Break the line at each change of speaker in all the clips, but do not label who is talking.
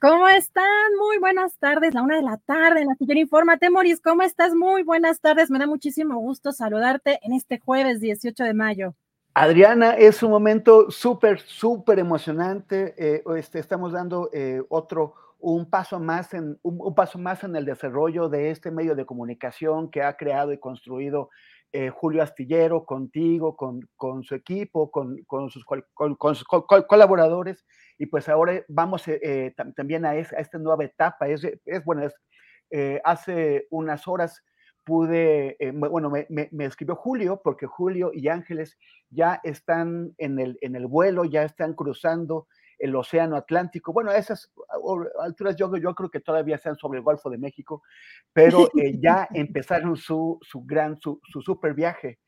¿Cómo están? Muy buenas tardes, la una de la tarde en Astillero Infórmate, Moris, ¿cómo estás? Muy buenas tardes, me da muchísimo gusto saludarte en este jueves 18 de mayo.
Adriana, es un momento súper, súper emocionante. Eh, este, estamos dando eh, otro, un paso más en un, un, paso más en el desarrollo de este medio de comunicación que ha creado y construido eh, Julio Astillero, contigo, con, con su equipo, con, con sus, con sus colaboradores y pues ahora vamos eh, eh también a, es, a, esta nueva etapa. Es, es bueno, es, eh, hace unas horas pude, eh, bueno, me, me, me, escribió Julio, porque Julio y Ángeles ya están en el, en el vuelo, ya están cruzando el Océano Atlántico. Bueno, a esas alturas yo, yo creo que todavía están sobre el Golfo de México, pero ya empezaron su, su gran, su, su super viaje.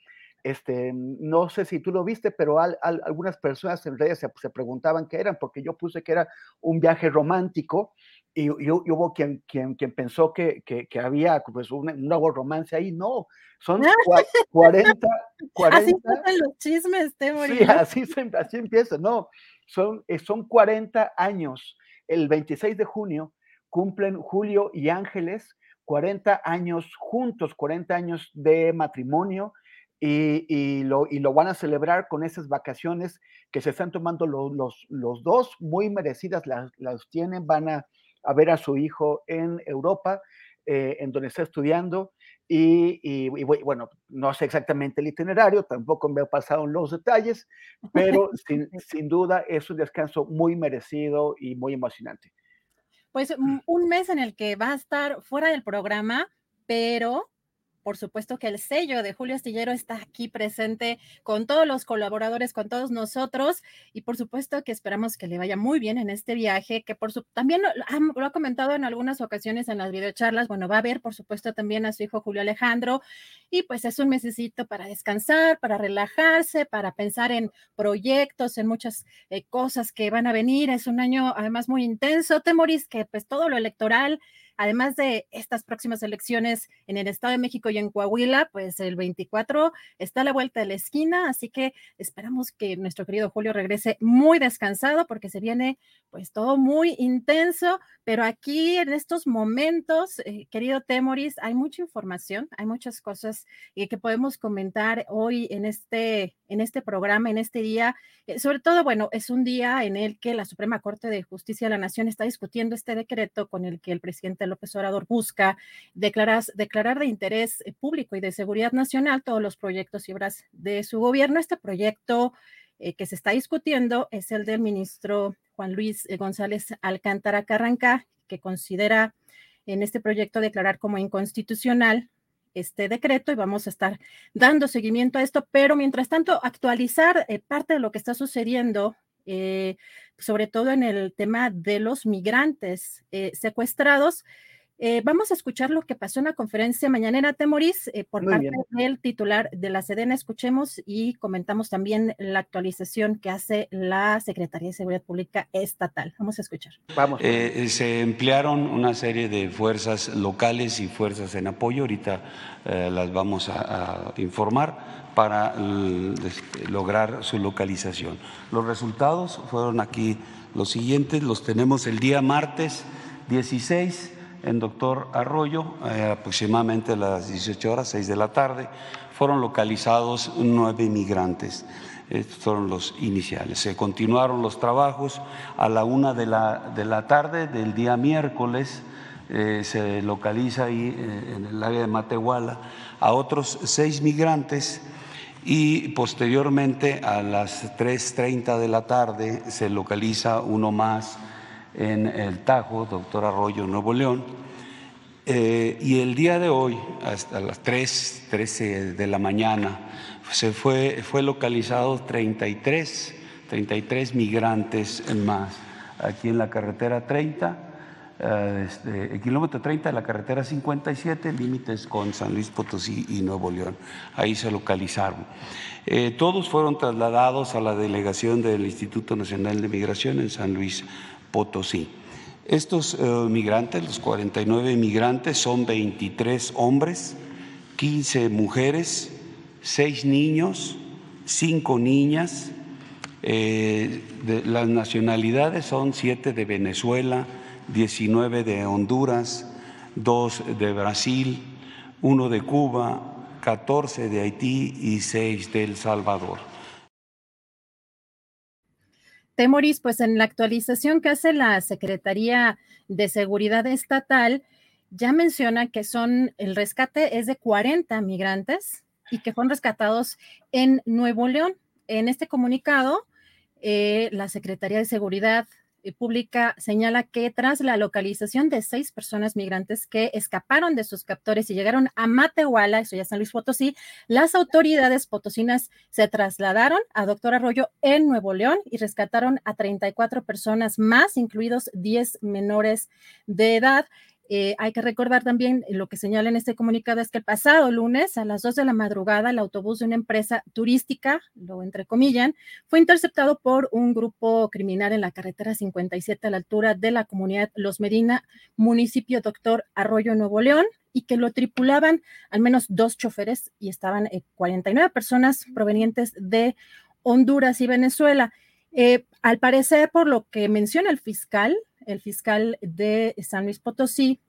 Este, no sé si tú lo viste, pero al, al, algunas personas en redes se, se, preguntaban qué eran, porque yo puse que era un viaje romántico y, y, y hubo quien, quien, quien pensó que, que, que, había pues, un, un nuevo romance ahí. No, son 40, 40.
Así empiezan los chismes, te
Sí, así, así empieza, no, son, eh, son 40 años. El 26 de junio cumplen Julio y Ángeles 40 años juntos, 40 años de matrimonio y, y, lo, y, lo, van a celebrar con esas vacaciones que se están tomando los, los, los dos, muy merecidas las, las, tienen, van a, a ver a su hijo en Europa, eh, en donde está estudiando, y, y, bueno, no sé exactamente el itinerario, tampoco me he pasado los detalles, pero sin, sin duda es un descanso muy merecido y muy emocionante.
Pues un mes en el que va a estar fuera del programa, pero por supuesto que el sello de Julio Astillero está aquí presente con todos los colaboradores, con todos nosotros y por supuesto que esperamos que le vaya muy bien en este viaje, que por su también lo, ha comentado en algunas ocasiones en las videocharlas, bueno, va a ver por supuesto también a su hijo Julio Alejandro y pues es un mesecito para descansar, para relajarse, para pensar en proyectos, en muchas eh, cosas que van a venir, es un año además muy intenso, Temoris, que pues todo lo electoral además de estas próximas elecciones en el Estado de México y en Coahuila, pues el 24 está a la vuelta de la esquina, así que esperamos que nuestro querido Julio regrese muy descansado porque se viene pues todo muy intenso, pero aquí en estos momentos, eh, querido Temoris, hay mucha información, hay muchas cosas eh, que podemos comentar hoy en este, en este programa, en este día. Eh, sobre todo, bueno, es un día en el que la Suprema Corte de Justicia de la Nación está discutiendo este decreto con el que el presidente López Obrador busca declarar, de interés eh, público y de seguridad nacional todos los proyectos y obras de su gobierno. Este proyecto eh, que se está discutiendo es el del ministro Juan Luis eh, González Alcántara Carranca, que considera en este proyecto declarar como inconstitucional este decreto y vamos a estar dando seguimiento a esto, pero mientras tanto actualizar parte de lo que está sucediendo eh, sobre todo en el tema de los migrantes eh, secuestrados. Eh, vamos a escuchar lo que pasó en la conferencia mañanera Temoris eh, por parte del titular de la Sedena. Escuchemos y comentamos también la actualización que hace la Secretaría de Seguridad Pública Estatal. Vamos a escuchar.
Vamos. Eh, se emplearon una serie de fuerzas locales y fuerzas en apoyo. Ahorita las vamos a, a informar para lograr su localización. Los resultados fueron aquí los siguientes. Los tenemos el día martes 16 en Doctor Arroyo, eh, aproximadamente a las 18 horas, 6 de la tarde, fueron localizados nueve migrantes. Estos fueron los iniciales. Se continuaron los trabajos a la una de la, de la tarde del día miércoles. Eh, se localiza ahí eh, en el área de Matehuala a otros seis migrantes y posteriormente a las 3.30 de la tarde se localiza uno más en el Tajo, doctor Arroyo, Nuevo León. Eh, y el día de hoy, hasta las 3, 13 de la mañana, se fue, fue localizado 33, 33 migrantes más aquí en la carretera 30, eh, este, el kilómetro 30 de la carretera 57, límites con San Luis Potosí y Nuevo León. Ahí se localizaron. Eh, todos fueron trasladados a la delegación del Instituto Nacional de Migración en San Luis Potosí. Estos eh, migrantes, los 49 migrantes, son 23 hombres, 15 mujeres, 6 niños, 5 niñas. Eh, las nacionalidades son 7 de Venezuela, 19 de Honduras, 2 de Brasil, 1 de Cuba, 14 de Haití y 6 de El Salvador.
Temoris, pues en la actualización que hace la Secretaría de Seguridad Estatal, ya menciona que son, el rescate es de 40 migrantes y que fueron rescatados en Nuevo León. En este comunicado, eh, la Secretaría de Seguridad pública señala que tras la localización de seis personas migrantes que escaparon de sus captores y llegaron a Matehuala, eso ya San Luis Potosí, las autoridades potosinas se trasladaron a Doctor Arroyo en Nuevo León y rescataron a 34 personas más, incluidos 10 menores de edad. Eh, hay que recordar también lo que señala en este comunicado es que el pasado lunes a las 2 de la madrugada el autobús de una empresa turística, lo entrecomillan, fue interceptado por un grupo criminal en la carretera 57 a la altura de la comunidad Los Medina, municipio Doctor Arroyo Nuevo León, y que lo tripulaban al menos dos choferes y estaban 49 eh, personas provenientes de Honduras y Venezuela. Eh, al parecer, por lo que menciona el fiscal, el fiscal de San Luis Potosí,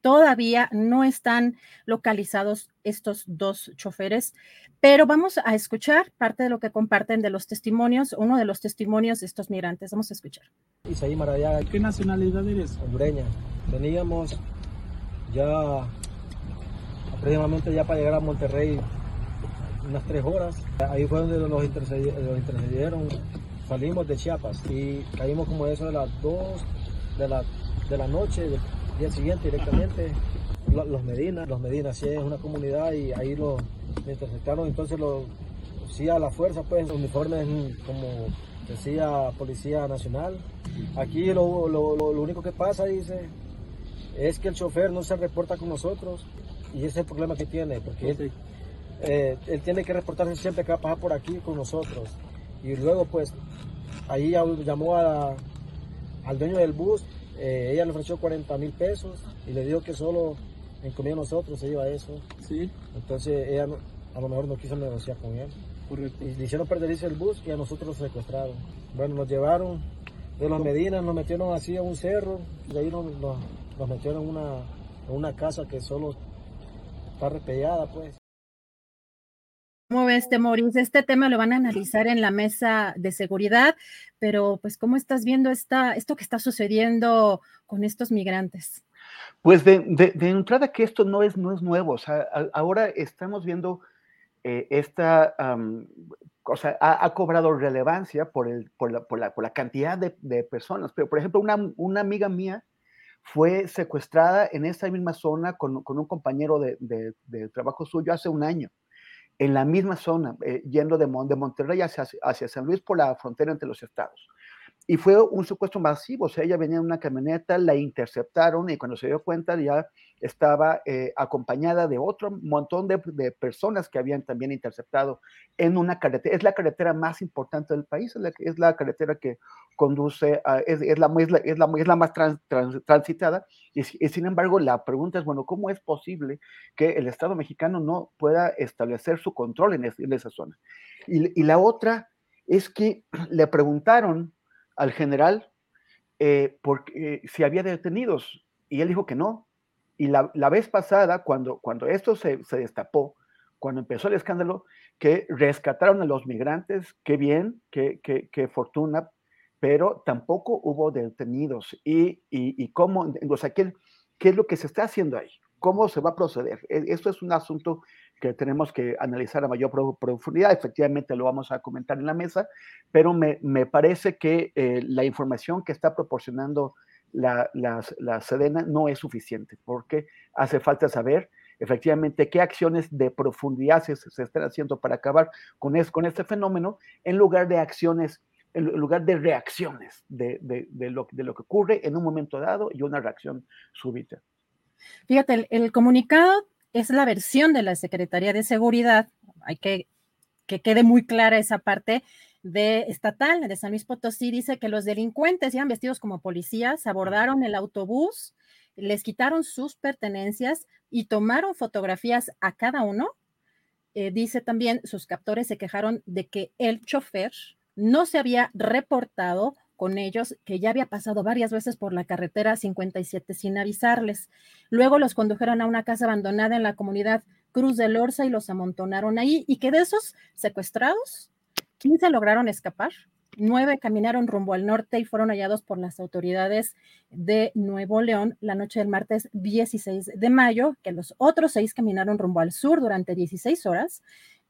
todavía no están localizados estos dos choferes, pero vamos a escuchar parte de lo que comparten de los testimonios, uno de los testimonios de estos migrantes. Vamos a escuchar.
Isaí Maradiaga.
¿Qué nacionalidad eres?
Hondureña. Veníamos ya previamente ya para llegar a Monterrey unas tres horas. Ahí fue donde los intercedieron. Salimos de Chiapas y caímos como eso de las dos de la, de la noche, del día siguiente directamente. Los Medinas, los Medinas, sí es una comunidad y ahí lo interceptaron, entonces lo, sí a la fuerza, pues, uniformes como decía Policía Nacional. Aquí lo, lo, lo, único que pasa, dice, es que el chofer no se reporta con nosotros y ese es el problema que tiene, porque él, eh, él tiene que reportarse siempre que va a pasar por aquí con nosotros. Y luego, pues, ahí llamó a, al dueño del bus, eh, ella le ofreció 40 mil pesos y le dijo que solo en comida nosotros se iba eso.
Sí.
Entonces ella a lo mejor no quiso negociar con él.
Correcto.
Y le hicieron perderse el bus y a nosotros nos secuestraron. Bueno, nos llevaron de las Medinas, nos metieron así a un cerro y ahí nos, nos, metieron en una, en una casa que solo está repellada pues.
¿Cómo ves, Temoris? Este tema lo van a analizar en la mesa de seguridad, pero pues, ¿cómo estás viendo esta, esto que está sucediendo con estos migrantes?
Pues de, entrada que esto no es, no es nuevo, o sea, ahora estamos viendo eh, esta, o sea, ha, cobrado relevancia por, el, por, la, por, la, por la cantidad de, personas, pero por ejemplo, una, una, amiga mía fue secuestrada en esta misma zona con, con un compañero de, de trabajo suyo hace un año en la misma zona, eh, yendo de, de Monterrey hacia, hacia San Luis por la frontera entre los estados. Y fue un secuestro masivo, o sea, ella venía en una camioneta, la interceptaron y cuando se dio cuenta ya estaba eh, acompañada de otro montón de, personas que habían también interceptado en una carretera. Es la carretera más importante del país, es la, carretera que conduce, a, es, la, es, la, es, la, más transitada. Y, sin embargo, la pregunta es, bueno, ¿cómo es posible que el Estado mexicano no pueda establecer su control en, esa zona? Y, la otra es que le preguntaron al general eh, porque, si había detenidos y él dijo que no, y la, vez pasada, cuando, cuando esto se, se, destapó, cuando empezó el escándalo, que rescataron a los migrantes, qué bien, qué, qué, qué fortuna, pero tampoco hubo detenidos. ¿Y, y, y cómo, o sea, ¿qué, qué es lo que se está haciendo ahí? ¿Cómo se va a proceder? E, esto es un asunto que tenemos que analizar a mayor profundidad. Efectivamente, lo vamos a comentar en la mesa, pero me, me parece que eh, la información que está proporcionando la, la, Sedena no es suficiente, porque hace falta saber efectivamente qué acciones de profundidad se, están haciendo para acabar con, es, con este fenómeno, en lugar de acciones, en lugar de reacciones de, de, lo, de lo que ocurre en un momento dado y una reacción súbita.
Fíjate, el, comunicado es la versión de la Secretaría de Seguridad, hay que que quede muy clara esa parte, de estatal de San Luis Potosí dice que los delincuentes iban vestidos como policías, abordaron el autobús, les quitaron sus pertenencias y tomaron fotografías a cada uno. Eh, dice también, sus captores se quejaron de que el chofer no se había reportado con ellos, que ya había pasado varias veces por la carretera 57 sin avisarles. Luego los condujeron a una casa abandonada en la comunidad Cruz del Orza y los amontonaron ahí y que de esos secuestrados 15 lograron escapar, nueve caminaron rumbo al norte y fueron hallados por las autoridades de Nuevo León la noche del martes 16 de mayo, que los otros seis caminaron rumbo al sur durante 16 horas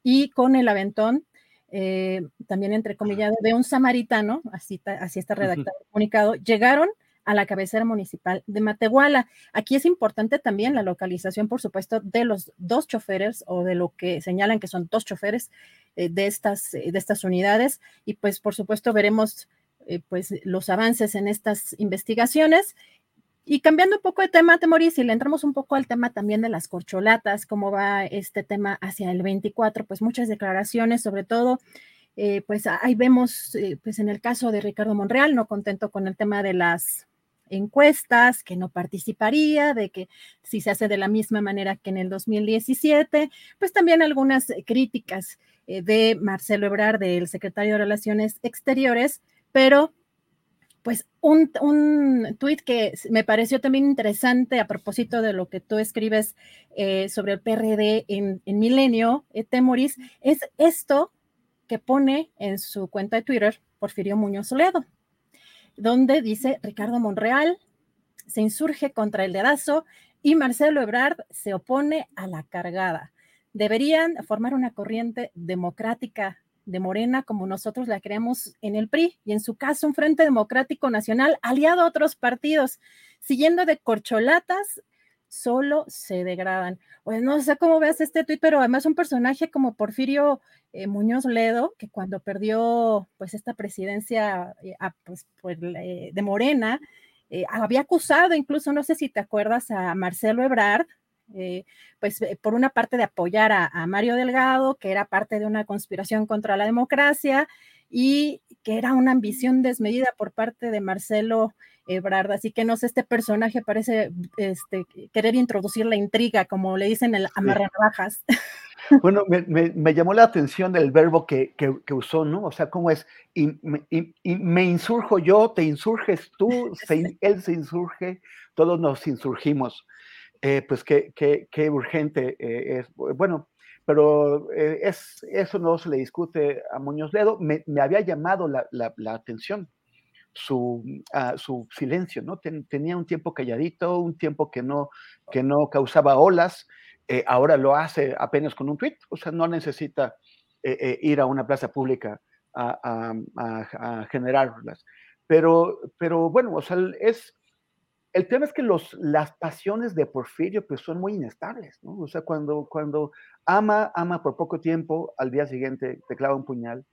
y con el aventón, eh, también entrecomillado, de un samaritano, así, así está redactado el comunicado, llegaron a la cabecera municipal de Matehuala. Aquí es importante también la localización, por supuesto, de los dos choferes o de lo que señalan que son dos choferes eh, de, estas, eh, de estas unidades. Y pues, por supuesto, veremos eh, pues los avances en estas investigaciones. Y cambiando un poco de tema, Temoris, si le entramos un poco al tema también de las corcholatas, cómo va este tema hacia el 24, pues muchas declaraciones, sobre todo pues ahí vemos, pues en el caso de Ricardo Monreal, no contento con el tema de las encuestas, que no participaría, de que si se hace de la misma manera que en el 2017, pues también algunas eh, críticas eh, de Marcelo Ebrard, del secretario de Relaciones Exteriores, pero pues un, un tuit que me pareció también interesante a propósito de lo que tú escribes eh, sobre el PRD en, en Milenio, Temoris, es esto que pone en su cuenta de Twitter Porfirio Muñoz Ledo donde dice Ricardo Monreal se insurge contra el dedazo y Marcelo Ebrard se opone a la cargada. Deberían formar una corriente democrática de Morena como nosotros la creamos en el PRI y en su caso un Frente Democrático Nacional aliado a otros partidos, siguiendo de corcholatas solo se degradan. Pues no sé cómo veas este tuit, pero además un personaje como Porfirio eh, Muñoz Ledo, que cuando perdió pues esta presidencia eh, pues, pues, de Morena, eh, había acusado incluso, no sé si te acuerdas, a Marcelo Ebrard, pues por una parte de apoyar a, a, Mario Delgado, que era parte de una conspiración contra la democracia y que era una ambición desmedida por parte de Marcelo Ebrard. Así que no sé, este personaje parece este, querer introducir la intriga, como le dicen el amarranabajas.
Bueno, me, llamó la atención el verbo que, usó, ¿no? O sea, ¿cómo es? Y, me insurjo yo, te insurges tú, él se insurge, todos nos insurgimos. Eh, pues qué, qué, urgente eh, es. Bueno, pero eh, es, eso no se le discute a Muñoz Ledo. Me, había llamado la, la, atención su, uh, su silencio, ¿no? tenía un tiempo calladito, un tiempo que no, que no causaba olas, ahora lo hace apenas con un tweet, o sea, no necesita ir a una plaza pública a, generarlas. Pero, pero bueno, o sea, es, el tema es que los, las pasiones de Porfirio pues son muy inestables, ¿no? O sea, cuando, cuando ama, ama por poco tiempo, al día siguiente te clava un puñal.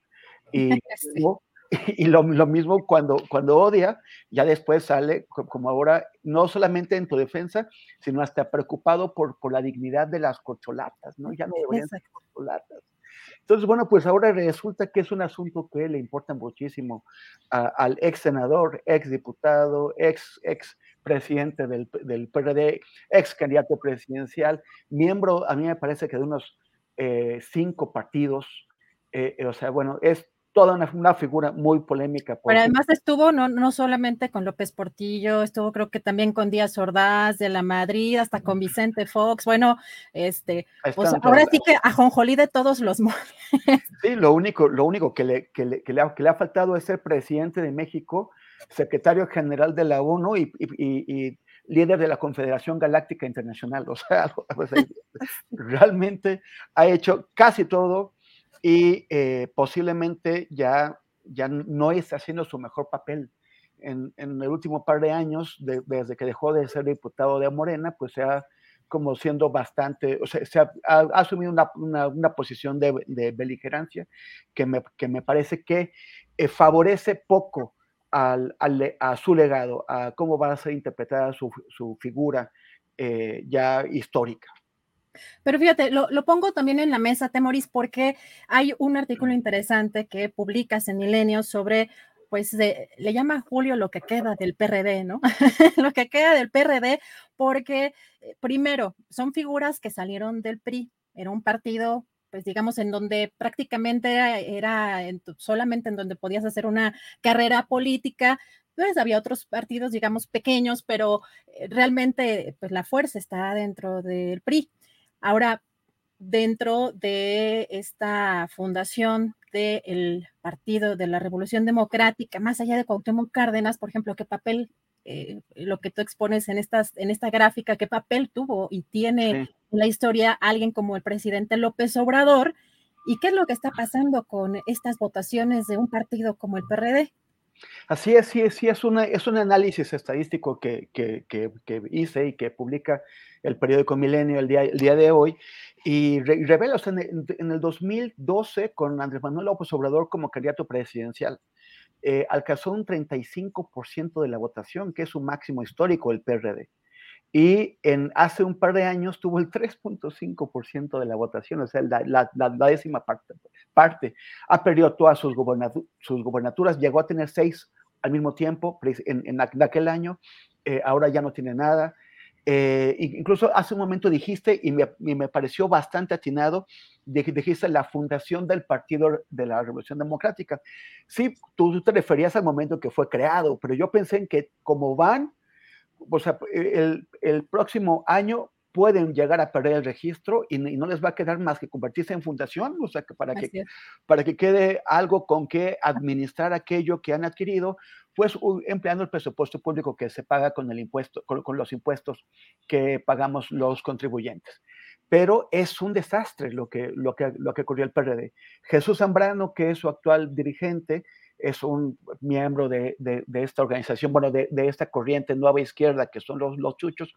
Y, y lo, lo, mismo cuando, cuando odia, ya después sale como ahora, no solamente en tu defensa, sino hasta preocupado por, por la dignidad de las corcholatas, ¿no? Ya no deberían ser corcholatas. Entonces, bueno, pues ahora resulta que es un asunto que le importa muchísimo al ex senador, ex diputado, ex, ex presidente del, del, PRD, ex candidato presidencial, miembro, a mí me parece que de unos eh, cinco partidos. Eh, o sea, bueno, es toda una, una figura muy polémica.
Pero además estuvo no, no solamente con López Portillo, estuvo creo que también con Díaz Ordaz de la Madrid, hasta con Vicente Fox. Bueno, este, pues ahora sí que ajonjolí de todos los modos.
Sí, lo único, lo único que le, que, le, que, le ha, que le ha faltado es ser presidente de México, secretario general de la ONU y, y, y líder de la Confederación Galáctica Internacional. O sea, pues, realmente ha hecho casi todo y eh, posiblemente ya, ya no está haciendo su mejor papel. En, en el último par de años, de, desde que dejó de ser diputado de Morena, pues se ha como siendo bastante, o sea, se ha, ha, asumido una, una, una posición de, de, beligerancia que me, que me parece que eh, favorece poco al, al, a su legado, a cómo va a ser interpretada su, su figura eh, ya histórica.
Pero fíjate, lo, lo, pongo también en la mesa, Temoris, porque hay un artículo interesante que publicas en Milenio sobre, pues de, le llama Julio lo que queda del PRD, ¿no? lo que queda del PRD, porque eh, primero, son figuras que salieron del PRI, era un partido pues digamos, en donde prácticamente era en tu, solamente en donde podías hacer una carrera política, pues había otros partidos, digamos, pequeños, pero eh, realmente pues la fuerza está dentro del PRI. Ahora, dentro de esta fundación del Partido de la Revolución Democrática, más allá de Cuauhtémoc Cárdenas, por ejemplo, qué papel, eh, lo que tú expones en, estas, en esta gráfica, qué papel tuvo y tiene sí. en la historia alguien como el presidente López Obrador, y qué es lo que está pasando con estas votaciones de un partido como el PRD.
Así es, sí, sí, es, una, es un análisis estadístico que, que, que, que, hice y que publica el periódico Milenio el día, el día de hoy, y, re, revela, o sea, en, en, el 2012, con Andrés Manuel López Obrador como candidato presidencial, eh, alcanzó un 35% de la votación, que es su máximo histórico el PRD y en, hace un par de años tuvo el 3.5% de la votación, o sea, la, décima parte, parte, Ha perdido todas sus, gobernatu sus, gobernaturas, llegó a tener seis al mismo tiempo en, aquel año, eh, ahora ya no tiene nada. Eh, incluso hace un momento dijiste, y me, me pareció bastante atinado, dijiste la fundación del Partido de la Revolución Democrática. Sí, tú te referías al momento que fue creado, pero yo pensé en que como van o sea, el, el, próximo año pueden llegar a perder el registro y, y, no les va a quedar más que convertirse en fundación, o sea, que para, que, para que quede algo con que administrar aquello que han adquirido, pues empleando el presupuesto público que se paga con, el impuesto, con, con los impuestos que pagamos los contribuyentes pero es un desastre lo que, lo que, lo que ocurrió el PRD. Jesús Zambrano, que es su actual dirigente, es un miembro de, de, esta organización, bueno, de, de, esta corriente nueva izquierda que son los, los chuchos,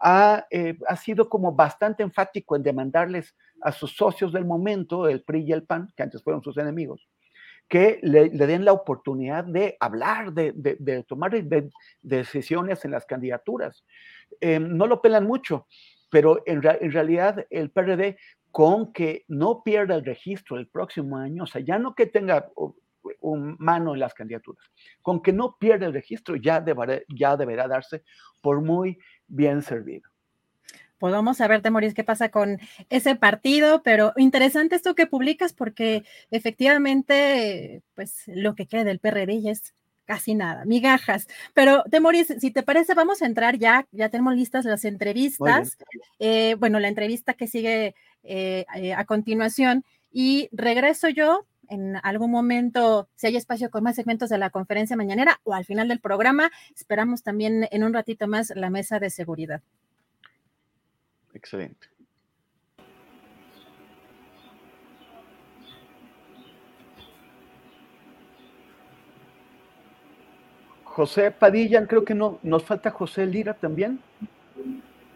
ha, eh, ha, sido como bastante enfático en demandarles a sus socios del momento, el PRI y el PAN, que antes fueron sus enemigos, que le, den la oportunidad de hablar, de, de tomar decisiones en las candidaturas. Eh, no lo pelan mucho, pero en, en realidad el PRD con que no pierda el registro el próximo año, o sea, ya no que tenga un mano en las candidaturas. Con que no pierda el registro ya deberá, ya deberá darse por muy bien servido.
Pues vamos a ver, Temoris, qué pasa con ese partido, pero interesante esto que publicas porque efectivamente, pues lo que queda del PRD ya es casi nada, migajas. Pero, Temoris, si te parece, vamos a entrar ya, ya tenemos listas las entrevistas. Eh, bueno, la entrevista que sigue eh, eh, a continuación. Y regreso yo en algún momento, si hay espacio con más segmentos de la conferencia mañanera o al final del programa, esperamos también en un ratito más la mesa de seguridad.
Excelente. José Padilla, creo que no, nos falta José Lira también.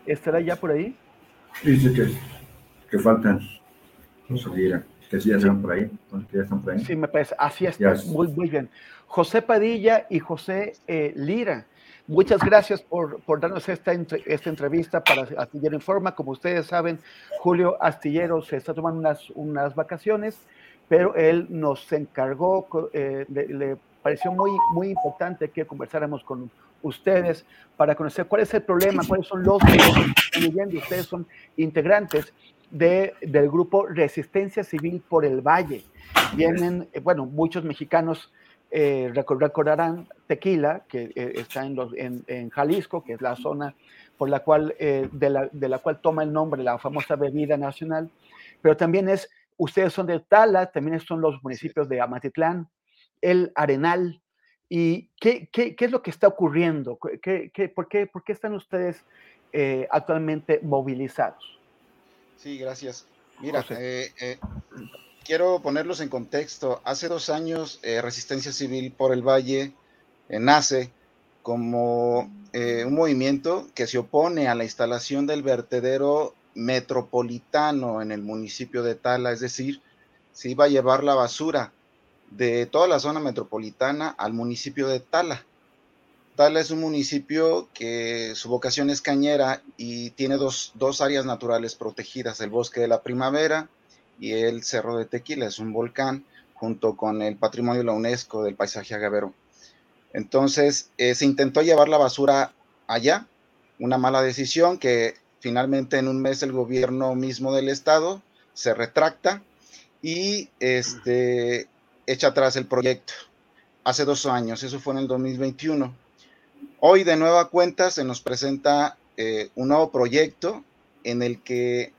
¿Estará ya por ahí?
Dice que, que faltan José Lira, que sí ya están por ahí. ya están por ahí.
Sí, me parece. Así está. Muy, muy bien. José Padilla y José eh, Lira. Muchas gracias por, por darnos esta, esta entrevista para Astillero Informa. Como ustedes saben, Julio Astillero se está tomando unas, unas vacaciones, pero él nos encargó, eh, le, pareció muy, muy importante que conversáramos con ustedes para conocer cuál es el problema, cuáles son los que están viviendo. Ustedes son integrantes de, del grupo Resistencia Civil por el Valle. Vienen, eh, bueno, muchos mexicanos eh, recordarán Tequila, que eh, está en, en, Jalisco, que es la zona por la cual, de, la, de, la, cual toma el nombre la famosa bebida nacional, pero también es, ustedes son de Tala, también son los municipios de Amatitlán, el Arenal, ¿y qué, qué, qué es lo que está ocurriendo? ¿Qué, por, qué, ¿Por qué están ustedes actualmente movilizados?
Sí, gracias. Mira, quiero ponerlos en contexto. Hace dos años, eh, Resistencia Civil por el Valle eh, nace como eh, un movimiento que se opone a la instalación del vertedero metropolitano en el municipio de Tala, es decir, se iba a llevar la basura de toda la zona metropolitana al municipio de Tala. Tala es un municipio que su vocación es cañera y tiene dos, dos áreas naturales protegidas, el bosque de la primavera y el Cerro de Tequila, es un volcán junto con el patrimonio de la UNESCO del paisaje agavero. Entonces eh, se intentó llevar la basura allá, una mala decisión que finalmente en un mes el gobierno mismo del estado se retracta y este, echa atrás el proyecto. Hace dos años, eso fue en el 2021. Hoy de nueva cuenta se nos presenta eh, un nuevo proyecto en el que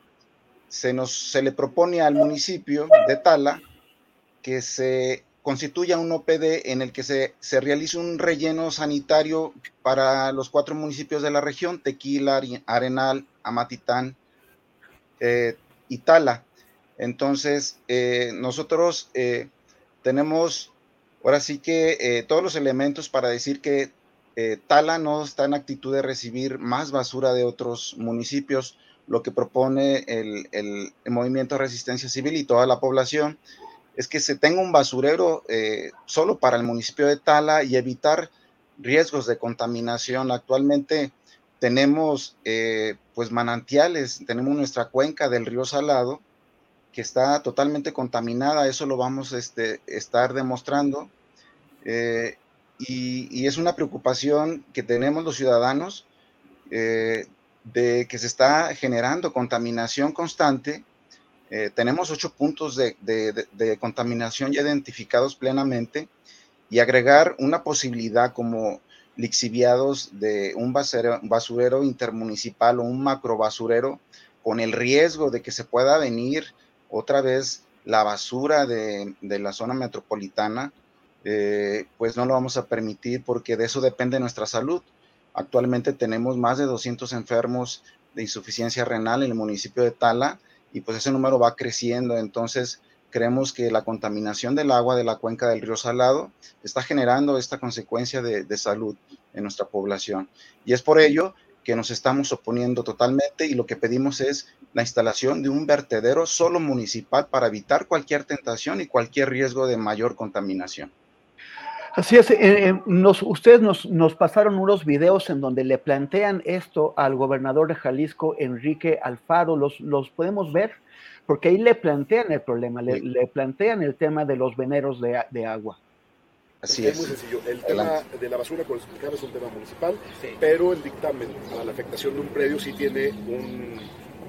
se, nos, se le propone al municipio de Tala que se constituya un OPD en el que se, se realice un relleno sanitario para los cuatro municipios de la región, Tequila, Arenal, Amatitán eh, y Tala. Entonces, eh, nosotros tenemos ahora sí que todos los elementos para decir que Tala no está en actitud de recibir más basura de otros municipios lo que propone el, movimiento de resistencia civil y toda la población es que se tenga un basurero eh, solo para el municipio de Tala y evitar riesgos de contaminación. Actualmente tenemos eh, pues manantiales, tenemos nuestra cuenca del río Salado que está totalmente contaminada, eso lo vamos a este, estar demostrando. Eh, y, es una preocupación que tenemos los ciudadanos de que se está generando contaminación constante. Eh, tenemos ocho puntos de, contaminación ya identificados plenamente y agregar una posibilidad como lixiviados de un basurero, intermunicipal o un macro basurero con el riesgo de que se pueda venir otra vez la basura de, la zona metropolitana, eh, pues no lo vamos a permitir porque de eso depende nuestra salud. Actualmente tenemos más de 200 enfermos de insuficiencia renal en el municipio de Tala y pues ese número va creciendo. Entonces creemos que la contaminación del agua de la cuenca del río Salado está generando esta consecuencia de, salud en nuestra población. Y es por ello que nos estamos oponiendo totalmente y lo que pedimos es la instalación de un vertedero solo municipal para evitar cualquier tentación y cualquier riesgo de mayor contaminación.
Así es, eh, eh, ustedes nos, pasaron unos videos en donde le plantean esto al gobernador de Jalisco, Enrique Alfaro, los, los podemos ver, porque ahí le plantean el problema, le, plantean el tema de los veneros de, agua.
Así es. Es muy sencillo. El tema de la basura, como explicaba, es un tema municipal, pero el dictamen para la afectación de un predio sí tiene un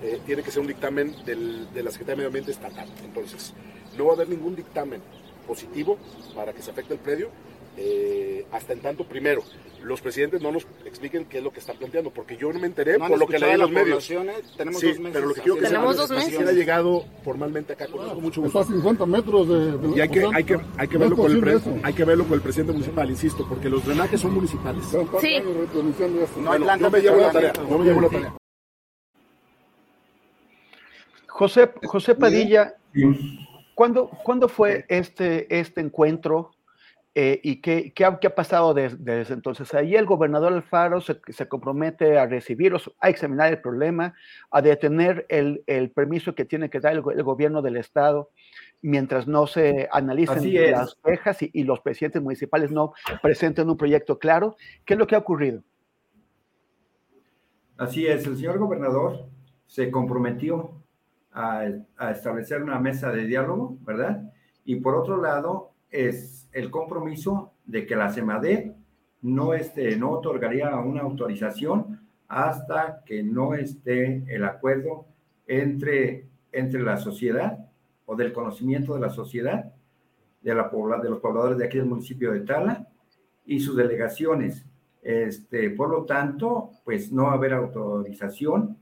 eh, tiene que ser un dictamen del, de la Secretaría de Medio Ambiente estatal. Entonces, no va a haber ningún dictamen positivo para que se afecte el predio eh, hasta en tanto, primero, los presidentes no nos expliquen qué es lo que están planteando, porque yo no me enteré por lo que leí en los medios.
¿eh? Tenemos dos meses.
Pero lo que quiero que
tenemos dos meses.
ha llegado formalmente acá con mucho
gusto. Está a 50 metros de,
y hay que, hay que, hay que verlo con el hay que verlo con el presidente municipal, insisto, porque los drenajes son municipales.
Sí.
No, no me llevo la tarea. No me llevo la tarea.
José, José Padilla, ¿cuándo, ¿cuándo fue este, este encuentro Eh, ¿Y qué, qué, ha, qué, ha, pasado desde, entonces? Ahí el gobernador Alfaro se, se, compromete a recibirlos, a examinar el problema, a detener el, el permiso que tiene que dar el, el, gobierno del Estado mientras no se analicen las quejas y, y, los presidentes municipales no presenten un proyecto claro. ¿Qué es lo que ha ocurrido?
Así es, el señor gobernador se comprometió a, a establecer una mesa de diálogo, ¿verdad? Y por otro lado, es el compromiso de que la CEMADE no, este, no otorgaría una autorización hasta que no esté el acuerdo entre, entre la sociedad o del conocimiento de la sociedad, de, la, de los pobladores de aquí del municipio de Tala y sus delegaciones. Este, por lo tanto, pues no va a haber autorización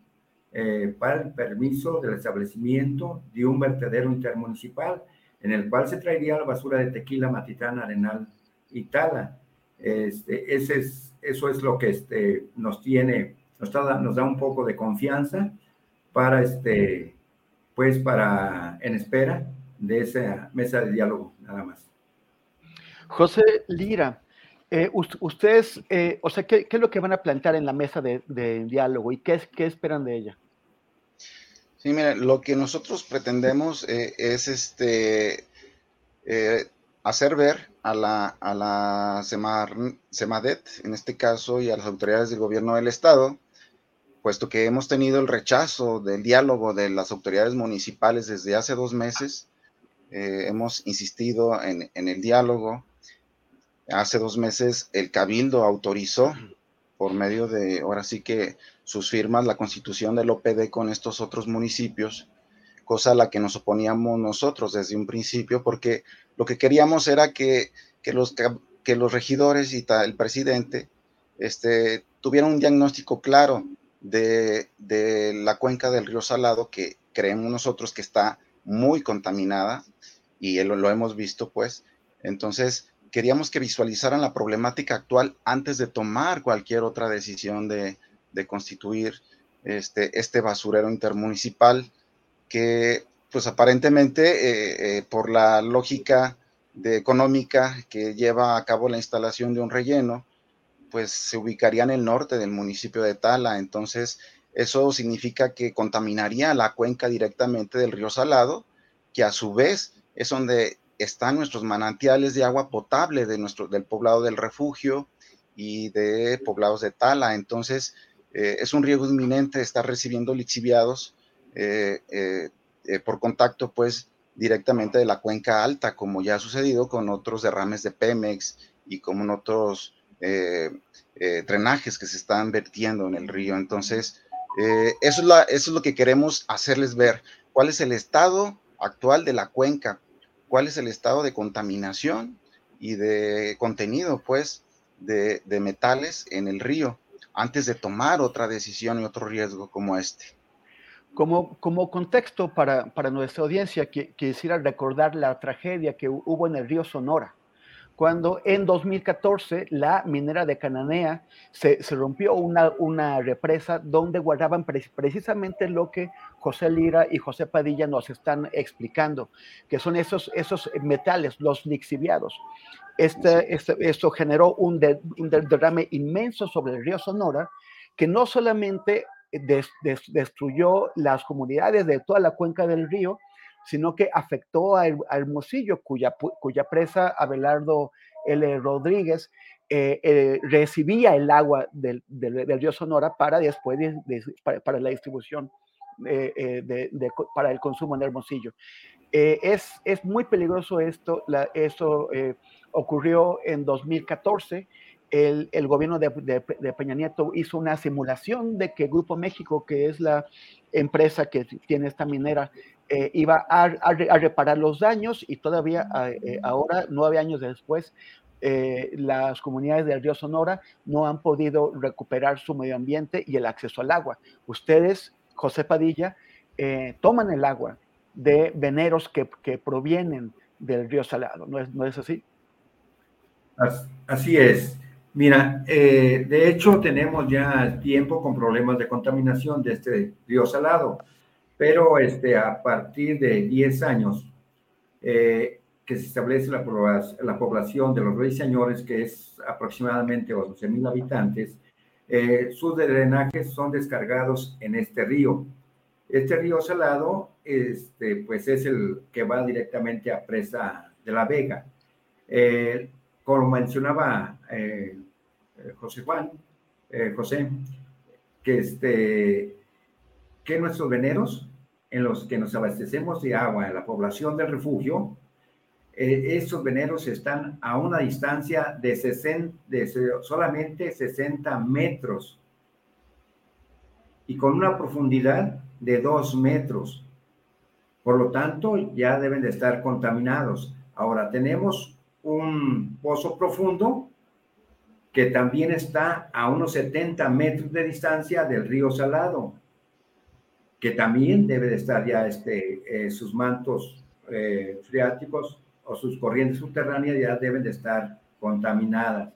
eh, para el permiso del establecimiento de un vertedero intermunicipal en el cual se traería la basura de tequila, matitán, arenal y tala. Este, ese es, eso es lo que este, nos tiene, nos, da, nos da un poco de confianza para, este, pues para, en espera de esa mesa de diálogo, nada más.
José Lira, eh, ustedes, eh, o sea, ¿qué, ¿qué, es lo que van a plantear en la mesa de, diálogo y qué esperan de ella?
Sí, lo que nosotros pretendemos eh, es este eh, hacer ver a la, CEMADET, en este caso, y a las autoridades del gobierno del Estado, puesto que hemos tenido el rechazo del diálogo de las autoridades municipales desde hace dos meses, eh, hemos insistido en el diálogo. Hace dos meses el Cabildo autorizó por medio de, ahora sí que sus firmas, la constitución del OPD con estos otros municipios, cosa a la que nos oponíamos nosotros desde un principio, porque lo que queríamos era que, que los, que los regidores y el presidente este, tuvieran un diagnóstico claro de, de la cuenca del río Salado, que creemos nosotros que está muy contaminada, y lo, lo hemos visto, pues. Entonces, queríamos que visualizaran la problemática actual antes de tomar cualquier otra decisión de, constituir este, este basurero intermunicipal que pues aparentemente eh, eh, por la lógica de económica que lleva a cabo la instalación de un relleno, pues se ubicaría en el norte del municipio de Tala. Entonces, eso significa que contaminaría la cuenca directamente del río Salado, que a su vez es donde están nuestros manantiales de agua potable de nuestro, del poblado del refugio y de poblados de Tala. Entonces, eh, es un riesgo inminente estar recibiendo lixiviados eh, eh, por contacto, pues, directamente de la cuenca alta, como ya ha sucedido con otros derrames de Pemex y como otros drenajes que se están vertiendo en el río. Entonces, eso es lo que queremos hacerles ver. ¿Cuál es el estado actual de la cuenca? ¿Cuál es el estado de contaminación y de contenido, pues, de, de metales en el río? antes de tomar otra decisión y otro riesgo como este.
Como, como contexto para, para nuestra audiencia, que, quisiera recordar la tragedia que hubo en el río Sonora, cuando en 2014 la minera de Cananea se, se rompió una, una, represa donde guardaban pre precisamente lo que José Lira y José Padilla nos están explicando, que son esos, esos metales, los lixiviados. Este, este, esto generó un, de, un, derrame inmenso sobre el río Sonora, que no solamente des, des, destruyó las comunidades de toda la cuenca del río, sino que afectó a, Hermosillo, cuya, cuya presa Abelardo L. Rodríguez eh, eh, recibía el agua del, del, río Sonora para después de, de, para, la distribución eh, para el consumo en Hermosillo. es, es muy peligroso esto, la, esto ocurrió en 2014. El, el gobierno de, Peña Nieto hizo una simulación de que Grupo México, que es la empresa que tiene esta minera, eh, iba a, a, a, reparar los daños y todavía eh, ahora, nueve años después, eh, las comunidades del río Sonora no han podido recuperar su medio ambiente y el acceso al agua. Ustedes, José Padilla, eh, toman el agua de veneros que, que, provienen del río Salado, ¿no es, no es así?
Así es. Mira, eh, de hecho tenemos ya tiempo con problemas de contaminación de este río Salado, pero este, a partir de 10 años, eh, que se establece la, la población de los ruiseñores, que es aproximadamente 11.000 habitantes, eh, sus drenajes son descargados en este río. Este río salado, este, pues es el que va directamente a Presa de la Vega. Eh, como mencionaba eh, José Juan, José, que, este, que nuestros veneros en los que nos abastecemos de agua en la población del refugio, eh, estos veneros están a una distancia de, 60, de solamente 60 metros y con una profundidad de 2 metros. Por lo tanto, ya deben de estar contaminados. Ahora tenemos un pozo profundo que también está a unos 70 metros de distancia del río Salado, que también debe de estar ya este, eh, sus mantos eh, freáticos o sus corrientes subterráneas ya deben de estar contaminadas.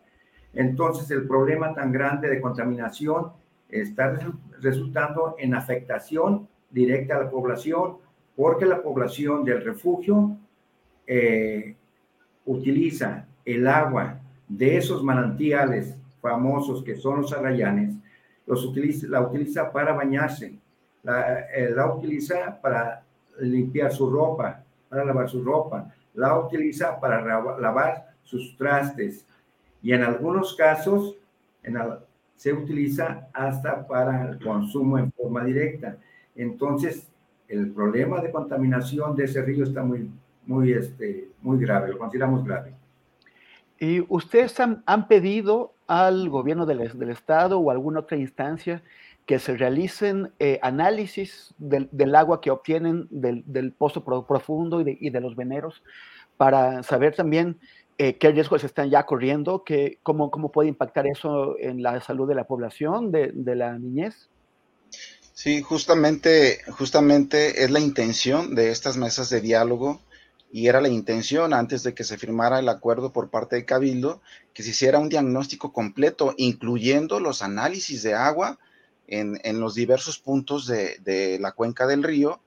Entonces, el problema tan grande de contaminación está resultando en afectación directa a la población, porque la población del refugio eh, utiliza el agua de esos manantiales famosos que son los arrayanes, los utiliza, la utiliza para bañarse, la, eh, la utiliza para limpiar su ropa, para lavar su ropa, la utiliza para lavar sus trastes y en algunos casos se utiliza hasta para el consumo en forma directa. Entonces, el problema de contaminación de ese río está muy, muy, este, muy grave, lo consideramos grave.
¿Y ustedes han, pedido al gobierno del, del, Estado o alguna otra instancia que se realicen eh, análisis del, del, agua que obtienen del, del pozo profundo y de, y de, los veneros para saber también eh, qué riesgos están ya corriendo, que, cómo, cómo puede impactar eso en la salud de la población, de, de la niñez.
Sí, justamente, justamente es la intención de estas mesas de diálogo y era la intención antes de que se firmara el acuerdo por parte de Cabildo que se hiciera un diagnóstico completo, incluyendo los análisis de agua en, los diversos puntos de, la cuenca del río,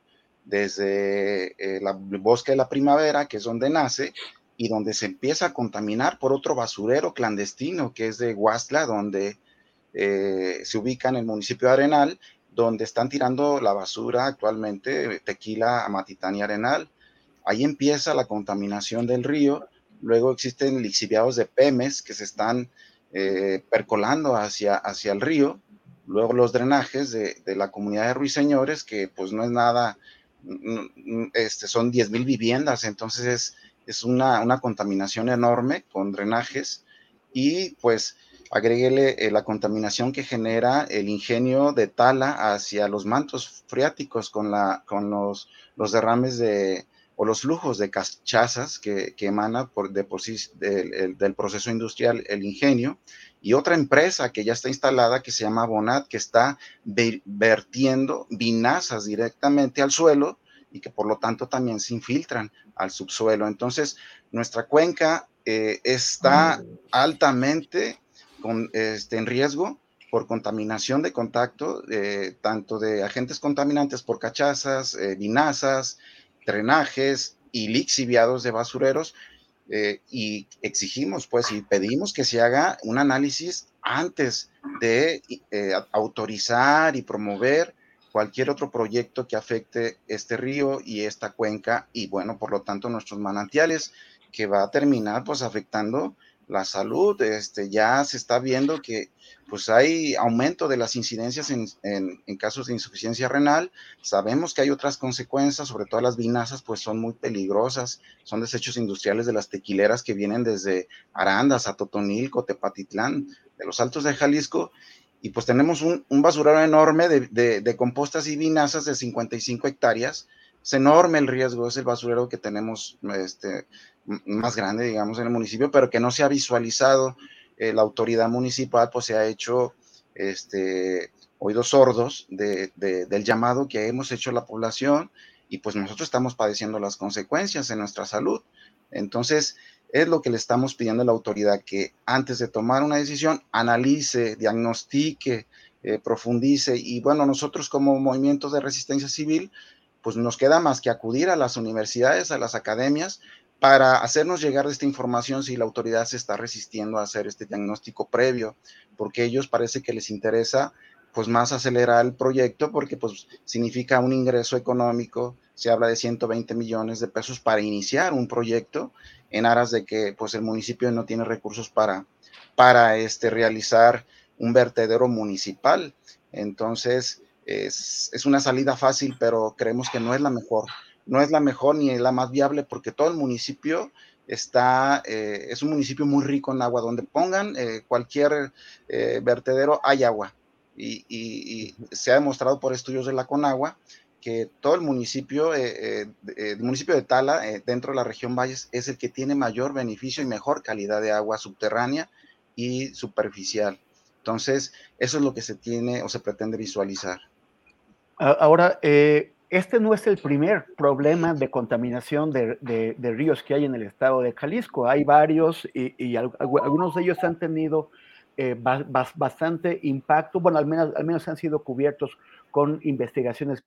desde eh, el bosque de la primavera, que es donde nace, y donde se empieza a contaminar por otro basurero clandestino, que es de Huastla, donde eh, se ubica en el municipio de Arenal, donde están tirando la basura actualmente, tequila, amatitán y arenal. Ahí empieza la contaminación del río. Luego existen lixiviados de pemes que se están eh, percolando hacia, hacia el río Luego los drenajes de, la comunidad de Ruiseñores, que pues no es nada, este, son 10 mil viviendas, entonces es, es una, una, contaminación enorme con drenajes. Y pues agréguele eh, la contaminación que genera el ingenio de Tala hacia los mantos freáticos con, la, con los, los derrames de, o los flujos de cachazas que, que emana por, de por sí del, del, proceso industrial el ingenio y otra empresa que ya está instalada que se llama Bonat, que está vertiendo vinazas directamente al suelo y que por lo tanto también se infiltran al subsuelo. Entonces, nuestra cuenca eh, está altamente con, este, en riesgo por contaminación de contacto, eh, tanto de agentes contaminantes por cachazas, eh, vinazas, drenajes y lixiviados de basureros, eh, y exigimos, pues, y pedimos que se haga un análisis antes de eh, autorizar y promover cualquier otro proyecto que afecte este río y esta cuenca y, bueno, por lo tanto, nuestros manantiales, que va a terminar, pues, afectando la salud. Este, ya se está viendo que pues hay aumento de las incidencias en, en, casos de insuficiencia renal. Sabemos que hay otras consecuencias, sobre todo las vinazas, pues son muy peligrosas. Son desechos industriales de las tequileras que vienen desde Arandas, a Totonilco, Tepatitlán, de los altos de Jalisco. Y pues tenemos un, un basurero enorme de, de, de, compostas y vinazas de 55 hectáreas. Es enorme el riesgo, es el basurero que tenemos este, más grande, digamos, en el municipio, pero que no se ha visualizado eh, la autoridad municipal pues se ha hecho este, oídos sordos de, del llamado que hemos hecho a la población y pues nosotros estamos padeciendo las consecuencias en nuestra salud. Entonces, es lo que le estamos pidiendo a la autoridad, que antes de tomar una decisión, analice, diagnostique, eh, profundice. Y bueno, nosotros como movimiento de resistencia civil, pues nos queda más que acudir a las universidades, a las academias, para hacernos llegar esta información si la autoridad se está resistiendo a hacer este diagnóstico previo, porque ellos parece que les interesa pues más acelerar el proyecto porque pues significa un ingreso económico, se habla de 120 millones de pesos para iniciar un proyecto en aras de que pues el municipio no tiene recursos para, para este, realizar un vertedero municipal. Entonces, es, es una salida fácil, pero creemos que no es la mejor no es la mejor ni la más viable porque todo el municipio está, eh, es un municipio muy rico en agua, donde pongan eh, cualquier eh, vertedero hay agua. Y, se ha demostrado por estudios de la Conagua que todo el municipio, el municipio de Tala, dentro de la región Valles, es el que tiene mayor beneficio y mejor calidad de agua subterránea y superficial. Entonces, eso es lo que se tiene o se pretende visualizar.
Ahora, este no es el primer problema de contaminación de, ríos que hay en el estado de Jalisco. Hay varios y, algunos de ellos han tenido eh, bastante impacto, bueno, al menos, al menos han sido cubiertos con investigaciones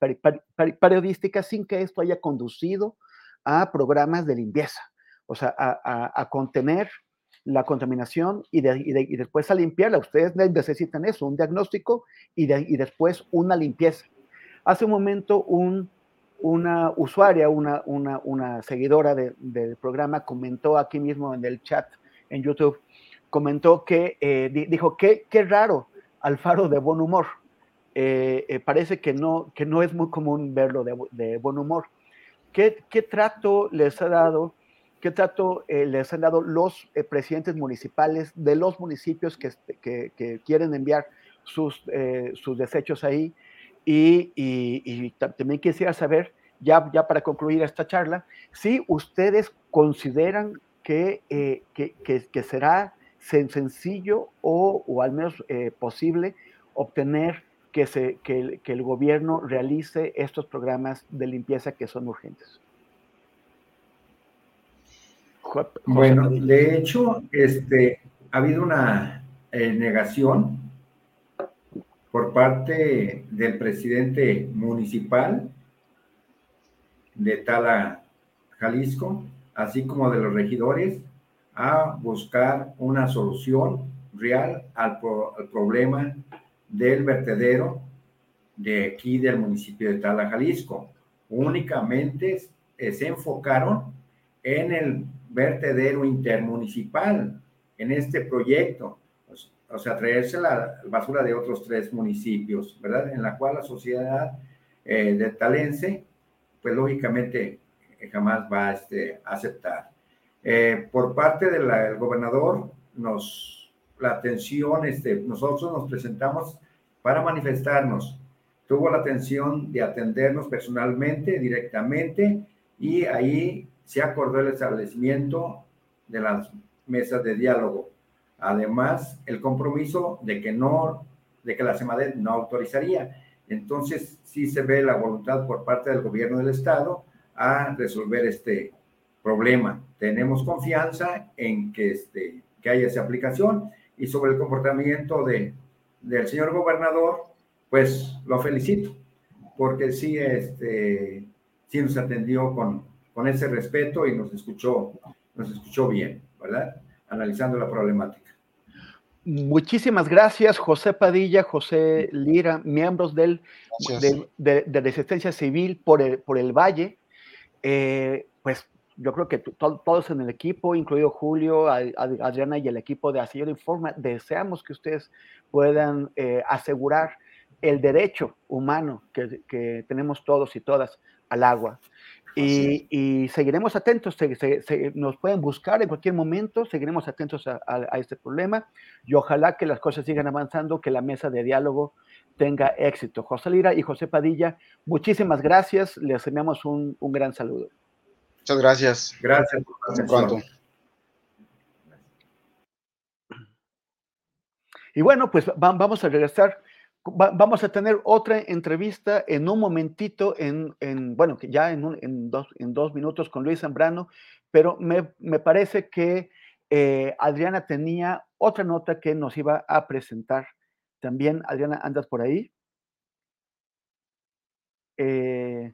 periodísticas sin que esto haya conducido a programas de limpieza, o sea, a, contener la contaminación y, después a limpiarla. Ustedes necesitan eso, un diagnóstico y después una limpieza. Hace un momento una usuaria, una, seguidora del programa comentó aquí mismo en el chat en YouTube, comentó que, eh, dijo, qué, qué raro Alfaro de buen humor. Eh, eh, parece que no, que no es muy común verlo de, buen humor. ¿Qué, ¿Qué, trato les ha dado, qué trato les han dado los presidentes municipales de los municipios que, quieren enviar sus desechos ahí? Y, también quisiera saber, ya, ya para concluir esta charla, si ustedes consideran que, eh, que, será sencillo o, o al menos eh, posible obtener que, se, que, el gobierno realice estos programas de limpieza que son urgentes.
bueno, de hecho, este, ha habido una eh, negación por parte del presidente municipal de Tala, Jalisco, así como de los regidores, a buscar una solución real al, problema del vertedero de aquí del municipio de Tala, Jalisco. Únicamente se enfocaron en el vertedero intermunicipal, en este proyecto, o sea, traerse la basura de otros tres municipios, ¿verdad? En la cual la sociedad eh, de Talense, pues lógicamente eh, jamás va a este, aceptar. Eh, por parte del gobernador, nos, la atención, este, nosotros nos presentamos para manifestarnos. Tuvo la atención de atendernos personalmente, directamente, y ahí se acordó el establecimiento de las mesas de diálogo Además, el compromiso de que no, de que la CEMADET no autorizaría. Entonces, sí se ve la voluntad por parte del gobierno del estado a resolver este problema. Tenemos confianza en que, este, que haya esa aplicación y sobre el comportamiento de, del señor gobernador, pues lo felicito, porque sí, este, sí nos atendió con, con ese respeto y nos escuchó, nos escuchó bien, ¿verdad? Analizando la problemática.
Muchísimas gracias, José Padilla, José Lira, miembros del, de, Resistencia Civil por el, por el Valle. Eh, pues yo creo que todos en el equipo, incluido Julio, Adriana y el equipo de Asillero Informa, deseamos que ustedes puedan eh, asegurar el derecho humano que, que, tenemos todos y todas al agua. Y, seguiremos atentos, nos pueden buscar en cualquier momento, seguiremos atentos a, este problema y ojalá que las cosas sigan avanzando, que la mesa de diálogo tenga éxito. José Lira y José Padilla, muchísimas gracias, les enviamos un, gran saludo.
Muchas gracias.
Gracias.
Hasta pronto.
Y bueno, pues vamos a regresar vamos a tener otra entrevista en un momentito, en, bueno, ya en, dos, en minutos con Luis Zambrano, pero me, parece que eh, Adriana tenía otra nota que nos iba a presentar. También, Adriana, ¿andas por ahí? Eh,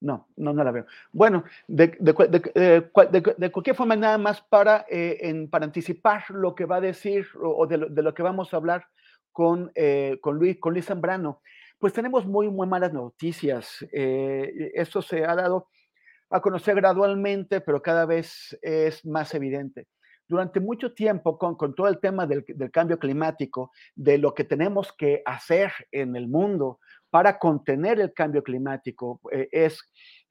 No, no, no la veo. Bueno, de, de, cualquier forma, nada más para, en, para anticipar lo que va a decir o, de, lo, que vamos a hablar con, con, Luis, con Luis Zambrano, pues tenemos muy, muy malas noticias. esto se ha dado a conocer gradualmente, pero cada vez es más evidente. Durante mucho tiempo, con, todo el tema del, del, cambio climático, de lo que tenemos que hacer en el mundo para contener el cambio climático, eh, es,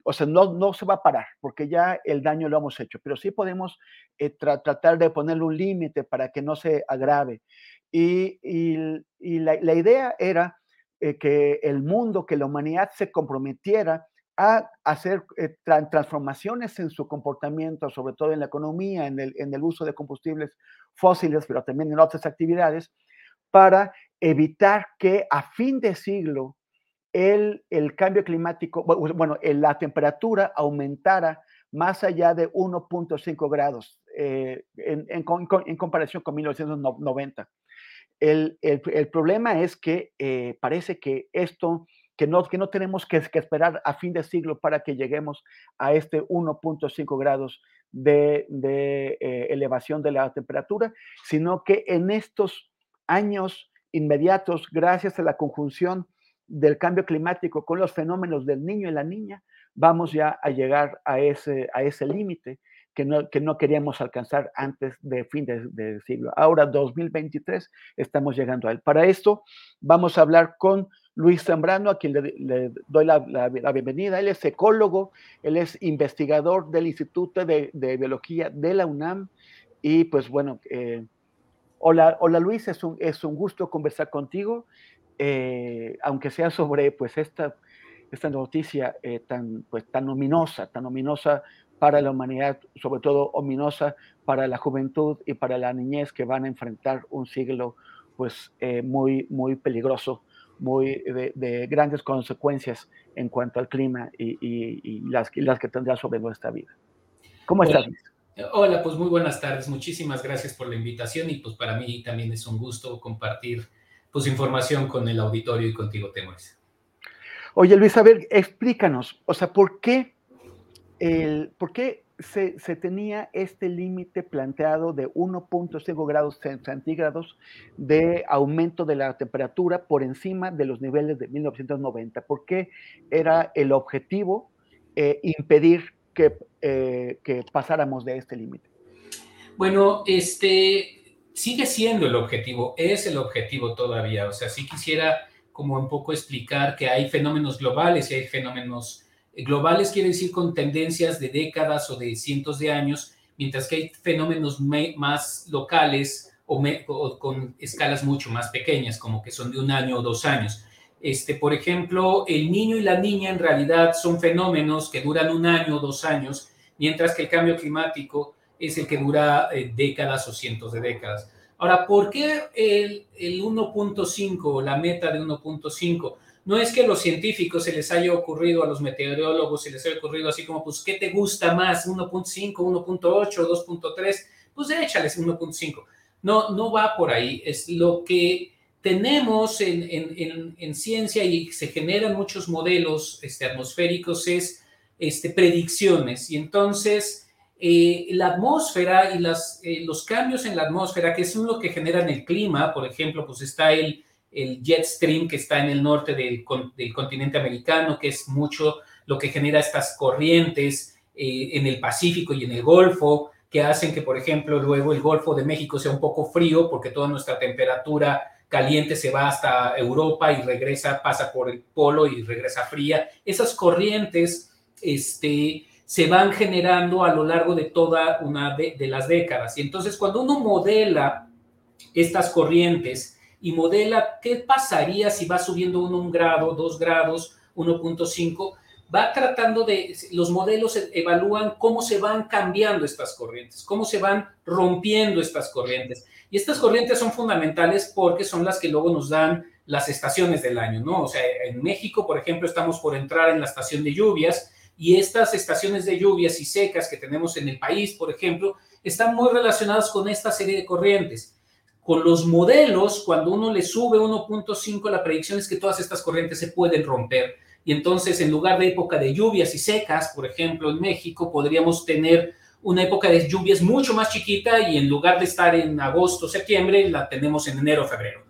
o sea, no, no se va a parar, porque ya el daño lo hemos hecho, pero sí podemos eh, tratar de ponerle un límite para que no se agrave. Y, y, la, la, idea era eh, que el mundo, que la humanidad se comprometiera a hacer eh, transformaciones en su comportamiento, sobre todo en la economía, en el, en el uso de combustibles fósiles, pero también en otras actividades, para evitar que a fin de siglo el, el cambio climático, bueno, la temperatura aumentara más allá de 1.5 grados eh, en, en, en, comparación con 1990. El, el, el problema es que eh, parece que esto que no, que no tenemos que, esperar a fin de siglo para que lleguemos a este 1.5 grados de, eh, elevación de la temperatura, sino que en estos años inmediatos, gracias a la conjunción del cambio climático con los fenómenos del niño y la niña, vamos ya a llegar a ese, a ese límite que no, que no queríamos alcanzar antes de fin del de siglo. Ahora, 2023, estamos llegando a él. Para esto, vamos a hablar con Luis Zambrano, a quien le, doy la, bienvenida. Él es ecólogo, él es investigador del Instituto de, Biología de la UNAM. Y pues bueno, eh, hola, hola Luis, es un, es un gusto conversar contigo, eh, aunque sea sobre pues esta, esta noticia eh, tan, pues, tan ominosa, tan ominosa para la humanidad, sobre todo ominosa para la juventud y para la niñez que van a enfrentar un siglo pues muy, muy peligroso muy de, grandes consecuencias en cuanto al clima y, las, las, que tendrá sobre nuestra vida. ¿Cómo estás?
Hola, pues muy buenas tardes. Muchísimas gracias por la invitación y pues para mí también es un gusto compartir pues información con el auditorio y contigo, Temores.
Oye, Luis, a ver, explícanos, o sea, ¿por qué, el, por qué se, tenía este límite planteado de 1.5 grados centígrados de aumento de la temperatura por encima de los niveles de 1990. ¿Por qué era el objetivo eh, impedir que, eh, que pasáramos de este límite?
Bueno, este sigue siendo el objetivo, es el objetivo todavía. O sea, sí quisiera como un poco explicar que hay fenómenos globales y hay fenómenos Globales quiere decir con tendencias de décadas o de cientos de años, mientras que hay fenómenos más locales o, con escalas mucho más pequeñas, como que son de un año o dos años. Este, por ejemplo, el niño y la niña en realidad son fenómenos que duran un año o dos años, mientras que el cambio climático es el que dura eh, décadas o cientos de décadas. Ahora, ¿por qué el, el 1.5 la meta de 1.5? no es que a los científicos se les haya ocurrido, a los meteorólogos se les haya ocurrido así como, pues, ¿qué te gusta más? ¿1.5, 1.8, 2.3? Pues échales 1.5. No, no va por ahí. Es lo que tenemos en, ciencia y se generan muchos modelos este, atmosféricos es este, predicciones. Y entonces eh, la atmósfera y eh, los cambios en la atmósfera, que son lo que generan el clima, por ejemplo, pues está el el jet stream que está en el norte del, continente americano, que es mucho lo que genera estas corrientes eh, en el Pacífico y en el Golfo, que hacen que, por ejemplo, luego el Golfo de México sea un poco frío porque toda nuestra temperatura caliente se va hasta Europa y regresa, pasa por el polo y regresa fría. Esas corrientes este, se van generando a lo largo de toda una de las décadas. Y entonces cuando uno modela estas corrientes, y modela qué pasaría si va subiendo uno un grado, dos grados, 1.5, va tratando de, los modelos e, evalúan cómo se van cambiando estas corrientes, cómo se van rompiendo estas corrientes. Y estas corrientes son fundamentales porque son las que luego nos dan las estaciones del año, ¿no? O sea, en México, por ejemplo, estamos por entrar en la estación de lluvias y estas estaciones de lluvias y secas que tenemos en el país, por ejemplo, están muy relacionadas con esta serie de corrientes. Con los modelos, cuando uno le sube 1.5, la predicción es que todas estas corrientes se pueden romper Y entonces, en lugar de época de lluvias y secas, por ejemplo, en México, podríamos tener una época de lluvias mucho más chiquita y en lugar de estar en agosto, septiembre, la tenemos en enero, febrero.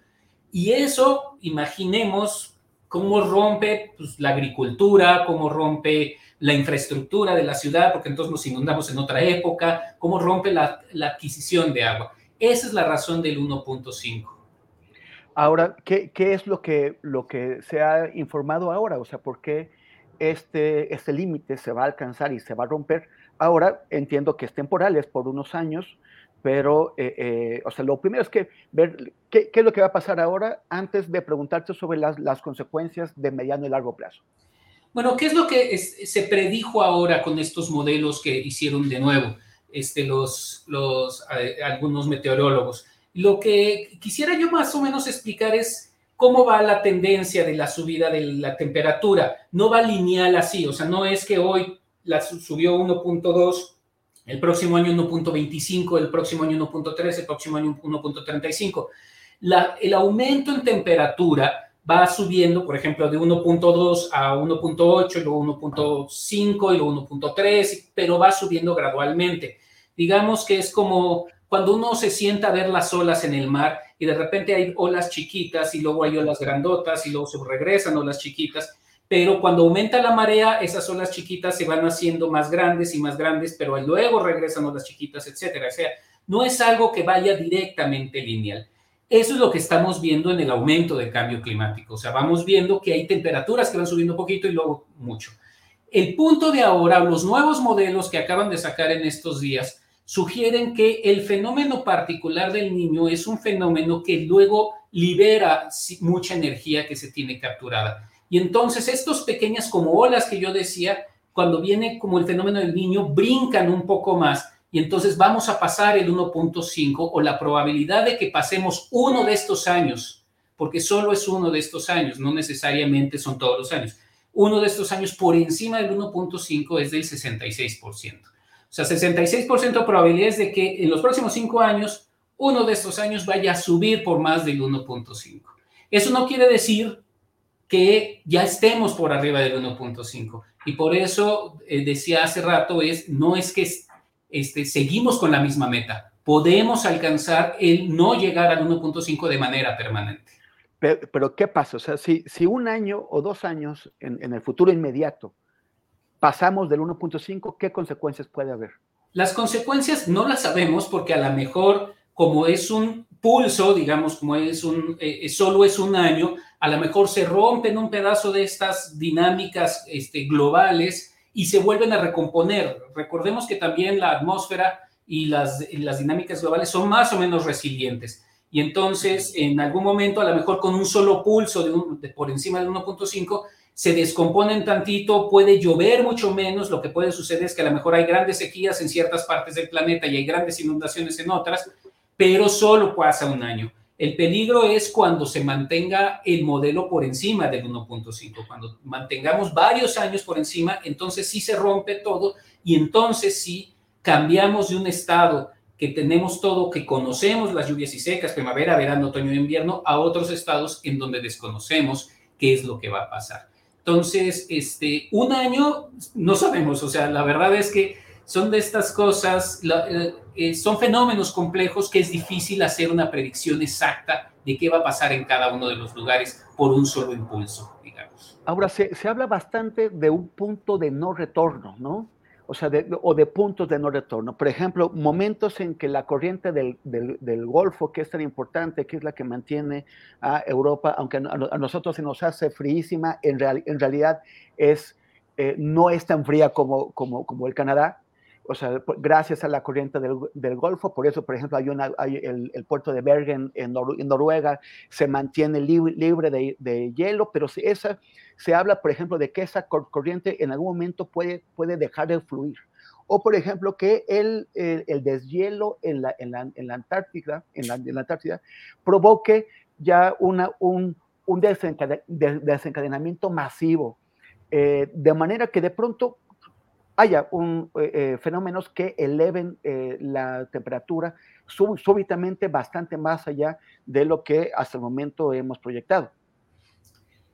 Y eso, imaginemos cómo rompe pues, la agricultura, cómo rompe la infraestructura de la ciudad, porque entonces nos inundamos en otra época, cómo rompe la, la adquisición de agua. Esa es la razón del 1.5.
Ahora, ¿qué, ¿qué, es lo que, lo que se ha informado ahora? O sea, ¿por qué este, este límite se va a alcanzar y se va a romper? Ahora entiendo que es temporal, es por unos años, pero, eh, eh, o sea, lo primero es que ver qué, qué, es lo que va a pasar ahora antes de preguntarte sobre las, las consecuencias de mediano y largo plazo.
Bueno, ¿qué es lo que es, se predijo ahora con estos modelos que hicieron de nuevo este, los, los, algunos meteorólogos? Lo que quisiera yo más o menos explicar es cómo va la tendencia de la subida de la temperatura. No va lineal así, o sea, no es que hoy la subió 1.2, el próximo año 1.25, el próximo año 1.3, el próximo año 1.35. el aumento en temperatura va subiendo, por ejemplo, de 1.2 a 1.8, luego 1.5 y luego 1.3, pero va subiendo gradualmente. Digamos que es como cuando uno se sienta a ver las olas en el mar y de repente hay olas chiquitas y luego hay olas grandotas y luego se regresan olas chiquitas, pero cuando aumenta la marea, esas olas chiquitas se van haciendo más grandes y más grandes, pero luego regresan olas chiquitas, etcétera. O sea, no es algo que vaya directamente lineal. Eso es lo que estamos viendo en el aumento del cambio climático. O sea, vamos viendo que hay temperaturas que van subiendo un poquito y luego mucho. El punto de ahora, los nuevos modelos que acaban de sacar en estos días, sugieren que el fenómeno particular del niño es un fenómeno que luego libera mucha energía que se tiene capturada. Y entonces estos pequeñas como olas que yo decía, cuando viene como el fenómeno del niño, brincan un poco más y entonces vamos a pasar el 1.5 o la probabilidad de que pasemos uno de estos años, porque solo es uno de estos años, no necesariamente son todos los años, uno de estos años por encima del 1.5 es del 66%. O sea, 66% de probabilidades de que en los próximos cinco años uno de estos años vaya a subir por más del 1.5. Eso no quiere decir que ya estemos por arriba del 1.5. Y por eso eh, decía hace rato, es, no es que este, seguimos con la misma meta, podemos alcanzar el no llegar al 1.5 de manera permanente.
Pero, ¿qué pasa? O sea, si, si un año o dos años en, en el futuro inmediato pasamos del 1.5, ¿qué consecuencias puede haber?
Las consecuencias no las sabemos porque a lo mejor como es un pulso, digamos, como es un, eh, solo es un año, a lo mejor se rompen un pedazo de estas dinámicas este, globales y se vuelven a recomponer. Recordemos que también la atmósfera y las, las dinámicas globales son más o menos resilientes. Y entonces, en algún momento, a lo mejor con un solo pulso de, un, de por encima del 1.5, se descomponen tantito, puede llover mucho menos, lo que puede suceder es que a lo mejor hay grandes sequías en ciertas partes del planeta y hay grandes inundaciones en otras, pero solo pasa un año. El peligro es cuando se mantenga el modelo por encima del 1.5, cuando mantengamos varios años por encima, entonces sí se rompe todo y entonces sí cambiamos de un estado que tenemos todo, que conocemos las lluvias y secas, primavera, verano, otoño e invierno, a otros estados en donde desconocemos qué es lo que va a pasar. Entonces, este, un año no sabemos, o sea, la verdad es que son de estas cosas, eh, eh, son fenómenos complejos que es difícil hacer una predicción exacta de qué va a pasar en cada uno de los lugares por un solo impulso, digamos.
Ahora, se, se habla bastante de un punto de no retorno, ¿no? o sea, de, o de puntos de no retorno. Por ejemplo, momentos en que la corriente del, del, Golfo, que es tan importante, que es la que mantiene a Europa, aunque a, a nosotros se nos hace fríísima, en, real, en realidad es, eh, no es tan fría como, como, como el Canadá, o sea, gracias a la corriente del, del, Golfo, por eso, por ejemplo, hay, una, hay el, el, puerto de Bergen en, Nor en Noruega se mantiene libre, libre de, de, hielo, pero esa, se habla, por ejemplo, de que esa corriente en algún momento puede, puede dejar de fluir. O, por ejemplo, que el, el, el deshielo en la, en, la, en la Antártida, en la, en la Antártida provoque ya una, un, un desencadenamiento masivo, eh, de manera que de pronto haya un, eh, eh, fenómenos que eleven eh, la temperatura sub, súbitamente bastante más allá de lo que hasta el momento hemos proyectado.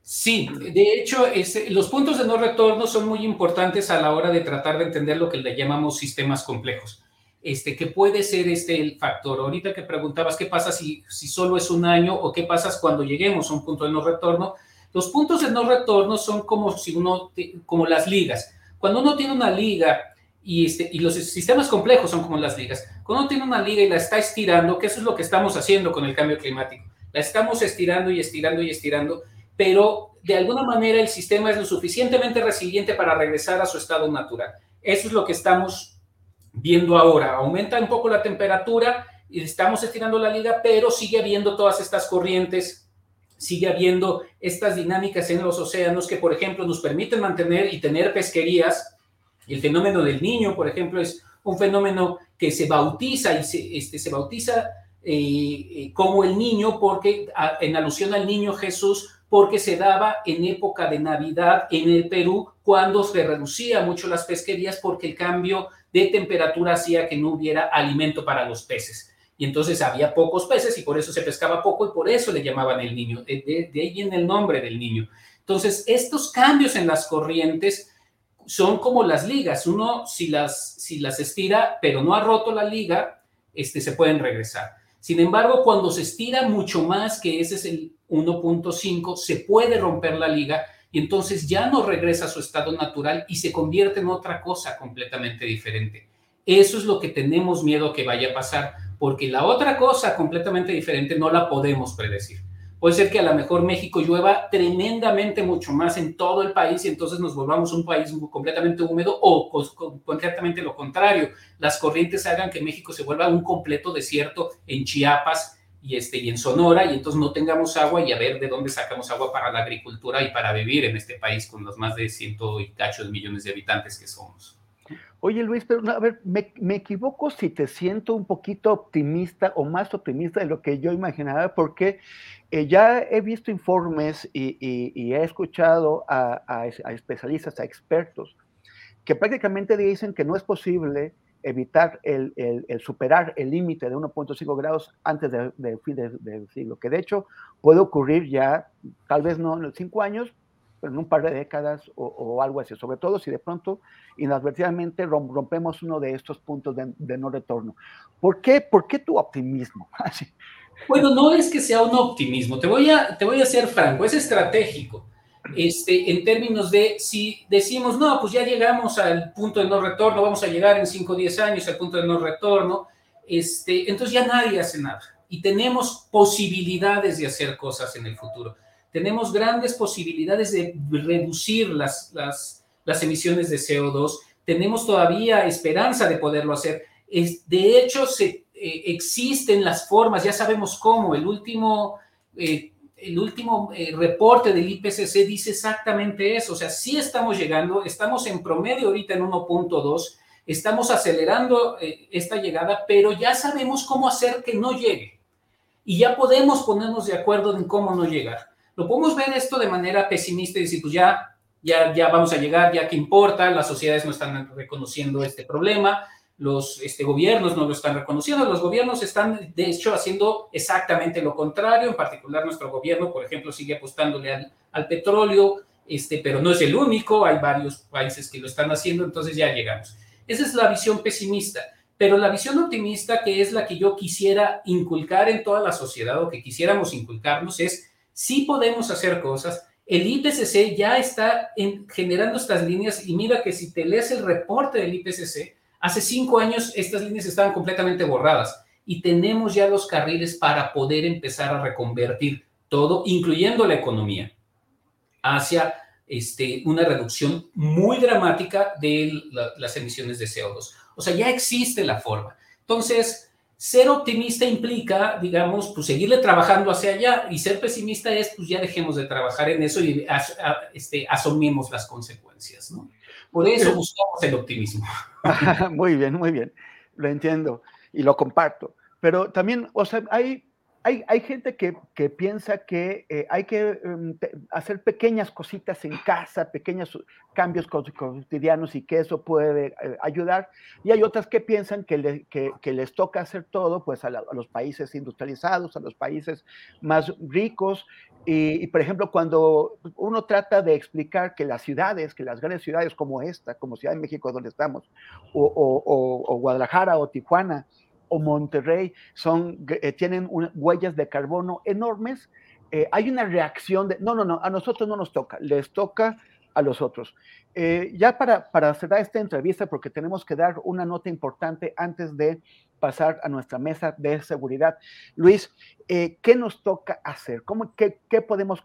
Sí, de hecho, los puntos de no retorno son muy importantes a la hora de tratar de entender lo que le llamamos sistemas complejos. Este, que puede ser este el factor. Ahorita que preguntabas qué pasa si, si solo es un año o qué pasa cuando lleguemos a un punto de no retorno, los puntos de no retorno son como si uno, como las ligas. Cuando uno tiene una liga y, este, y los sistemas complejos son como las ligas, cuando uno tiene una liga y la está estirando, que eso es lo que estamos haciendo con el cambio climático, la estamos estirando y estirando y estirando, pero de alguna manera el sistema es lo suficientemente resiliente para regresar a su estado natural. Eso es lo que estamos viendo ahora. Aumenta un poco la temperatura y estamos estirando la liga, pero sigue habiendo todas estas corrientes, sigue habiendo estas dinámicas en los océanos que, por ejemplo, nos permiten mantener y tener pesquerías. El fenómeno del niño, por ejemplo, es un fenómeno que se bautiza y se, este, se bautiza eh, eh, como el niño porque en alusión al niño Jesús porque se daba en época de Navidad en el Perú cuando se reducía mucho las pesquerías porque el cambio de temperatura hacía que no hubiera alimento para los peces. Y entonces había pocos peces y por eso se pescaba poco y por eso le llamaban el niño. De, ahí viene el nombre del niño. Entonces, estos cambios en las corrientes son como las ligas. Uno, si las, si las estira, pero no ha roto la liga, este, se pueden regresar. Sin embargo, cuando se estira mucho más, que ese es el 1.5, se puede romper la liga y entonces ya no regresa a su estado natural y se convierte en otra cosa completamente diferente. Eso es lo que tenemos miedo que vaya a pasar, porque la otra cosa completamente diferente no la podemos predecir. Puede ser que a lo mejor México llueva tremendamente mucho más en todo el país y entonces nos volvamos un país completamente húmedo o concretamente lo contrario, las corrientes hagan que México se vuelva un completo desierto en Chiapas y, este, y en Sonora y entonces no tengamos agua y a ver de dónde sacamos agua para la agricultura y para vivir en este país con los más de ciento y cachos millones de habitantes que somos.
Oye Luis, pero a ver, me, me, equivoco si te siento un poquito optimista o más optimista de lo que yo imaginaba, porque eh, ya he visto informes y, he escuchado a, especialistas, a expertos, que prácticamente dicen que no es posible evitar el, superar el límite de 1.5 grados antes del fin del siglo, que de hecho puede ocurrir ya, tal vez no en los cinco años, en un par de décadas o, algo así, sobre todo si de pronto inadvertidamente rompemos uno de estos puntos de, no retorno. ¿Por qué, ¿Por qué tu optimismo?
Bueno, no es que sea un optimismo, te voy a, te voy a ser franco, es estratégico. Este, en términos de si decimos, no, pues ya llegamos al punto de no retorno, vamos a llegar en 5 o 10 años al punto de no retorno, este, entonces ya nadie hace nada y tenemos posibilidades de hacer cosas en el futuro. Tenemos grandes posibilidades de reducir las, las, las emisiones de CO2, tenemos todavía esperanza de poderlo hacer. Es, de hecho, se eh, existen las formas, ya sabemos cómo. El último, eh, el último eh, reporte del IPCC dice exactamente eso. O sea, sí estamos llegando, estamos en promedio ahorita en 1.2, estamos acelerando esta llegada, pero ya sabemos cómo hacer que no llegue. Y ya podemos ponernos de acuerdo en cómo no llegar. Lo podemos ver esto de manera pesimista y decir, pues ya, ya, ya vamos a llegar, ya que importa, las sociedades no están reconociendo este problema, los este, gobiernos no lo están reconociendo, los gobiernos están de hecho haciendo exactamente lo contrario, en particular nuestro gobierno, por ejemplo, sigue apostándole al, al petróleo, este, pero no es el único, hay varios países que lo están haciendo, entonces ya llegamos. Esa es la visión pesimista, pero la visión optimista, que es la que yo quisiera inculcar en toda la sociedad o que quisiéramos inculcarnos, es si podemos hacer cosas. El IPCC ya está generando estas líneas y mira que si te lees el reporte del IPCC, Hace cinco años estas líneas estaban completamente borradas y tenemos ya los carriles para poder empezar a reconvertir todo, incluyendo la economía, hacia este, una reducción muy dramática de las emisiones de CO2. O sea, ya existe la forma. Entonces, ser optimista implica, digamos, pues seguirle trabajando hacia allá y ser pesimista es, pues ya dejemos de trabajar en eso y este, asumimos las consecuencias, ¿no? Por eso buscamos el optimismo.
muy bien, muy bien. Lo entiendo y lo comparto. Pero también, o sea, hay, hay, hay, gente que, piensa que eh, hay que um, hacer pequeñas cositas en casa, pequeños cambios cotidianos y que eso puede eh, ayudar. Y hay otras que piensan que, le, que, que, les toca hacer todo pues a, los países industrializados, a los países más ricos. Y, por ejemplo, cuando uno trata de explicar que las ciudades, que las grandes ciudades como esta, como Ciudad de México donde estamos, o Guadalajara o Tijuana, o Monterrey son, eh, tienen huellas de carbono enormes, eh, hay una reacción de, no, no, no, a nosotros no nos toca, les toca a los otros. Eh, ya para, para cerrar esta entrevista, porque tenemos que dar una nota importante antes de pasar a nuestra mesa de seguridad. Luis, ¿qué nos toca hacer? ¿Cómo, qué, qué podemos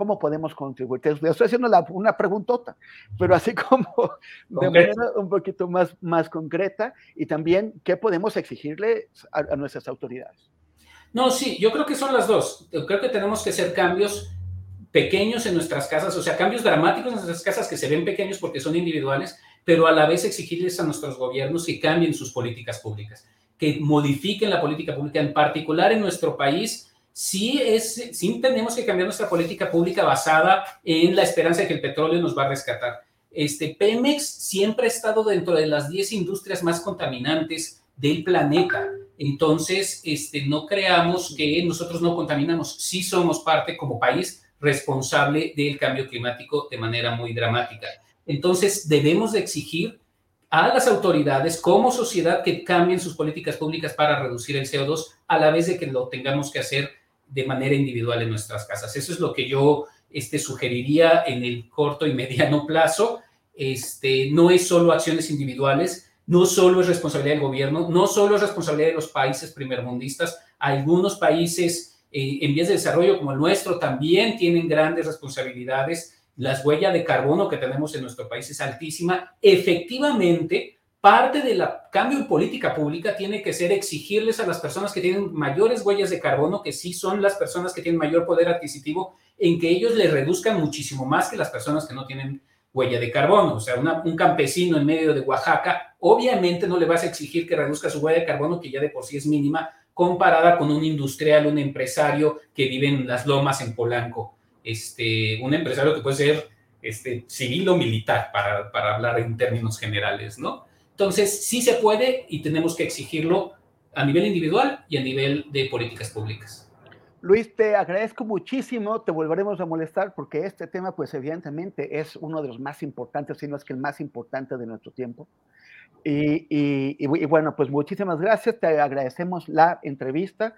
¿Cómo podemos contribuir? Te estoy haciendo la, una preguntota, pero así como de manera un poquito más, más concreta y también qué podemos exigirle a, a, nuestras autoridades.
No, sí, yo creo que son las dos. Yo creo que tenemos que hacer cambios pequeños en nuestras casas, o sea, cambios dramáticos en nuestras casas que se ven pequeños porque son individuales, pero a la vez exigirles a nuestros gobiernos que cambien sus políticas públicas, que modifiquen la política pública, en particular en nuestro país sí, es, sí tenemos que cambiar nuestra política pública basada en la esperanza de que el petróleo nos va a rescatar. Este, Pemex siempre ha estado dentro de las 10 industrias más contaminantes del planeta. Entonces, este, no creamos que nosotros no contaminamos. Sí somos parte como país responsable del cambio climático de manera muy dramática. Entonces, debemos de exigir a las autoridades como sociedad que cambien sus políticas públicas para reducir el CO2 a la vez de que lo tengamos que hacer de manera individual en nuestras casas. Eso es lo que yo este, sugeriría en el corto y mediano plazo. Este, no es solo acciones individuales, no solo es responsabilidad del gobierno, no solo es responsabilidad de los países primermundistas. Algunos países eh, en vías de desarrollo como el nuestro también tienen grandes responsabilidades. La huella de carbono que tenemos en nuestro país es altísima. Efectivamente, parte del cambio en política pública tiene que ser exigirles a las personas que tienen mayores huellas de carbono, que sí son las personas que tienen mayor poder adquisitivo, en que ellos le reduzcan muchísimo más que las personas que no tienen huella de carbono. O sea, un campesino en medio de Oaxaca, obviamente no le vas a exigir que reduzca su huella de carbono, que ya de por sí es mínima, comparada con un industrial, un empresario que vive en las lomas en Polanco. Este, un empresario que puede ser este, civil o militar, para, para hablar en términos generales, ¿no? Entonces, sí se puede y tenemos que exigirlo a nivel individual y a nivel de políticas públicas.
Luis, te agradezco muchísimo, te volveremos a molestar porque este tema, pues evidentemente es uno de los más importantes, si no es que el más importante de nuestro tiempo. Y, y, y bueno, pues muchísimas gracias, te agradecemos la entrevista.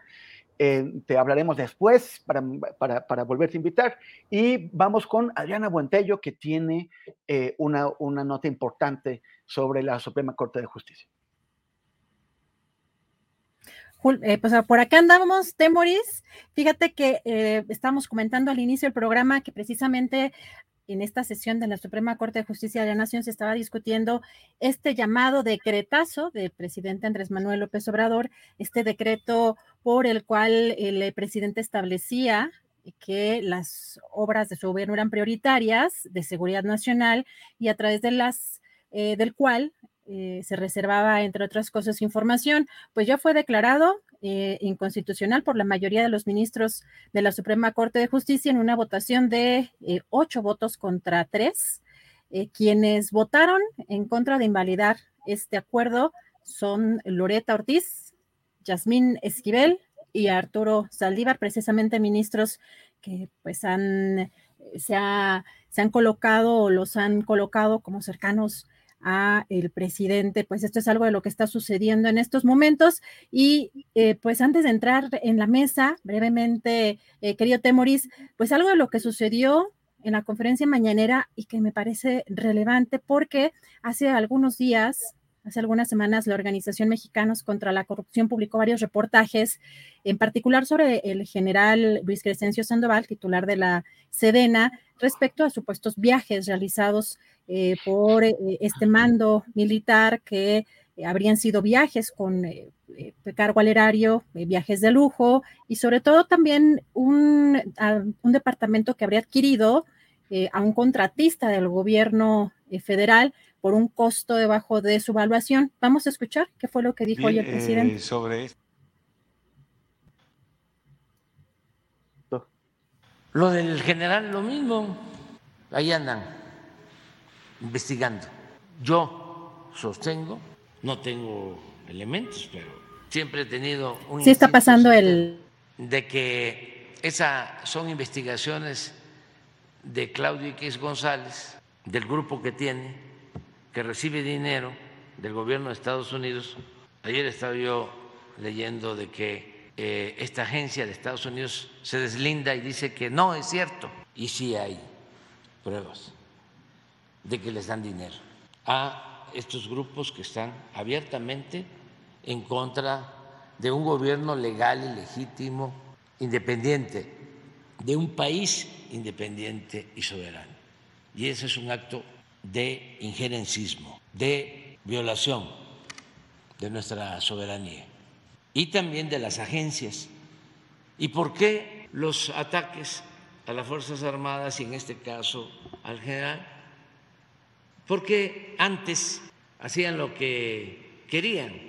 Te hablaremos después para, para, para, volverte a invitar. Y vamos con Adriana Buentello, que tiene eh, una, una nota importante sobre la Suprema Corte de Justicia.
Eh, pues por acá andamos, Temoris. Fíjate que eh, estamos comentando al inicio del programa que precisamente en esta sesión de la Suprema Corte de Justicia de la Nación se estaba discutiendo este llamado decretazo del presidente Andrés Manuel López Obrador, este decreto por el cual el presidente establecía que las obras de su gobierno eran prioritarias de seguridad nacional y a través de las eh, del cual eh, se reservaba, entre otras cosas, información, pues ya fue declarado eh, inconstitucional por la mayoría de los ministros de la Suprema Corte de Justicia en una votación de eh, ocho votos contra tres. Eh, quienes votaron en contra de invalidar este acuerdo son Loreta Ortiz, Yasmín Esquivel y Arturo Saldívar, precisamente ministros que pues han se, ha, se han colocado o los han colocado como cercanos a el presidente, pues esto es algo de lo que está sucediendo en estos momentos. Y eh, pues antes de entrar en la mesa, brevemente, eh, querido Temoris, pues algo de lo que sucedió en la conferencia mañanera y que me parece relevante porque hace algunos días, hace algunas semanas, la Organización Mexicanos contra la Corrupción publicó varios reportajes, en particular sobre el general Luis Crescencio Sandoval, titular de la Sedena, respecto a supuestos viajes realizados eh, por eh, este mando militar que eh, habrían sido viajes con cargo al erario, viajes de lujo y sobre todo también un, un departamento que habría adquirido a un contratista del gobierno federal por un costo debajo de su evaluación. Vamos a escuchar qué fue lo que dijo hoy el presidente.
sobre
Lo del general, lo mismo. Ahí andan investigando. Yo sostengo, no tengo elementos, pero siempre he tenido un...
Sí está pasando el...
De que esas son investigaciones de Claudio X González, del grupo que tiene, que recibe dinero del gobierno de Estados Unidos. Ayer estaba yo leyendo de que eh, esta agencia de Estados Unidos se deslinda y dice que no es cierto. Y sí hay pruebas de que les dan dinero a estos grupos que están abiertamente en contra de un gobierno legal y legítimo, independiente, de un país independiente y soberano. Y ese es un acto de injerencismo, de violación de nuestra soberanía y también de las agencias. ¿Y por qué los ataques a las Fuerzas Armadas y en este caso al general? Porque antes hacían lo que querían,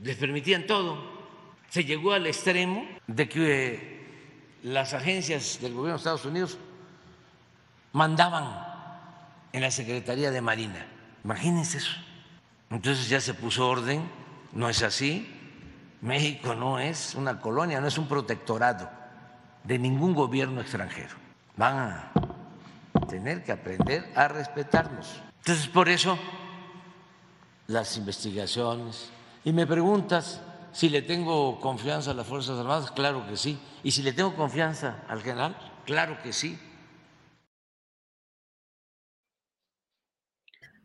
les permitían todo. Se llegó al extremo de que las agencias del gobierno de Estados Unidos mandaban en la Secretaría de Marina. Imagínense eso. Entonces ya se puso orden, no es así. México no es una colonia, no es un protectorado de ningún gobierno extranjero. Van a tener que aprender a respetarnos. Entonces, por eso las investigaciones. Y me preguntas si le tengo confianza a las Fuerzas Armadas, claro que sí. Y si le tengo confianza al general, claro que sí.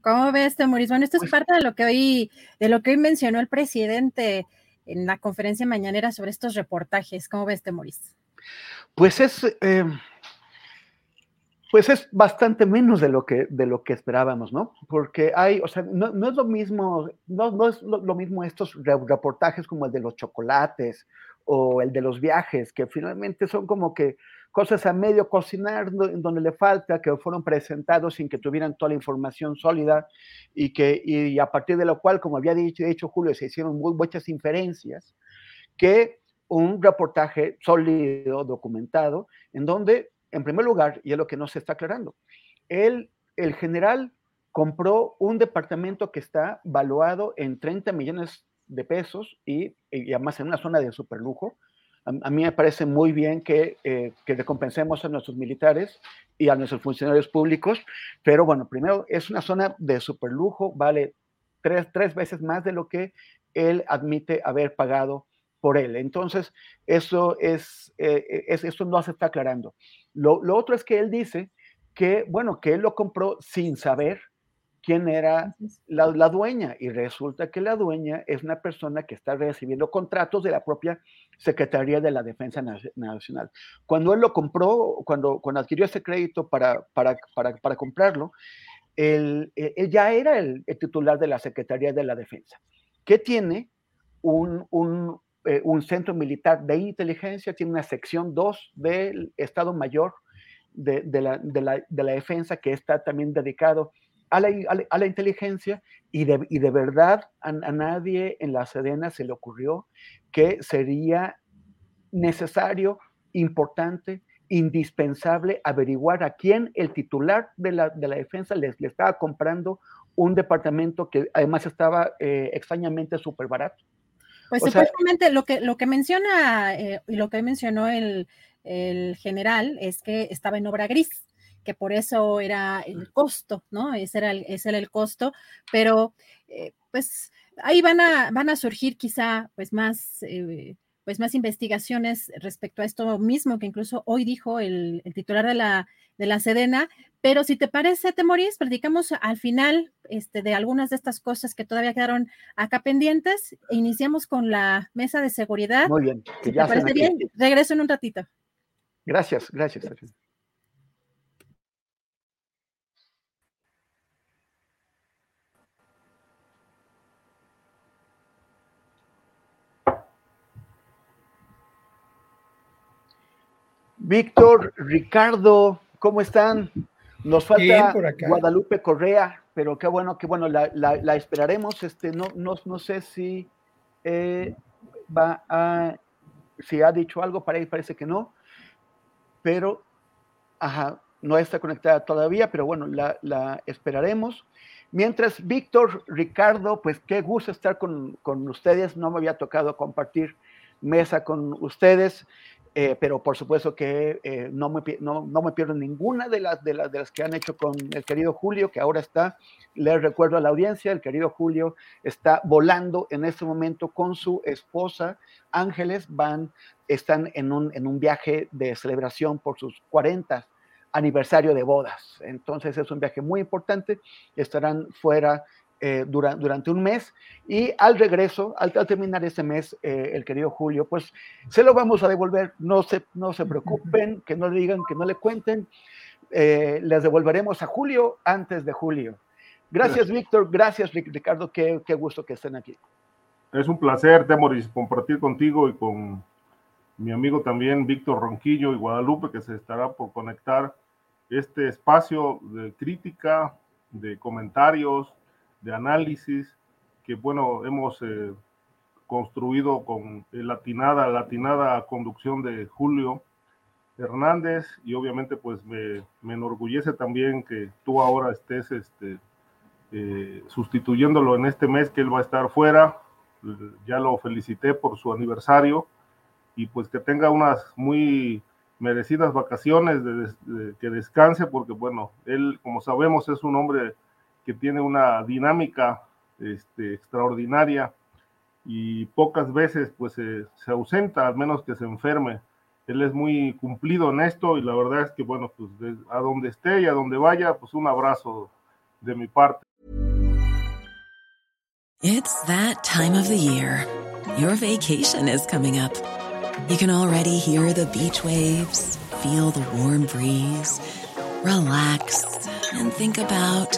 ¿Cómo ves, Temoris? Bueno, esto es pues parte de lo que hoy, de lo que hoy mencionó el presidente en la conferencia mañanera sobre estos reportajes. ¿Cómo ves, Temoris?
Pues es, eh, pues es bastante menos de lo que, de lo que esperábamos, ¿no? Porque hay, o sea, no, es lo mismo, no, no es lo, mismo estos reportajes como el de los chocolates o el de los viajes, que finalmente son como que cosas a medio cocinar donde le falta, que fueron presentados sin que tuvieran toda la información sólida y, que, y a partir de lo cual, como había dicho, dicho Julio, se hicieron muchas inferencias, que un reportaje sólido, documentado, en donde, en primer lugar, y es lo que no se está aclarando, él, el general compró un departamento que está valuado en 30 millones de pesos y, y además en una zona de superlujo, a, mí me parece muy bien que, eh, que, recompensemos a nuestros militares y a nuestros funcionarios públicos, pero bueno, primero es una zona de superlujo, vale tres, tres veces más de lo que él admite haber pagado por él. Entonces, eso, es, eh, es eso no se está aclarando. Lo, lo, otro es que él dice que, bueno, que él lo compró sin saber quién era la, la, dueña y resulta que la dueña es una persona que está recibiendo contratos de la propia Secretaría de la Defensa Nacional. Cuando él lo compró, cuando, cuando adquirió ese crédito para, para, para, para comprarlo, él, eh, él, ya era el, titular de la Secretaría de la Defensa, que tiene un, un, eh, un, centro militar de inteligencia, tiene una sección 2 del Estado Mayor de, de, la, de, la, de la Defensa que está también dedicado a la, a la, inteligencia y de, y de verdad a, a, nadie en la Sedena se le ocurrió que sería necesario, importante, indispensable averiguar a quién el titular de la, de la defensa le, le, estaba comprando un departamento que además estaba eh, extrañamente súper barato.
Pues o supuestamente sea, lo, que, lo que menciona eh, y lo que mencionó el, el general es que estaba en obra gris que por eso era el costo, ¿no? Ese era el, ese era el costo, pero eh, pues ahí van a, van a surgir quizá pues más, eh, pues más investigaciones respecto a esto mismo que incluso hoy dijo el, el, titular de la, de la Sedena, pero si te parece, Temoris, platicamos al final este, de algunas de estas cosas que todavía quedaron acá pendientes e iniciamos con la mesa de seguridad.
Muy bien.
Si te parece bien, regreso en un ratito.
Gracias, gracias. gracias. Víctor, Ricardo, ¿cómo están? Nos falta Guadalupe Correa, pero qué bueno, qué bueno, la, la, la esperaremos. Este, no, no, no sé si eh, va a, si ha dicho algo, para ahí parece que no, pero Ajá, no está conectada todavía, pero bueno, la, la esperaremos. Mientras, Víctor, Ricardo, pues qué gusto estar con, con, ustedes. No me había tocado compartir mesa con ustedes, eh, pero por supuesto que eh, no, me, no, no, me, pierdo ninguna de las, de, las, de las que han hecho con el querido Julio, que ahora está, les recuerdo a la audiencia, el querido Julio está volando en este momento con su esposa Ángeles, van, están en un, en un viaje de celebración por sus 40 aniversario de bodas. Entonces es un viaje muy importante, estarán fuera eh, dura, durante un mes y al regreso, al, al terminar ese mes, eh, el querido Julio, pues se lo vamos a devolver, no se, no se preocupen, que no le digan, que no le cuenten, eh, les devolveremos a Julio antes de julio. Gracias, Víctor, gracias, Ricardo, qué, qué gusto que estén aquí.
Es un placer, Temoris, compartir contigo y con mi amigo también, Víctor Ronquillo y Guadalupe, que se estará por conectar este espacio de crítica, de comentarios, de análisis, que bueno, hemos eh, construido con latinada, latinada conducción de Julio Hernández y obviamente pues me, me enorgullece también que tú ahora estés este, eh, sustituyéndolo en este mes que él va a estar fuera. Ya lo felicité por su aniversario y pues que tenga unas muy merecidas vacaciones, de, de, que descanse, porque bueno, él, como sabemos, es un hombre que tiene una dinámica este, extraordinaria y pocas veces pues se, se ausenta, al menos que se enferme. Él es muy cumplido en esto y la verdad es que bueno, pues a donde esté y a donde vaya, pues un abrazo de mi parte.
It's that time of the year. Your vacation is coming up. You can already hear the beach waves, feel the warm breeze, relax, and think about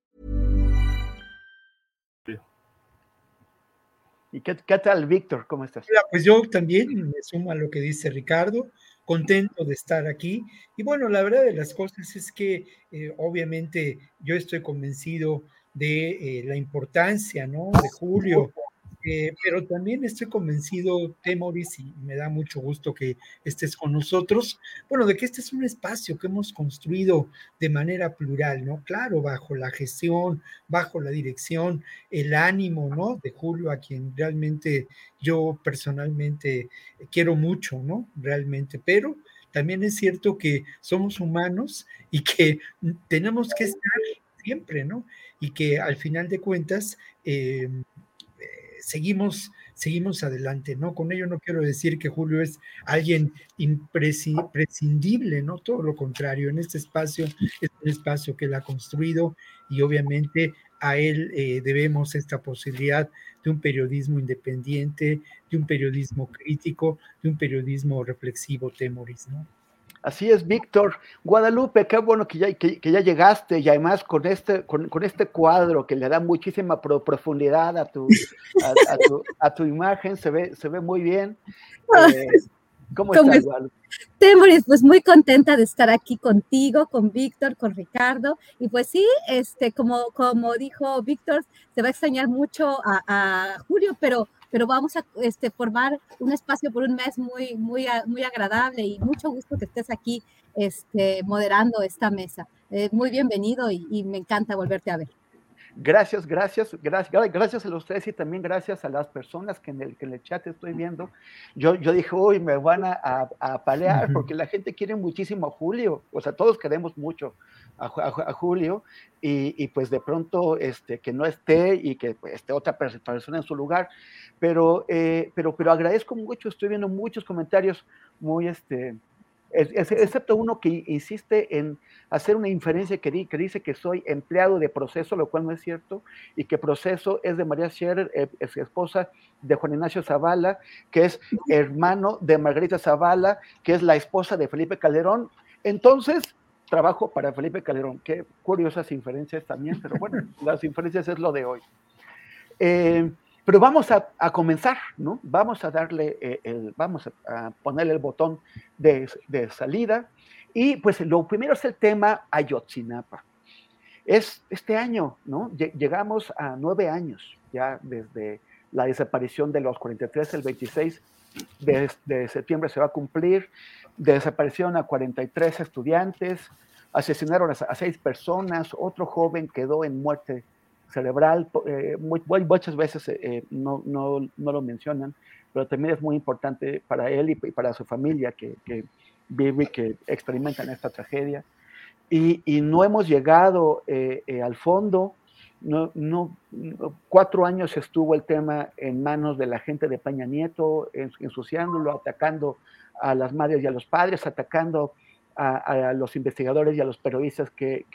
¿Y qué, qué, tal, Víctor? ¿Cómo estás?
Pues yo también me sumo a lo que dice Ricardo, contento de estar aquí. Y bueno, la verdad de las cosas es que eh, obviamente yo estoy convencido de eh, la importancia, ¿no? De Julio, eh, pero también estoy convencido, Temoris, y me da mucho gusto que estés con nosotros, bueno, de que este es un espacio que hemos construido de manera plural, ¿no? Claro, bajo la gestión, bajo la dirección, el ánimo, ¿no? De Julio, a quien realmente yo personalmente quiero mucho, ¿no? Realmente, pero también es cierto que somos humanos y que tenemos que estar siempre, ¿no? Y que al final de cuentas, eh, seguimos, seguimos adelante, ¿no? Con ello no quiero decir que Julio es alguien imprescindible, ¿no? Todo lo contrario, en este espacio es un espacio que él ha construido y obviamente a él eh, debemos esta posibilidad de un periodismo independiente, de un periodismo crítico, de un periodismo reflexivo, Temoris, ¿no?
Así es, Víctor. Guadalupe, qué bueno que ya, que, que ya llegaste y además con este, con, con, este cuadro que le da muchísima pro, profundidad a tu, a, a, tu, a tu, imagen, se ve, se ve muy bien. Eh, ¿Cómo, ¿Cómo estás, Guadalupe?
Temoris, pues muy contenta de estar aquí contigo, con Víctor, con Ricardo. Y pues sí, este, como, como dijo Víctor, se va a extrañar mucho a, a Julio, pero pero vamos a este, formar un espacio por un mes muy, muy, muy agradable y mucho gusto que estés aquí este, moderando esta mesa. Eh, muy bienvenido y, y, me encanta volverte a ver.
Gracias, gracias, gracias, gracias a los tres y también gracias a las personas que en el, que en el chat estoy viendo. Yo, yo dije, uy, me van a, a, palear porque la gente quiere muchísimo a Julio, o sea, todos queremos mucho a, a Julio y, y, pues de pronto este, que no esté y que pues, esté otra persona en su lugar, pero, eh, pero, pero agradezco mucho, estoy viendo muchos comentarios muy, este, excepto uno que insiste en hacer una inferencia que, dice que soy empleado de proceso, lo cual no es cierto, y que proceso es de María Scherer, eh, es esposa de Juan Ignacio Zavala, que es hermano de Margarita Zavala, que es la esposa de Felipe Calderón. Entonces, trabajo para Felipe Calderón. Qué curiosas inferencias también, pero bueno, las inferencias es lo de hoy. Eh, pero vamos a, comenzar, ¿no? Vamos a darle, eh, el, vamos a, ponerle el botón de, salida. Y pues lo primero es el tema Ayotzinapa. Es este año, ¿no? Llegamos a nueve años ya desde la desaparición de los 43, el 26 de, septiembre se va a cumplir. Desaparecieron a 43 estudiantes, asesinaron a, a seis personas, otro joven quedó en muerte cerebral, eh, muchas veces eh, eh, no, no, no, lo mencionan, pero también es muy importante para él y, para su familia que, que vive y que experimentan esta tragedia. Y, no hemos llegado al fondo. No, no, cuatro años estuvo el tema en manos de la gente de Peña Nieto, ensuciándolo, atacando a las madres y a los padres, atacando a, los investigadores y a los periodistas que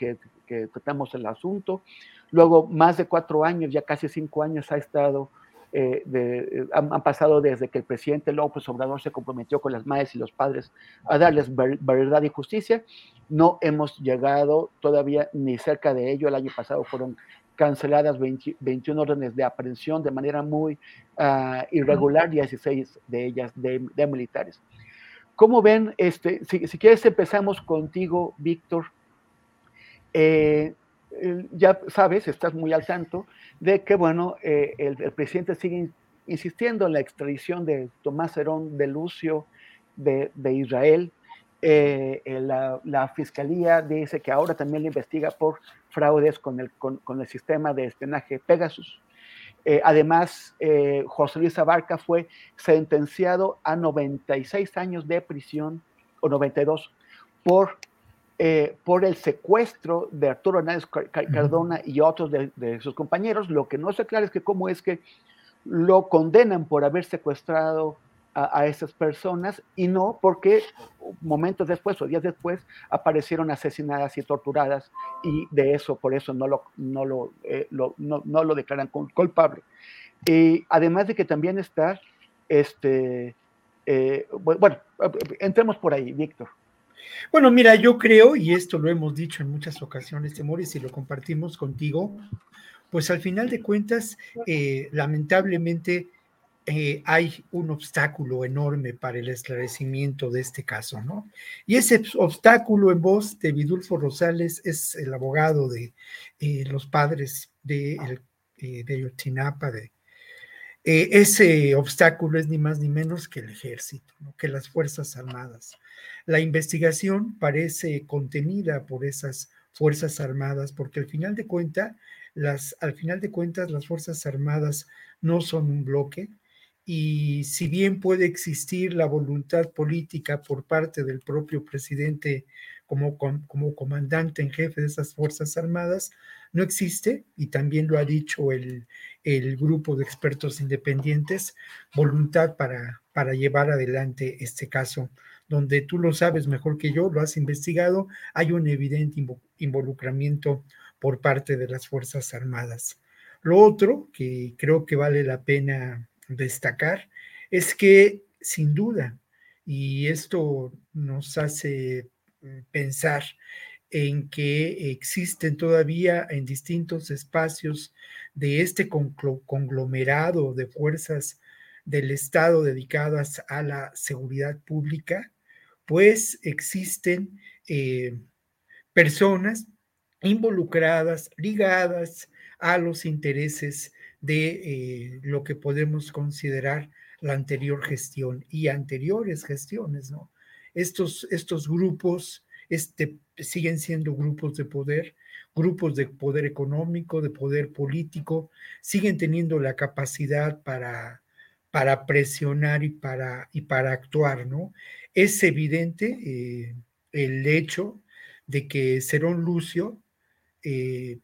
tratamos el asunto. Luego, más de cuatro años, ya casi cinco años ha estado, eh, de, han, pasado desde que el presidente López Obrador se comprometió con las madres y los padres a darles verdad y justicia. No hemos llegado todavía ni cerca de ello. El año pasado fueron canceladas 21 órdenes de aprehensión de manera muy uh, irregular, 16 de ellas de, militares. ¿Cómo ven? Este, si, si, quieres empezamos contigo, Víctor. Eh, ya sabes, estás muy al tanto de que, bueno, eh, el, presidente sigue insistiendo en la extradición de Tomás Herón de Lucio de, Israel. Eh, la, fiscalía dice que ahora también le investiga por fraudes con el, con, el sistema de espionaje Pegasus. Eh, además, José Luis Abarca fue sentenciado a 96 años de prisión, o 92, por eh, por el secuestro de Arturo Hernández Cardona y otros de, sus compañeros. Lo que no se aclara es que cómo es que lo condenan por haber secuestrado a, esas personas y no porque momentos después o días después aparecieron asesinadas y torturadas y de eso, por eso no lo, no lo, eh, no, no, lo declaran culpable. Y además de que también está, este, eh, bueno, entremos por ahí, Víctor.
Bueno, mira, yo creo, y esto lo hemos dicho en muchas ocasiones, Temores, y lo compartimos contigo, pues al final de cuentas, eh, lamentablemente eh, hay un obstáculo enorme para el esclarecimiento de este caso, ¿no? Y ese obstáculo en voz de Vidulfo Rosales es el abogado de eh, los padres de, de Yotzinapa, de, ese obstáculo es ni más ni menos que el ejército, ¿no? que las Fuerzas Armadas. La investigación parece contenida por esas Fuerzas Armadas, porque al final de cuentas, las, al final de cuentas, las Fuerzas Armadas no son un bloque, y si bien puede existir la voluntad política por parte del propio presidente como, como comandante en jefe de esas Fuerzas Armadas, no existe, y también lo ha dicho el, el grupo de expertos independientes, voluntad para, para llevar adelante este caso donde tú lo sabes mejor que yo, lo has investigado, hay un evidente involucramiento por parte de las Fuerzas Armadas. Lo otro que creo que vale la pena destacar es que sin duda, y esto nos hace mm, pensar en que existen todavía en distintos espacios de este conglomerado de fuerzas del Estado dedicadas a la seguridad pública, pues existen eh, personas involucradas, ligadas a los intereses de eh, lo que podemos considerar la anterior gestión y anteriores gestiones, ¿no? Estos, estos grupos este, siguen siendo grupos de poder grupos de poder económico, de poder político, siguen teniendo la capacidad para, para presionar y para, y para actuar, ¿no? Es evidente eh, el hecho de que Cerón Lucio eh,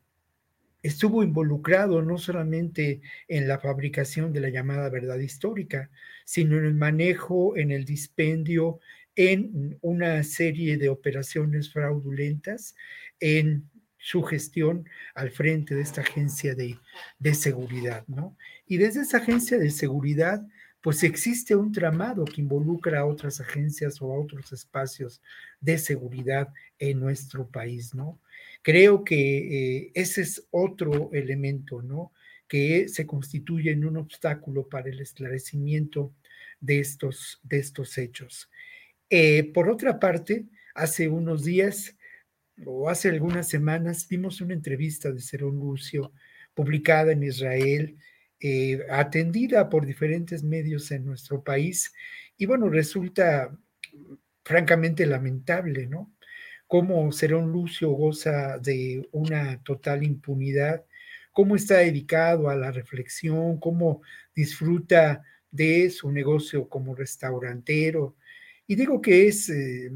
estuvo involucrado no solamente en la fabricación de la llamada verdad histórica, sino en el manejo, en el dispendio, en una serie de operaciones fraudulentas, en su gestión al frente de esta agencia de, de, seguridad, ¿no? Y desde esa agencia de seguridad, pues existe un tramado que involucra a otras agencias o a otros espacios de seguridad en nuestro país, ¿no? Creo que eh, ese es otro elemento, ¿no? Que se constituye en un obstáculo para el esclarecimiento de estos, de estos hechos. Eh, por otra parte, hace unos días o hace algunas semanas vimos una entrevista de Cerón Lucio publicada en Israel, eh, atendida por diferentes medios en nuestro país, y bueno, resulta francamente lamentable, ¿no? Cómo Cerón Lucio goza de una total impunidad, cómo está dedicado a la reflexión, cómo disfruta de su negocio como restaurantero. Y digo que es eh,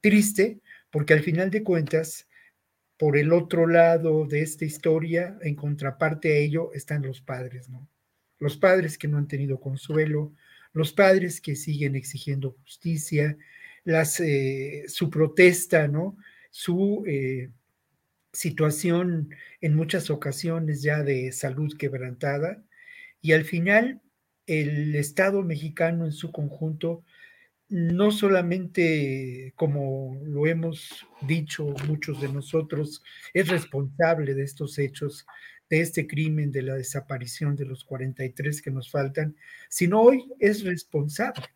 triste porque al final de cuentas, por el otro lado de esta historia, en contraparte a ello, están los padres, ¿no? Los padres que no han tenido consuelo, los padres que siguen exigiendo justicia, eh, su protesta, ¿no? Su eh, situación en muchas ocasiones ya de salud quebrantada. Y al final, el Estado mexicano en su conjunto no solamente, como lo hemos dicho muchos de nosotros, es responsable de estos hechos, de este crimen, de la desaparición de los 43 que nos faltan, sino hoy es responsable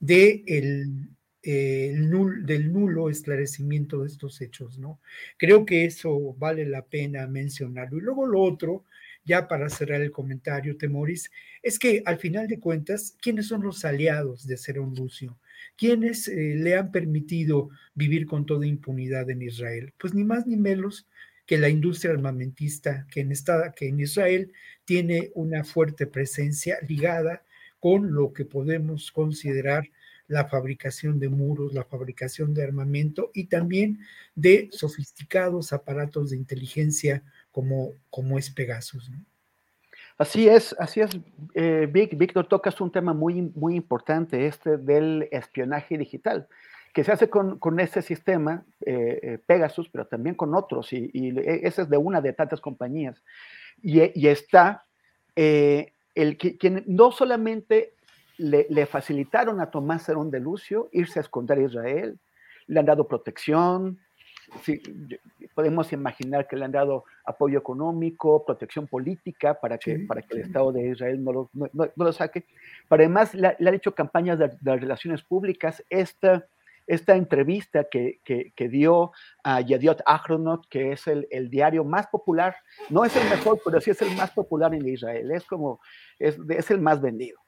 el, del nulo esclarecimiento de estos hechos, ¿no? Creo que eso vale la pena mencionarlo. Y luego lo otro, ya para cerrar el comentario, Temoris, es que al final de cuentas, ¿quiénes son los aliados de Cerón Lucio? ¿Quiénes eh, le han permitido vivir con toda impunidad en Israel? Pues ni más ni menos que la industria armamentista que en, que en Israel tiene una fuerte presencia ligada con lo que podemos considerar la fabricación de muros, la fabricación de armamento y también de sofisticados aparatos de inteligencia como, como es Pegasus.
Así es, así es, eh, Víctor, tocas un tema muy, muy importante, este del espionaje digital, que se hace con, con este sistema, eh, eh, Pegasus, pero también con otros, y, y, ese es de una de tantas compañías. Y, y está el que quien no solamente le, le, facilitaron a Tomás Serón de Lucio irse a esconder a Israel, le han dado protección, sí, podemos imaginar que le han dado apoyo económico, protección política para que, sí, para que sí. el Estado de Israel no lo, no, no, no lo saque. Pero además le, le, han hecho campañas de, de, relaciones públicas. Esta, esta entrevista que, que, que dio a Yadiot Ahronot, que es el, el, diario más popular, no es el mejor, pero sí es el más popular en Israel, es como, es, es el más vendido.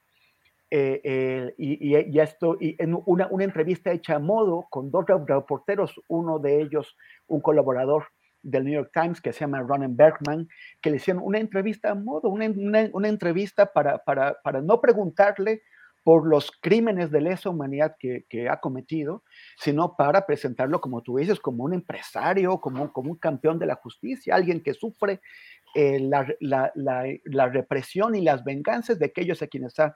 Eh, y, esto, y en una, una, entrevista hecha a modo con dos reporteros, uno de ellos, un colaborador del New York Times que se llama Ronan Bergman, que le hicieron una entrevista a modo, una, una, una entrevista para, para, para, no preguntarle por los crímenes de lesa humanidad que, que, ha cometido, sino para presentarlo, como tú dices, como un empresario, como, como un campeón de la justicia, alguien que sufre eh, la, la, la, la, represión y las venganzas de aquellos a quienes ha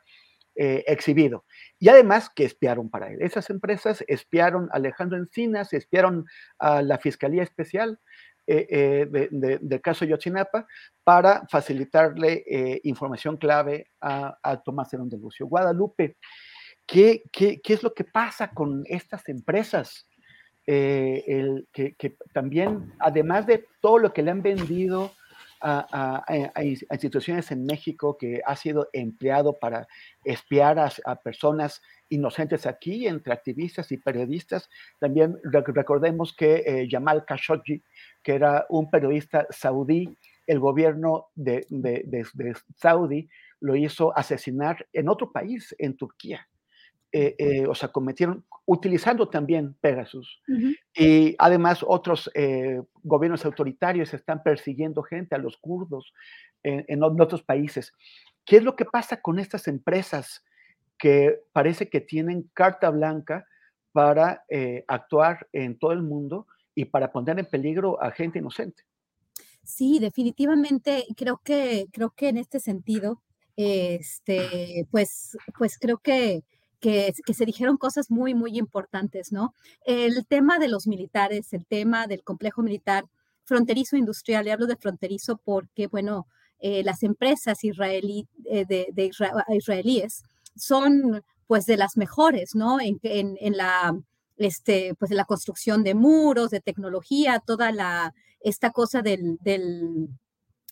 eh, exhibido. Y además que espiaron para él. Esas empresas espiaron a Alejandro Encinas, espiaron a la Fiscalía Especial eh, eh, de, de, del caso Yotzinapa para facilitarle información clave a, a Tomás Herón de Lucio. Guadalupe, ¿qué, qué, qué es lo que pasa con estas empresas? El, que también, además de todo lo que le han vendido, a, a, a, instituciones en México que ha sido empleado para espiar a, a, personas inocentes aquí, entre activistas y periodistas. También recordemos que eh, Jamal Khashoggi, que era un periodista saudí, el gobierno de, de, de, de Saudi lo hizo asesinar en otro país, en Turquía. Eh, eh, o sea, cometieron utilizando también Pegasus. Y además otros eh, gobiernos autoritarios están persiguiendo gente, a los kurdos, en, otros países. ¿Qué es lo que pasa con estas empresas que parece que tienen carta blanca para actuar en todo el mundo y para poner en peligro a gente inocente?
Sí, definitivamente creo que creo que en este sentido este pues pues creo que que, se dijeron cosas muy, muy importantes, ¿no? El tema de los militares, el tema del complejo militar fronterizo industrial, y hablo de fronterizo porque, bueno, eh, las empresas israelí, eh, de, israelíes son pues de las mejores, ¿no? En, en, la, este, pues, la construcción de muros, de tecnología, toda la, esta cosa del, del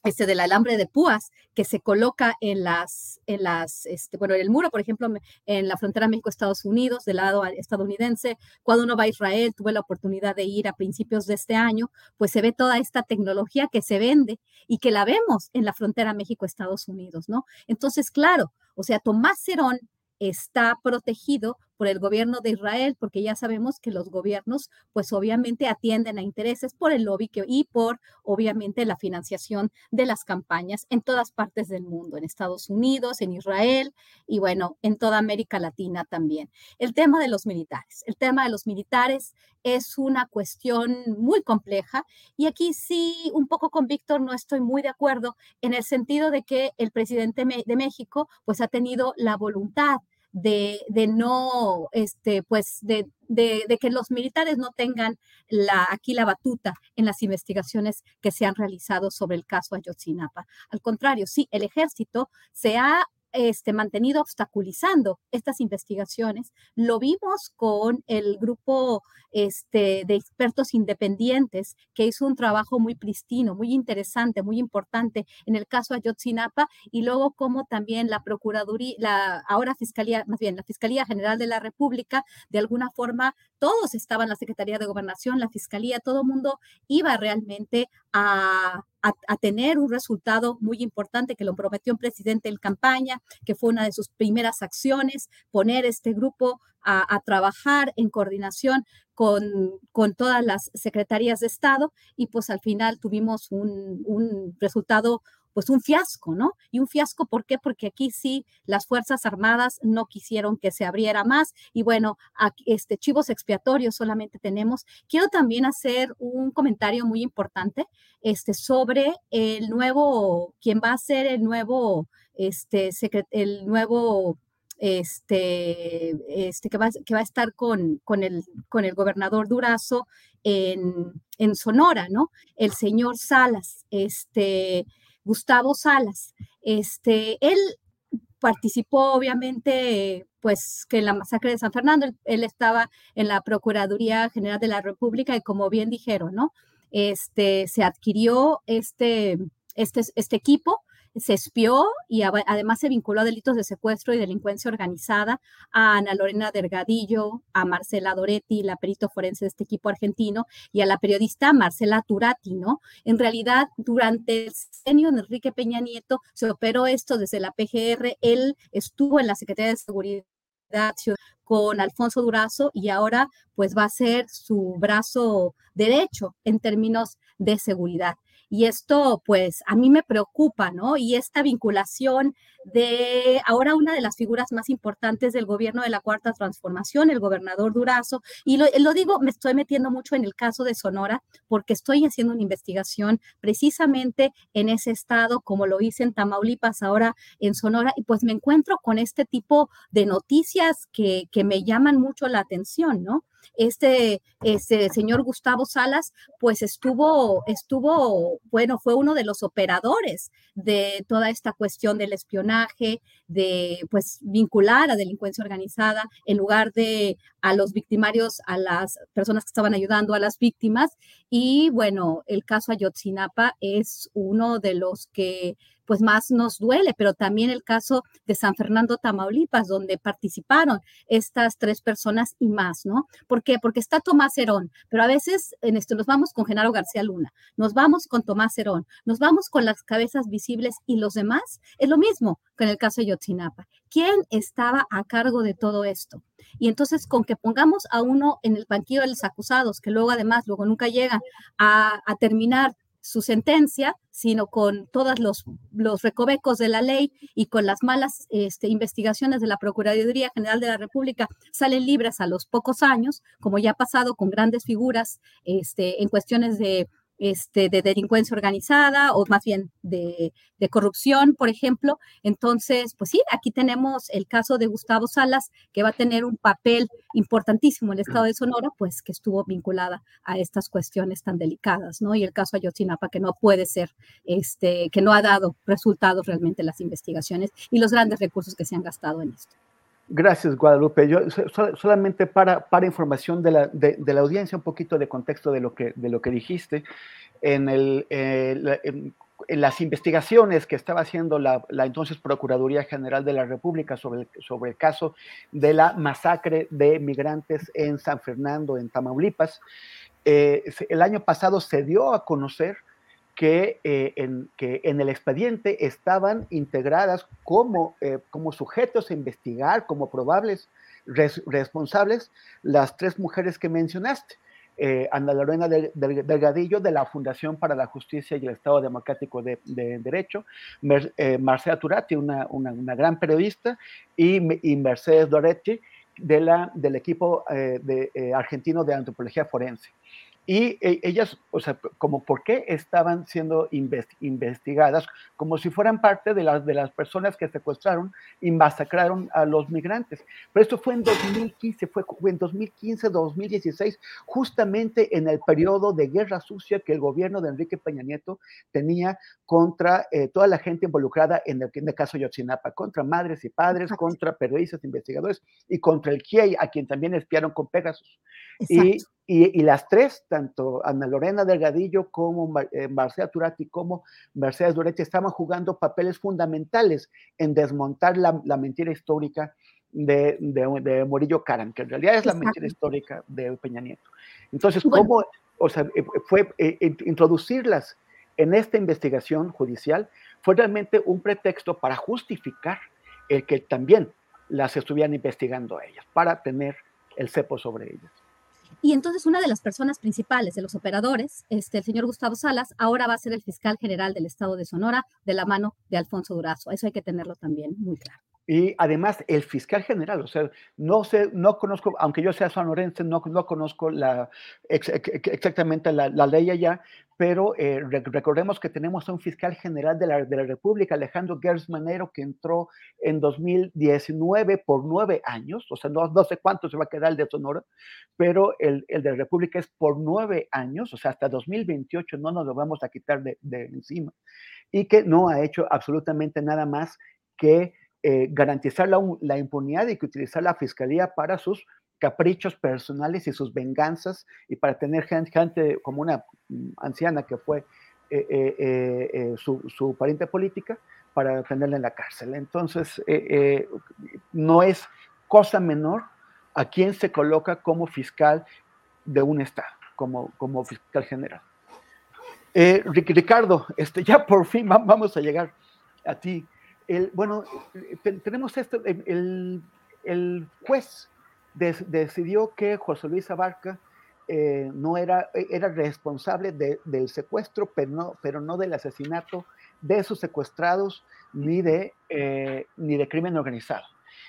este del alambre de púas que se coloca en las, en las, este, bueno, en el muro, por ejemplo, en la frontera México-Estados Unidos, del lado estadounidense, cuando uno va a Israel, tuve la oportunidad de ir a principios de este año, pues se ve toda esta tecnología que se vende y que la vemos en la frontera México-Estados Unidos, ¿no? Entonces, claro, o sea, Tomás Cerón está protegido por el gobierno de Israel, porque ya sabemos que los gobiernos, pues obviamente atienden a intereses por el lobby y por, obviamente, la financiación de las campañas en todas partes del mundo, en Estados Unidos, en Israel y bueno, en toda América Latina también. El tema de los militares. El tema de los militares es una cuestión muy compleja y aquí sí, un poco con Víctor no estoy muy de acuerdo en el sentido de que el presidente de México, pues ha tenido la voluntad de, de no, este, pues, de, de, de, que los militares no tengan la, aquí la batuta en las investigaciones que se han realizado sobre el caso Ayotzinapa. Al contrario, sí, el ejército se ha este, mantenido obstaculizando estas investigaciones. Lo vimos con el grupo este, de expertos independientes que hizo un trabajo muy pristino, muy interesante, muy importante en el caso Ayotzinapa y luego como también la Procuraduría, la ahora Fiscalía, más bien la Fiscalía General de la República, de alguna forma todos estaban, la Secretaría de Gobernación, la Fiscalía, todo el mundo iba realmente a, a, tener un resultado muy importante que lo prometió un presidente en campaña, que fue una de sus primeras acciones, poner este grupo a, trabajar en coordinación con, con, todas las secretarías de Estado y pues al final tuvimos un, un resultado pues un fiasco, ¿no? Y un fiasco, ¿por qué? Porque aquí sí las Fuerzas Armadas no quisieron que se abriera más y bueno, este chivos expiatorios solamente tenemos. Quiero también hacer un comentario muy importante este, sobre el nuevo, quién va a ser el nuevo, este, el nuevo este, este, que, va, que va a estar con, con, el, con el gobernador Durazo en, en Sonora, ¿no? El señor Salas, este, Gustavo Salas. Este, él participó obviamente, pues que en la masacre de San Fernando, él, estaba en la Procuraduría General de la República y como bien dijeron, ¿no? Este, se adquirió este, este, este equipo se espió y además se vinculó a delitos de secuestro y delincuencia organizada a Ana Lorena Delgadillo, a Marcela Doretti, la perito forense de este equipo argentino, y a la periodista Marcela Turati, ¿no? En realidad, durante el sexenio de Enrique Peña Nieto se operó esto desde la PGR, él estuvo en la Secretaría de Seguridad con Alfonso Durazo y ahora pues va a ser su brazo derecho en términos de seguridad. Y esto, pues, a mí me preocupa, ¿no? Y esta vinculación de ahora una de las figuras más importantes del gobierno de la Cuarta Transformación, el gobernador Durazo. Y lo, digo, me estoy metiendo mucho en el caso de Sonora porque estoy haciendo una investigación precisamente en ese estado, como lo hice en Tamaulipas, ahora en Sonora, y pues me encuentro con este tipo de noticias que, que me llaman mucho la atención, ¿no? este, este señor Gustavo Salas, pues estuvo, estuvo, bueno, fue uno de los operadores de toda esta cuestión del espionaje, de pues vincular a delincuencia organizada en lugar de a los victimarios, a las personas que estaban ayudando a las víctimas. Y bueno, el caso Ayotzinapa es uno de los que pues más nos duele, pero también el caso de San Fernando, Tamaulipas, donde participaron estas tres personas y más, ¿no? ¿Por qué? Porque está Tomás Herón, pero a veces en esto nos vamos con Genaro García Luna, nos vamos con Tomás Herón, nos vamos con las cabezas visibles y los demás, es lo mismo que en el caso de Yotzinapa. ¿Quién estaba a cargo de todo esto? Y entonces con que pongamos a uno en el banquillo de los acusados, que luego además, luego nunca llegan a, terminar su sentencia, sino con todos los, los, recovecos de la ley y con las malas este, investigaciones de la Procuraduría General de la República, salen libres a los pocos años, como ya ha pasado con grandes figuras este, en cuestiones de este, de delincuencia organizada o más bien de, corrupción, por ejemplo. Entonces, pues sí, aquí tenemos el caso de Gustavo Salas, que va a tener un papel importantísimo en el estado de Sonora, pues que estuvo vinculada a estas cuestiones tan delicadas, ¿no? Y el caso Ayotzinapa, que no puede ser, este, que no ha dado resultados realmente las investigaciones y los grandes recursos que se han gastado en esto.
Gracias, Guadalupe. Yo solamente para, para información de la, de, la, audiencia, un poquito de contexto de lo que, de lo que dijiste. En, el, eh, en, las investigaciones que estaba haciendo la, la, entonces Procuraduría General de la República sobre el, sobre el caso de la masacre de migrantes en San Fernando, en Tamaulipas, eh, el año pasado se dio a conocer que, eh, en, que en el expediente estaban integradas como, eh, como sujetos a investigar, como probables responsables, las tres mujeres que mencionaste. Eh, Ana Lorena Delgadillo de la Fundación para la Justicia y el Estado Democrático de, Derecho, Marcela Turati, una, una, gran periodista, y, Mercedes Doretti de la, del equipo de, argentino de antropología forense. Y eh, ellas, o sea, como por qué estaban siendo investigadas, como si fueran parte de las, de las personas que secuestraron y masacraron a los migrantes. Pero esto fue en 2015, fue en 2015, 2016, justamente en el periodo de guerra sucia que el gobierno de Enrique Peña Nieto tenía contra eh, toda la gente involucrada en el, en el caso Yotzinapa, contra madres y padres, contra periodistas, investigadores y contra el GIEI, a quien también espiaron con Pegasus. Y y, las tres, tanto Ana Lorena Delgadillo como eh, Marcela Turati como Mercedes Duretti, estaban jugando papeles fundamentales en desmontar la, mentira histórica de, de, Morillo Caran, que en realidad es la mentira histórica de Peña Nieto. Entonces, ¿cómo o sea, eh, fue eh, introducirlas en esta investigación judicial? Fue realmente un pretexto para justificar el que también las estuvieran investigando a ellas, para tener el cepo sobre ellas.
Y entonces una de las personas principales de los operadores, este, el señor Gustavo Salas, ahora va a ser el fiscal general del estado de Sonora de la mano de Alfonso Durazo. Eso hay que tenerlo también muy claro.
Y además el fiscal general, o sea, no sé, no conozco, aunque yo sea sonorense, no, no conozco la, exactamente la, la, ley allá, pero eh, recordemos que tenemos a un fiscal general de la, de la República, Alejandro Gersmanero, que entró en 2019 por nueve años, o sea, no, no sé cuánto se va a quedar el de Sonora, pero el, el de la República es por nueve años, o sea, hasta 2028 no nos lo vamos a quitar de, de encima, y que no ha hecho absolutamente nada más que eh, garantizar la, impunidad y que utilizar la fiscalía para sus caprichos personales y sus venganzas y para tener gente, como una anciana que fue eh, eh, su, su, pariente política para tenerla en la cárcel. Entonces, no es cosa menor a quien se coloca como fiscal de un Estado, como, como fiscal general. Ricardo, este, ya por fin vamos a llegar a ti bueno, tenemos esto, el, el juez decidió que José Luis Abarca eh, no era, era responsable del secuestro, pero no, pero no del asesinato de esos secuestrados ni de, eh, ni de crimen organizado.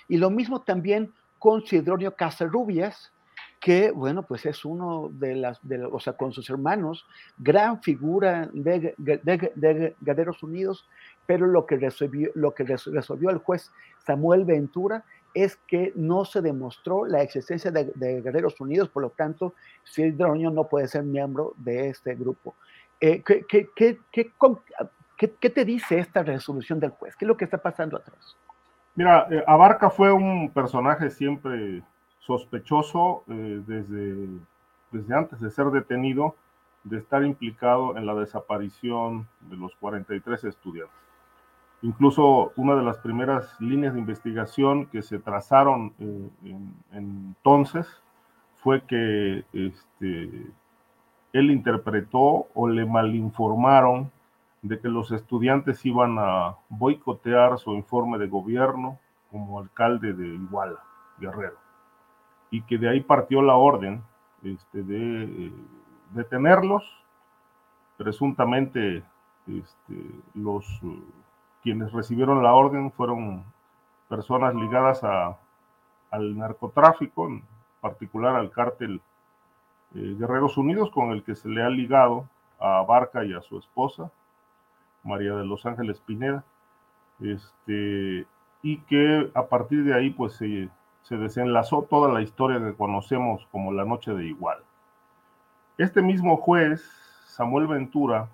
Y lo mismo también con Sidronio Casarrubias, que, bueno, pues es uno de las, de, o sea, con sus hermanos, gran figura de, de, de, Unidos, pero lo que, resolvió, lo que resolvió el juez Samuel Ventura es que no se demostró la existencia de, Guerreros Unidos, por lo tanto, Sidronio no puede ser miembro de este grupo. Eh, ¿qué, te dice esta resolución del juez? ¿Qué es lo que está pasando atrás?
Mira, eh, Abarca fue un personaje siempre sospechoso eh, desde, desde antes de ser detenido, de estar implicado en la desaparición de los 43 estudiantes. Incluso una de las primeras líneas de investigación que se trazaron entonces fue que este, él interpretó o le malinformaron de que los estudiantes iban a boicotear su informe de gobierno como alcalde de Iguala, Guerrero, y que de ahí partió la orden este, de eh, detenerlos, presuntamente este, los quienes recibieron la orden fueron personas ligadas a, al narcotráfico, en particular al cártel eh, Guerreros Unidos, con el que se le ha ligado a Barca y a su esposa, María de los Ángeles Pineda, este, y que a partir de ahí pues se, se desenlazó toda la historia que conocemos como la Noche de Igual. Este mismo juez, Samuel Ventura,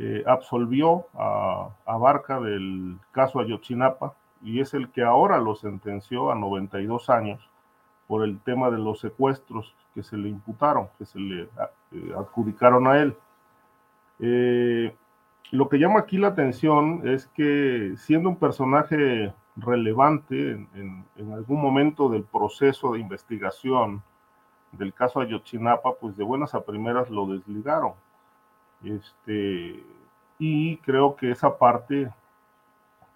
eh, absolvió a, Barca del caso Ayotzinapa y es el que ahora lo sentenció a 92 años por el tema de los secuestros que se le imputaron, que se le eh, adjudicaron a él. Eh, lo que llama aquí la atención es que siendo un personaje relevante en, en, algún momento del proceso de investigación del caso Ayotzinapa, pues de buenas a primeras lo desligaron. Este, y creo que esa parte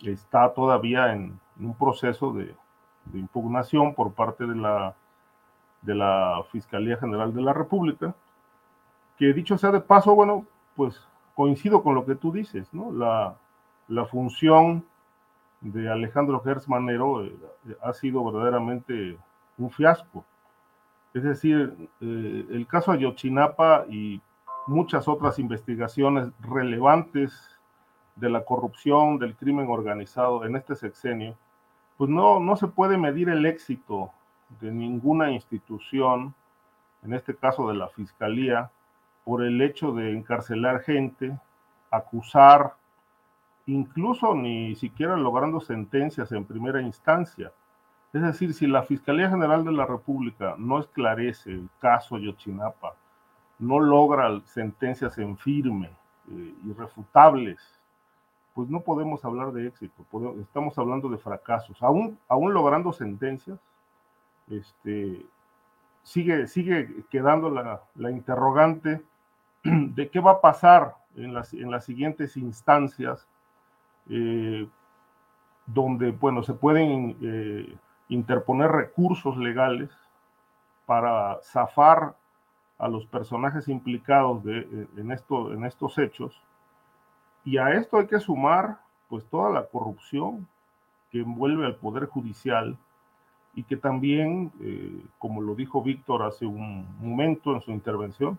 está todavía en, un proceso de, impugnación por parte de la, de la Fiscalía General de la República, que dicho sea de paso, bueno, pues coincido con lo que tú dices, ¿no? La, la función de Alejandro Gertz eh, ha sido verdaderamente un fiasco. Es decir, eh, el caso Ayotzinapa y muchas otras investigaciones relevantes de la corrupción, del crimen organizado en este sexenio, pues no, no se puede medir el éxito de ninguna institución, en este caso de la Fiscalía, por el hecho de encarcelar gente, acusar, incluso ni siquiera logrando sentencias en primera instancia. Es decir, si la Fiscalía General de la República no esclarece el caso Yotzinapa, no logra sentencias en firme, eh, irrefutables, pues no podemos hablar de éxito, estamos hablando de fracasos. Aún, aún logrando sentencias, este, sigue, sigue quedando la, interrogante de qué va a pasar en las, en las siguientes instancias, eh, donde, bueno, se pueden eh, interponer recursos legales para zafar a los personajes implicados eh, en estos hechos. Y a esto hay que sumar pues toda la corrupción que envuelve al Poder Judicial y que también, eh, como lo dijo Víctor hace un momento en su intervención,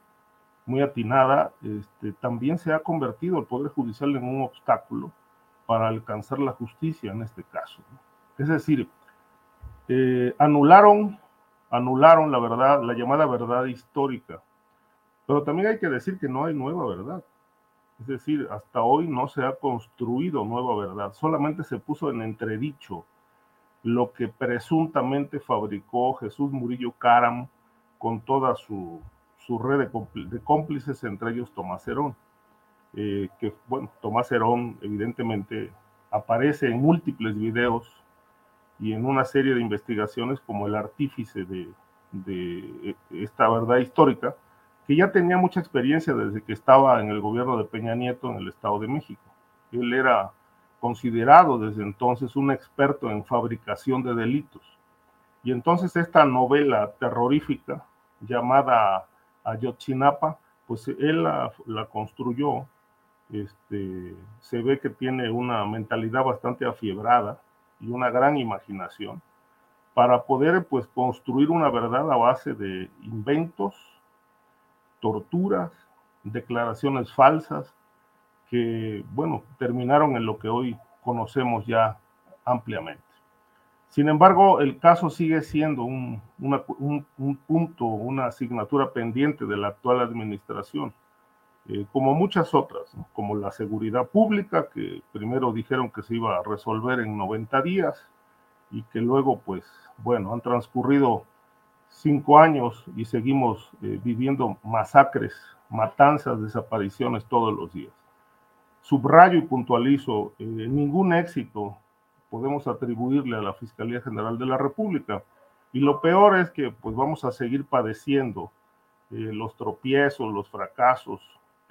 muy atinada, este, también se ha convertido el Poder Judicial en un obstáculo para alcanzar la justicia en este caso. Es decir, eh, anularon anularon la verdad, la llamada verdad histórica. Pero también hay que decir que no hay nueva verdad. Es decir, hasta hoy no se ha construido nueva verdad, solamente se puso en entredicho lo que presuntamente fabricó Jesús Murillo Caram con toda su, red de, cómplices, entre ellos Tomás Herón. Eh, que, bueno, Tomás Herón evidentemente aparece en múltiples videos y en una serie de investigaciones como el artífice de, de esta verdad histórica, que ya tenía mucha experiencia desde que estaba en el gobierno de Peña Nieto en el Estado de México. Él era considerado desde entonces un experto en fabricación de delitos. Y entonces esta novela terrorífica llamada Ayotzinapa, pues él la, la construyó, este, se ve que tiene una mentalidad bastante afiebrada, y una gran imaginación para poder pues construir una verdad a base de inventos, torturas, declaraciones falsas que, bueno, terminaron en lo que hoy conocemos ya ampliamente. Sin embargo, el caso sigue siendo un, un punto, una asignatura pendiente de la actual administración eh, como muchas otras, como la seguridad pública, que primero dijeron que se iba a resolver en 90 días y que luego, pues, bueno, han transcurrido cinco años y seguimos eh, viviendo masacres, matanzas, desapariciones todos los días. subrayo y puntualizo, eh, ningún éxito podemos atribuirle a la Fiscalía General de la República. Y lo peor es que pues vamos a seguir padeciendo eh, los tropiezos, los fracasos,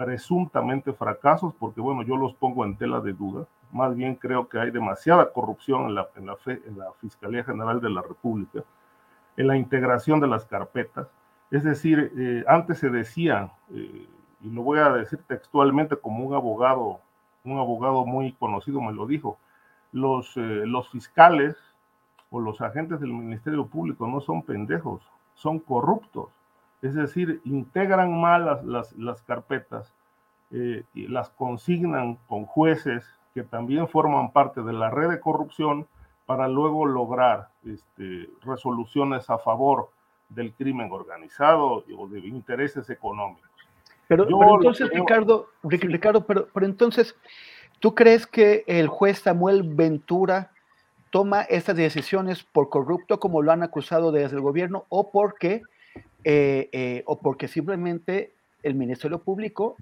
presuntamente fracasos, porque bueno, yo los pongo en tela de duda. Más bien creo que hay demasiada corrupción en la, en la, en la Fiscalía General de la República, en la integración de las carpetas. Es decir, eh, antes se decía, eh, y lo voy a decir textualmente como un abogado, un abogado muy conocido me lo dijo, los, eh, los fiscales o los agentes del Ministerio Público no son pendejos, son corruptos. Es decir, integran mal las, las, las carpetas eh, y las consignan con jueces que también forman parte de la red de corrupción para luego lograr este, resoluciones a favor del crimen organizado o de intereses económicos.
Pero, pero entonces, Ricardo, Ricardo, pero, pero entonces, ¿tú crees que el juez Samuel Ventura toma estas decisiones por corrupto, como lo han acusado desde el gobierno, o porque eh, eh, o porque simplemente el Ministerio Público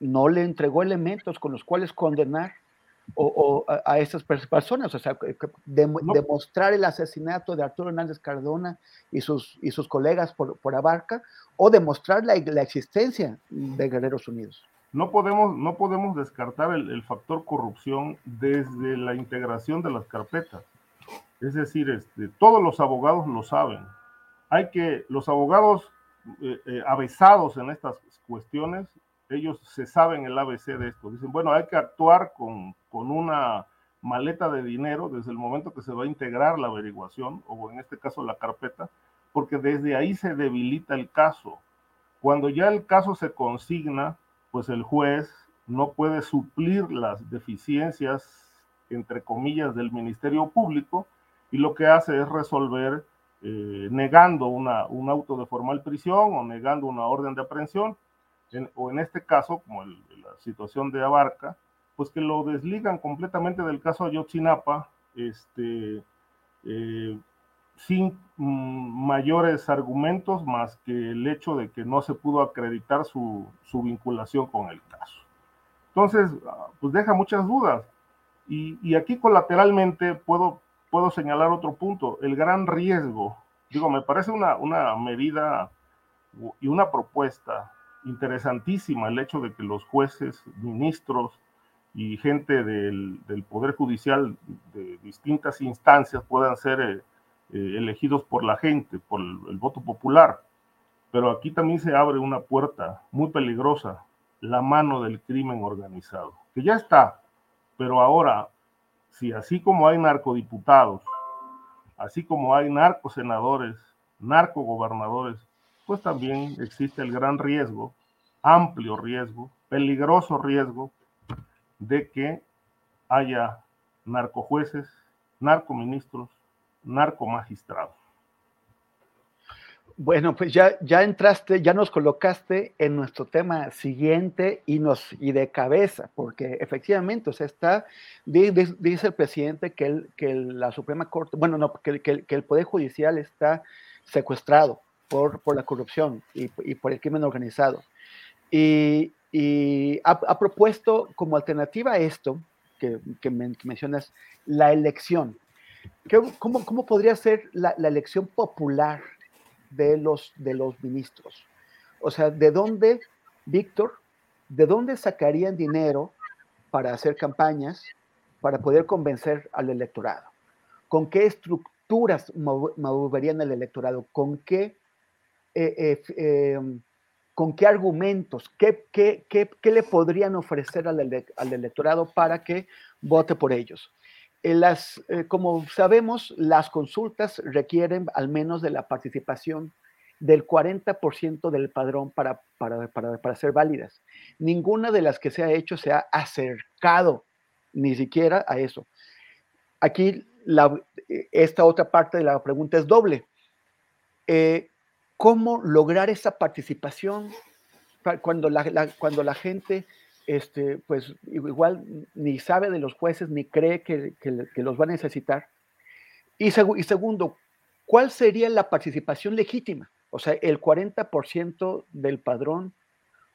no le entregó elementos con los cuales condenar o, a, a, estas personas, o sea, de, no. demostrar el asesinato de Arturo Hernández Cardona y sus, y sus colegas por, por Abarca, o demostrar la, la, existencia de Guerreros Unidos.
No podemos, no podemos descartar el, el, factor corrupción desde la integración de las carpetas. Es decir, este, todos los abogados lo saben, hay que, los abogados eh, eh, avesados en estas cuestiones, ellos se saben el ABC de esto. Dicen, bueno, hay que actuar con, con una maleta de dinero desde el momento que se va a integrar la averiguación, o en este caso la carpeta, porque desde ahí se debilita el caso. Cuando ya el caso se consigna, pues el juez no puede suplir las deficiencias, entre comillas, del Ministerio Público, y lo que hace es resolver eh, negando una, un auto de formal prisión o negando una orden de aprehensión, en, o en este caso, como el, la situación de Abarca, pues que lo desligan completamente del caso Ayotzinapa, este, eh, sin mm, mayores argumentos más que el hecho de que no se pudo acreditar su, su vinculación con el caso. Entonces, ah, pues deja muchas dudas. Y, y aquí colateralmente puedo puedo señalar otro punto, el gran riesgo. Digo, me parece una, una medida y una propuesta interesantísima el hecho de que los jueces, ministros y gente del, del Poder Judicial de distintas instancias puedan ser eh, eh, elegidos por la gente, por el, el voto popular. Pero aquí también se abre una puerta muy peligrosa, la mano del crimen organizado, que ya está, pero ahora si así como hay narcodiputados, así como hay narcosenadores, narcogobernadores, pues también existe el gran riesgo, amplio riesgo, peligroso riesgo de que haya narcojueces, narcoministros, narcomagistrados.
Bueno, pues ya, ya entraste, ya nos colocaste en nuestro tema siguiente y, nos, y de cabeza, porque efectivamente, o sea, está, dice el presidente que, el, que la Suprema Corte, bueno, no, que, que, el Poder Judicial está secuestrado por, por la corrupción y, y, por el crimen organizado. Y, y ha, propuesto como alternativa a esto, que, que, mencionas, la elección. ¿Cómo, ¿Cómo podría ser la elección popular? De los, de los ministros. O sea, ¿de dónde, Víctor, de dónde sacarían dinero para hacer campañas, para poder convencer al electorado? ¿Con qué estructuras moverían el electorado? ¿Con qué, eh, eh, eh, ¿con qué argumentos? ¿Qué, qué, qué, qué le podrían ofrecer al, ele al electorado para que vote por ellos? Eh, las, eh, como sabemos, las consultas requieren al menos de la participación del 40% del padrón para, para, para, para, ser válidas. Ninguna de las que se ha hecho se ha acercado ni siquiera a eso. Aquí la, esta otra parte de la pregunta es doble. Eh, ¿Cómo lograr esa participación cuando la, la, cuando la gente este, pues igual ni sabe de los jueces ni cree que, que, los va a necesitar. Y, seg y, segundo, ¿cuál sería la participación legítima? O sea, el 40% del padrón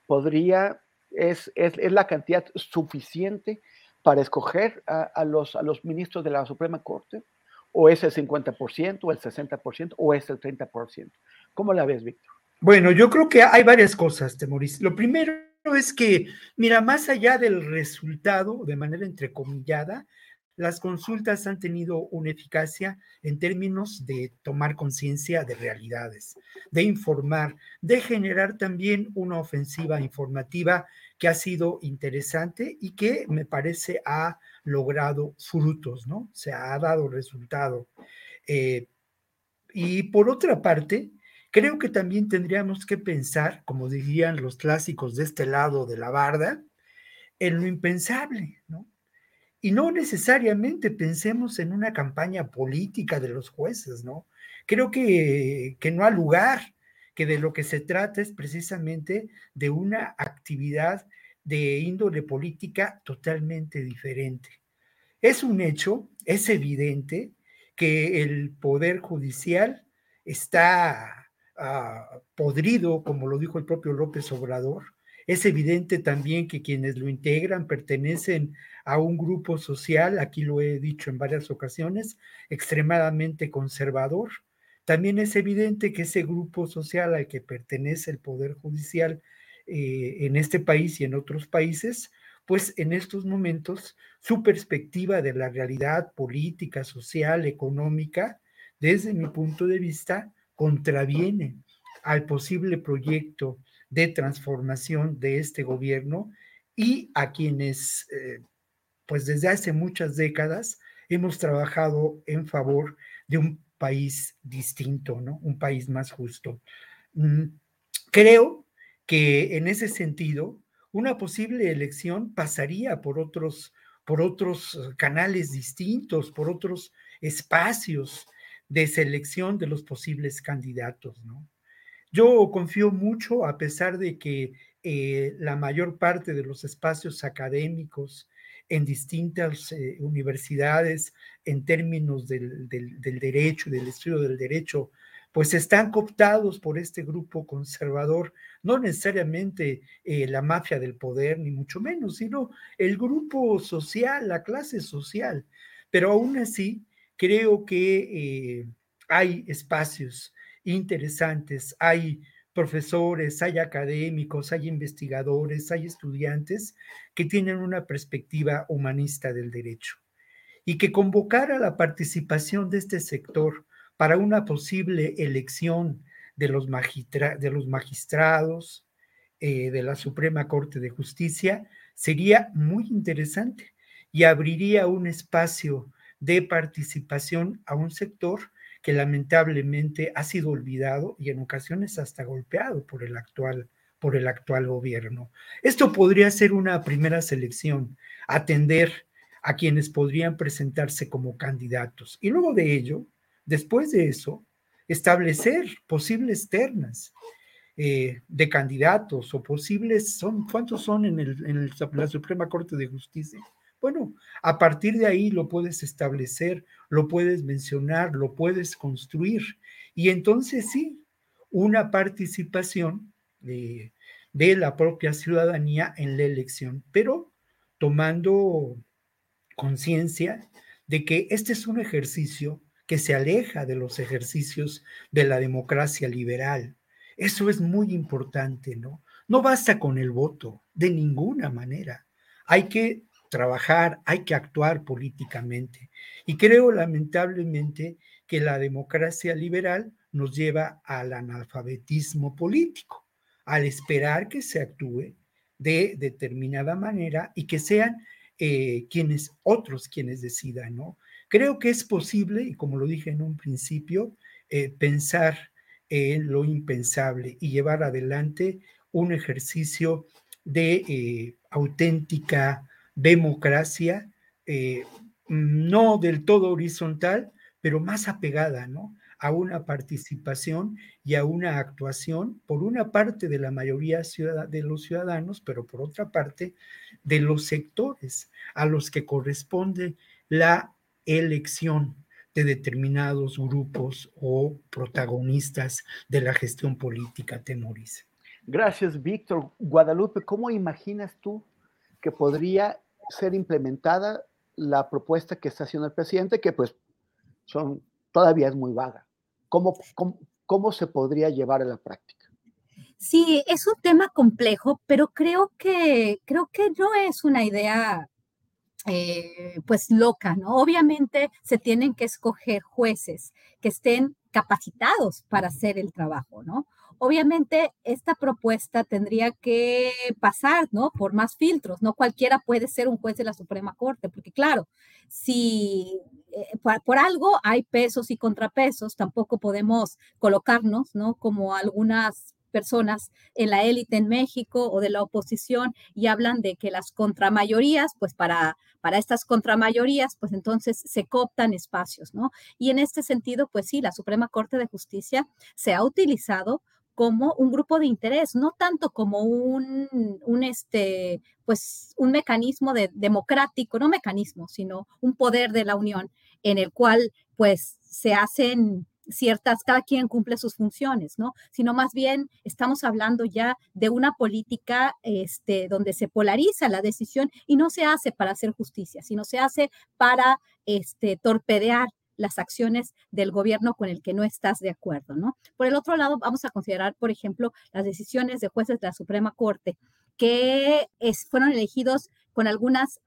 podría ¿Es, es, es la cantidad suficiente para escoger a, a, los, a los ministros de la Suprema Corte? ¿O es el 50%, o el 60%, o es el 30%? ¿Cómo la ves, Víctor?
Bueno, yo creo que hay varias cosas, Temoris. Lo primero es que, mira, más allá del resultado, de manera entrecomillada, las consultas han tenido una eficacia en términos de tomar conciencia de realidades, de informar, de generar también una ofensiva informativa que ha sido interesante y que me parece ha logrado frutos, ¿no? Se ha dado resultado. Eh, y por otra parte, creo que también tendríamos que pensar, como dirían los clásicos de este lado de la barda, en lo impensable, ¿no? Y no necesariamente pensemos en una campaña política de los jueces, ¿no? Creo que, que no ha lugar, que de lo que se trata es precisamente de una actividad de índole política totalmente diferente. Es un hecho, es evidente que el Poder Judicial está uh, podrido, como lo dijo el propio López Obrador. Es evidente también que quienes lo integran pertenecen a un grupo social, aquí lo he dicho en varias ocasiones, extremadamente conservador. También es evidente que ese grupo social al que pertenece el Poder Judicial eh, en este país y en otros países, pues en estos momentos su perspectiva de la realidad política, social, económica, desde mi punto de vista, contraviene al posible proyecto de transformación de este gobierno y a quienes eh, pues desde hace muchas décadas hemos trabajado en favor de un país distinto, ¿no? Un país más justo. Mm, creo que en ese sentido, una posible elección pasaría por otros, por otros canales distintos, por otros espacios de selección de los posibles candidatos, ¿no? Yo confío mucho, a pesar de que eh, la mayor parte de los espacios académicos en distintas eh, universidades en términos del, del, del, derecho, del estudio del derecho, pues están cooptados por este grupo conservador, no necesariamente eh, la mafia del poder, ni mucho menos, sino el grupo social, la clase social. Pero aún así, creo que eh, hay espacios interesantes, hay profesores, hay académicos, hay investigadores, hay estudiantes que tienen una perspectiva humanista del derecho y que convocar a la participación de este sector para una posible elección de los, magistra de los magistrados eh, de la Suprema Corte de Justicia sería muy interesante y abriría un espacio de participación a un sector que lamentablemente ha sido olvidado y en ocasiones hasta golpeado por el actual por el actual gobierno. Esto podría ser una primera selección, atender a quienes podrían presentarse como candidatos. Y luego de ello, después de eso, establecer posibles ternas eh, de candidatos o posibles, son, ¿cuántos son en, el, en el, la Suprema Corte de Justicia? Bueno, a partir de ahí lo puedes establecer, lo puedes mencionar, lo puedes construir. Y entonces sí, una participación de, de la propia ciudadanía en la elección, pero tomando conciencia de que este es un ejercicio que se aleja de los ejercicios de la democracia liberal. Eso es muy importante, ¿no? No basta con el voto, de ninguna manera. Hay que trabajar, hay que actuar políticamente. Y creo lamentablemente que la democracia liberal nos lleva al analfabetismo político, al esperar que se actúe de determinada manera y que sean eh, quienes, otros quienes decidan, ¿no? Creo que es posible, y como lo dije en un principio, eh, pensar en lo impensable y llevar adelante un ejercicio de eh, auténtica democracia, eh, no del todo horizontal, pero más apegada, ¿no? A una participación y a una actuación, por una parte de la mayoría de los ciudadanos, pero por otra parte de los sectores a los que corresponde la elección de determinados grupos o protagonistas de la gestión política, Temoris.
Gracias, Víctor. Guadalupe, ¿cómo imaginas tú que podría ser implementada la propuesta que está haciendo el presidente, que pues son, todavía es muy vaga? ¿Cómo, cómo, cómo se podría llevar a la práctica?
Sí, es un tema complejo, pero creo que, creo que no es una idea eh, pues loca, ¿no? Obviamente se tienen que escoger jueces que estén capacitados para hacer el trabajo, ¿no? Obviamente esta propuesta tendría que pasar, ¿no? Por más filtros, no cualquiera puede ser un juez de la Suprema Corte, porque claro, si eh, por, por, algo hay pesos y contrapesos, tampoco podemos colocarnos, ¿no? Como algunas personas en la élite en México o de la oposición y hablan de que las contramayorías, pues para, para estas contramayorías, pues entonces se cooptan espacios, ¿no? Y en este sentido, pues sí, la Suprema Corte de Justicia se ha utilizado como un grupo de interés, no tanto como un, un este, pues un mecanismo de, democrático, no mecanismo, sino un poder de la Unión en el cual pues se hacen ciertas, cada quien cumple sus funciones, ¿no? Sino más bien estamos hablando ya de una política este, donde se polariza la decisión y no se hace para hacer justicia, sino se hace para este, torpedear las acciones del gobierno con el que no estás de acuerdo, ¿no? Por el otro lado, vamos a considerar, por ejemplo, las decisiones de jueces de la Suprema Corte que es, fueron elegidos con algunas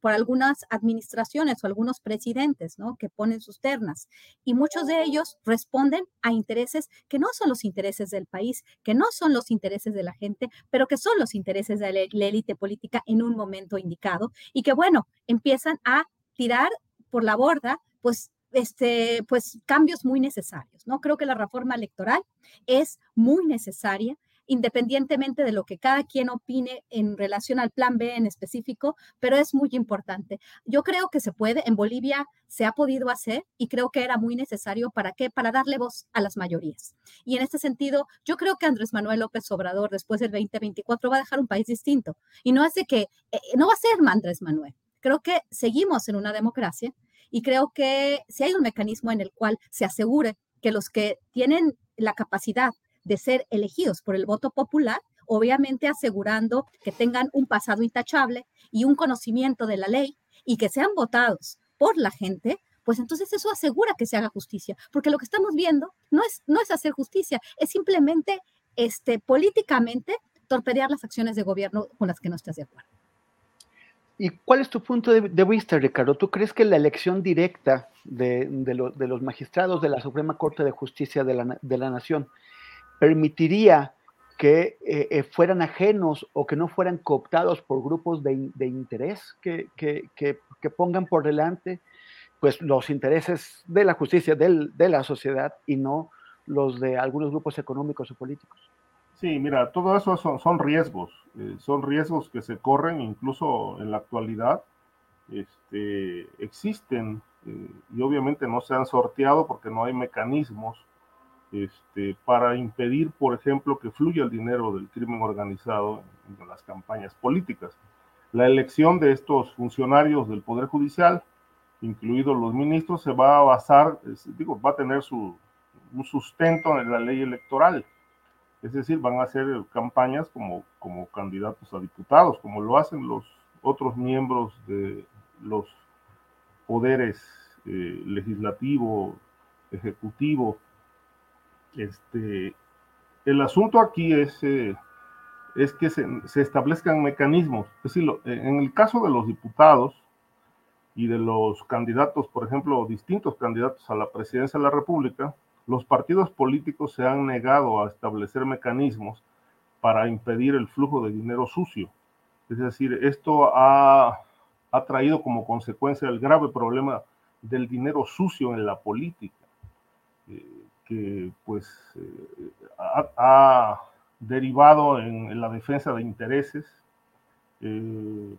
por algunas administraciones o algunos presidentes, ¿no? Que ponen sus ternas. Y muchos de ellos responden a intereses que no son los intereses del país, que no son los intereses de la gente, pero que son los intereses de la élite política en un momento indicado y que, bueno, empiezan a tirar por la borda, pues este, pues cambios muy necesarios, ¿no? Creo que la reforma electoral es muy necesaria independientemente de lo que cada quien opine en relación al plan B en específico, pero es muy importante. Yo creo que se puede, en Bolivia se ha podido hacer y creo que era muy necesario para qué, para darle voz a las mayorías. Y en este sentido, yo creo que Andrés Manuel López Obrador después del 2024 va a dejar un país distinto y no hace que, eh, no va a ser Andrés Manuel. Creo que seguimos en una democracia y creo que si hay un mecanismo en el cual se asegure que los que tienen la capacidad de ser elegidos por el voto popular, obviamente asegurando que tengan un pasado intachable y un conocimiento de la ley y que sean votados por la gente, pues entonces eso asegura que se haga justicia, porque lo que estamos viendo no es, no es hacer justicia, es simplemente este, políticamente torpedear las acciones de gobierno con las que no estás de acuerdo.
¿Y cuál es tu punto de, vista, Ricardo? ¿Tú crees que la elección directa de, los magistrados de la Suprema Corte de Justicia de la, la Nación permitiría que eh, eh, fueran ajenos o que no fueran cooptados por grupos de, interés que, pongan por delante pues, los intereses de la justicia, del, de la sociedad y no los de algunos grupos económicos o políticos.
Sí, mira, todo eso son, riesgos, eh, son riesgos que se corren incluso en la actualidad, este, existen y obviamente no se han sorteado porque no hay mecanismos este, para impedir, por ejemplo, que fluya el dinero del crimen organizado en las campañas políticas. La elección de estos funcionarios del Poder Judicial, incluidos los ministros, se va a basar, digo, va a tener su, un sustento en la ley electoral. Es decir, van a hacer campañas como, como candidatos a diputados, como lo hacen los otros miembros de los poderes eh, legislativo, ejecutivo, este, el asunto aquí es, eh, es que se, establezcan mecanismos. Es decir, en el caso de los diputados y de los candidatos, por ejemplo, distintos candidatos a la presidencia de la República, los partidos políticos se han negado a establecer mecanismos para impedir el flujo de dinero sucio. Es decir, esto ha, traído como consecuencia el grave problema del dinero sucio en la política. Eh, que pues eh, ha, derivado en, la defensa de intereses eh,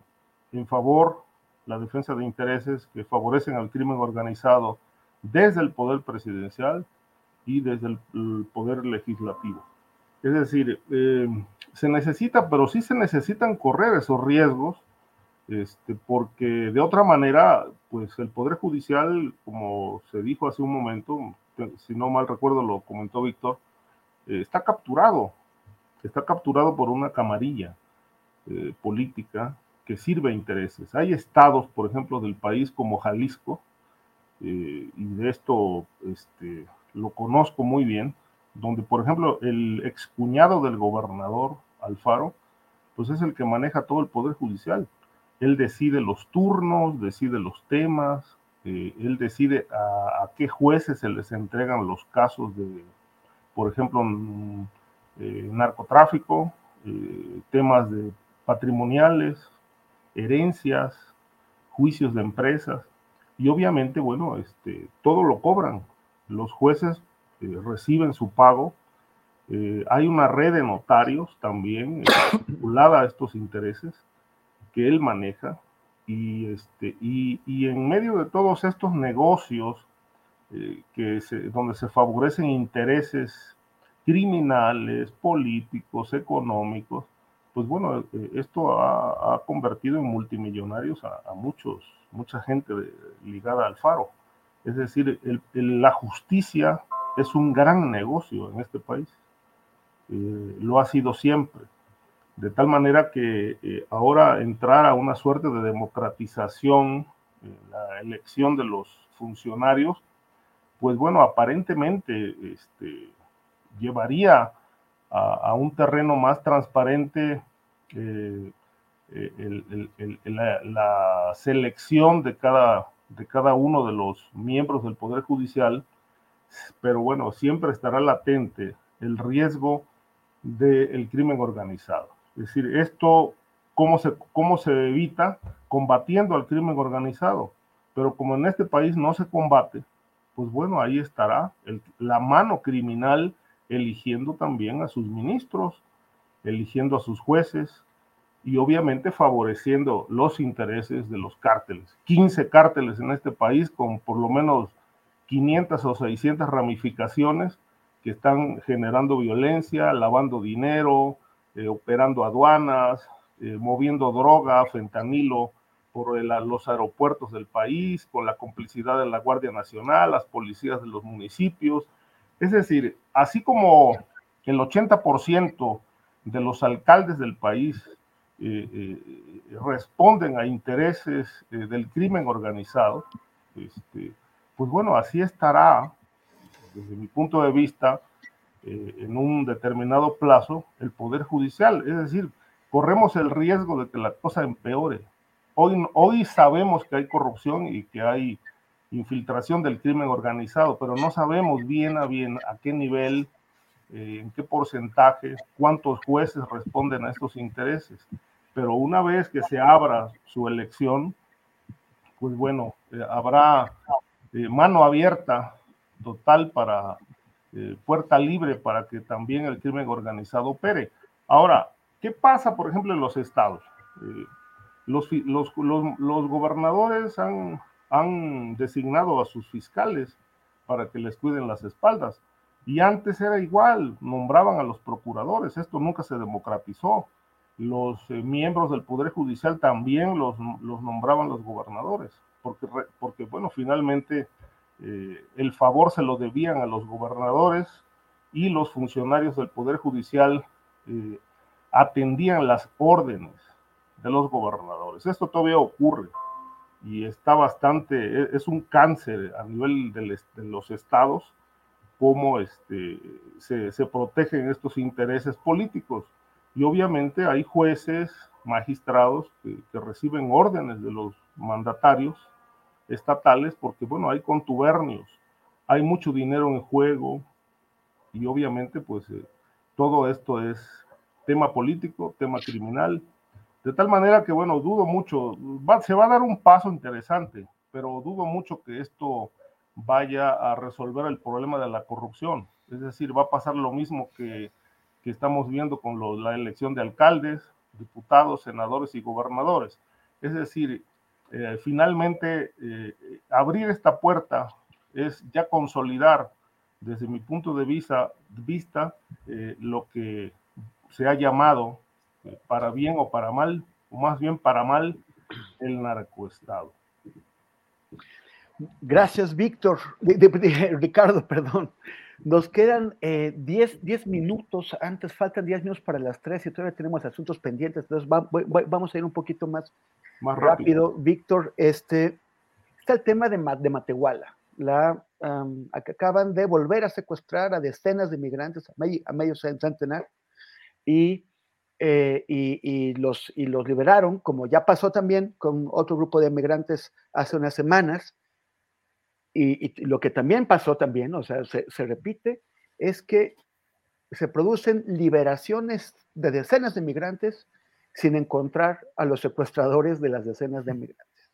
en favor, la defensa de intereses que favorecen al crimen organizado desde el poder presidencial y desde el, poder legislativo. Es decir, eh, se necesita, pero sí se necesitan correr esos riesgos, este, porque de otra manera, pues el Poder Judicial, como se dijo hace un momento, si no mal recuerdo lo comentó Víctor, eh, está capturado está capturado por una camarilla eh, política que sirve a intereses. Hay estados, por ejemplo, del país como Jalisco, y de esto este, lo conozco muy bien, donde, por ejemplo, el excuñado del gobernador Alfaro, pues es el que maneja todo el poder judicial. Él decide los turnos, decide los temas, eh, él decide a, qué jueces se les entregan los casos de, por ejemplo, eh, narcotráfico, temas de patrimoniales, herencias, juicios de empresas, y obviamente, bueno, este, todo lo cobran. Los jueces eh, reciben su pago. Eh, hay una red de notarios también eh, vinculada a estos intereses que él maneja. Y, este, y, y en medio de todos estos negocios que donde se favorecen intereses criminales, políticos, económicos, pues bueno, esto ha, convertido en multimillonarios a, muchos, mucha gente ligada al faro. Es decir, la justicia es un gran negocio en este país. Eh, lo ha sido siempre. De tal manera que eh, ahora entrar a una suerte de democratización, la elección de los funcionarios, pues bueno, aparentemente este, llevaría a, un terreno más transparente eh, la, selección de cada, de cada uno de los miembros del Poder Judicial, pero bueno, siempre estará latente el riesgo del crimen organizado. Es decir, esto, ¿cómo se, ¿cómo se evita? Combatiendo al crimen organizado. Pero como en este país no se combate, pues bueno, ahí estará la mano criminal eligiendo también a sus ministros, eligiendo a sus jueces y obviamente favoreciendo los intereses de los cárteles. 15 cárteles en este país con por lo menos 500 o 600 ramificaciones que están generando violencia, lavando dinero, eh, operando aduanas, eh, moviendo droga, fentanilo por los aeropuertos del país, con la complicidad de la Guardia Nacional, las policías de los municipios, es decir, así como el 80% de los alcaldes del país responden a intereses eh, del crimen organizado, este, pues bueno, así estará, desde mi punto de vista, en un determinado plazo, el Poder Judicial. Es decir, corremos el riesgo de que la cosa empeore. Hoy, hoy sabemos que hay corrupción y que hay infiltración del crimen organizado, pero no sabemos bien a bien a qué nivel, eh, en qué porcentaje, cuántos jueces responden a estos intereses. Pero una vez que se abra su elección, pues bueno, eh, habrá eh, mano abierta total para puerta libre para que también el crimen organizado opere. Ahora, ¿qué pasa, por ejemplo, en los estados? los, los, los gobernadores han han designado a sus fiscales para que les cuiden las espaldas. Y antes era igual, nombraban a los procuradores, esto nunca se democratizó. Los eh, miembros del Poder Judicial también los, nombraban los gobernadores, porque, porque bueno, finalmente eh, el favor se lo debían a los gobernadores y los funcionarios del Poder Judicial eh, atendían las órdenes de los gobernadores. Esto todavía ocurre y está bastante, e, es un cáncer a nivel de los estados, cómo este, se, se, protegen estos intereses políticos. Y obviamente hay jueces, magistrados que, reciben órdenes de los mandatarios estatales porque, bueno, hay contubernios, hay mucho dinero en juego y obviamente pues eh, todo esto es tema político, tema criminal de tal manera que, bueno, dudo mucho, se va a dar un paso interesante, pero dudo mucho que esto vaya a resolver el problema de la corrupción. Es decir, va a pasar lo mismo que, estamos viendo con la elección de alcaldes, diputados, senadores y gobernadores. Es decir, eh, finalmente eh, abrir esta puerta es ya consolidar desde mi punto de vista, vista eh, lo que se ha llamado para bien o para mal, o más bien para mal, el narcoestado.
Gracias, Víctor, Ricardo, perdón. Nos quedan 10 eh, minutos, antes faltan 10 minutos para las 3 y todavía tenemos asuntos pendientes, entonces vamos a ir un poquito más, más rápido. Víctor, este, está el tema de, de Matehuala. La, acaban de volver a secuestrar a decenas de migrantes a medio, a medio centenar y, eh, y, y, los, y los liberaron, como ya pasó también con otro grupo de migrantes hace unas semanas. Y, lo que también pasó también, o sea, se, repite, es que se producen liberaciones de decenas de migrantes sin encontrar a los secuestradores de las decenas de migrantes.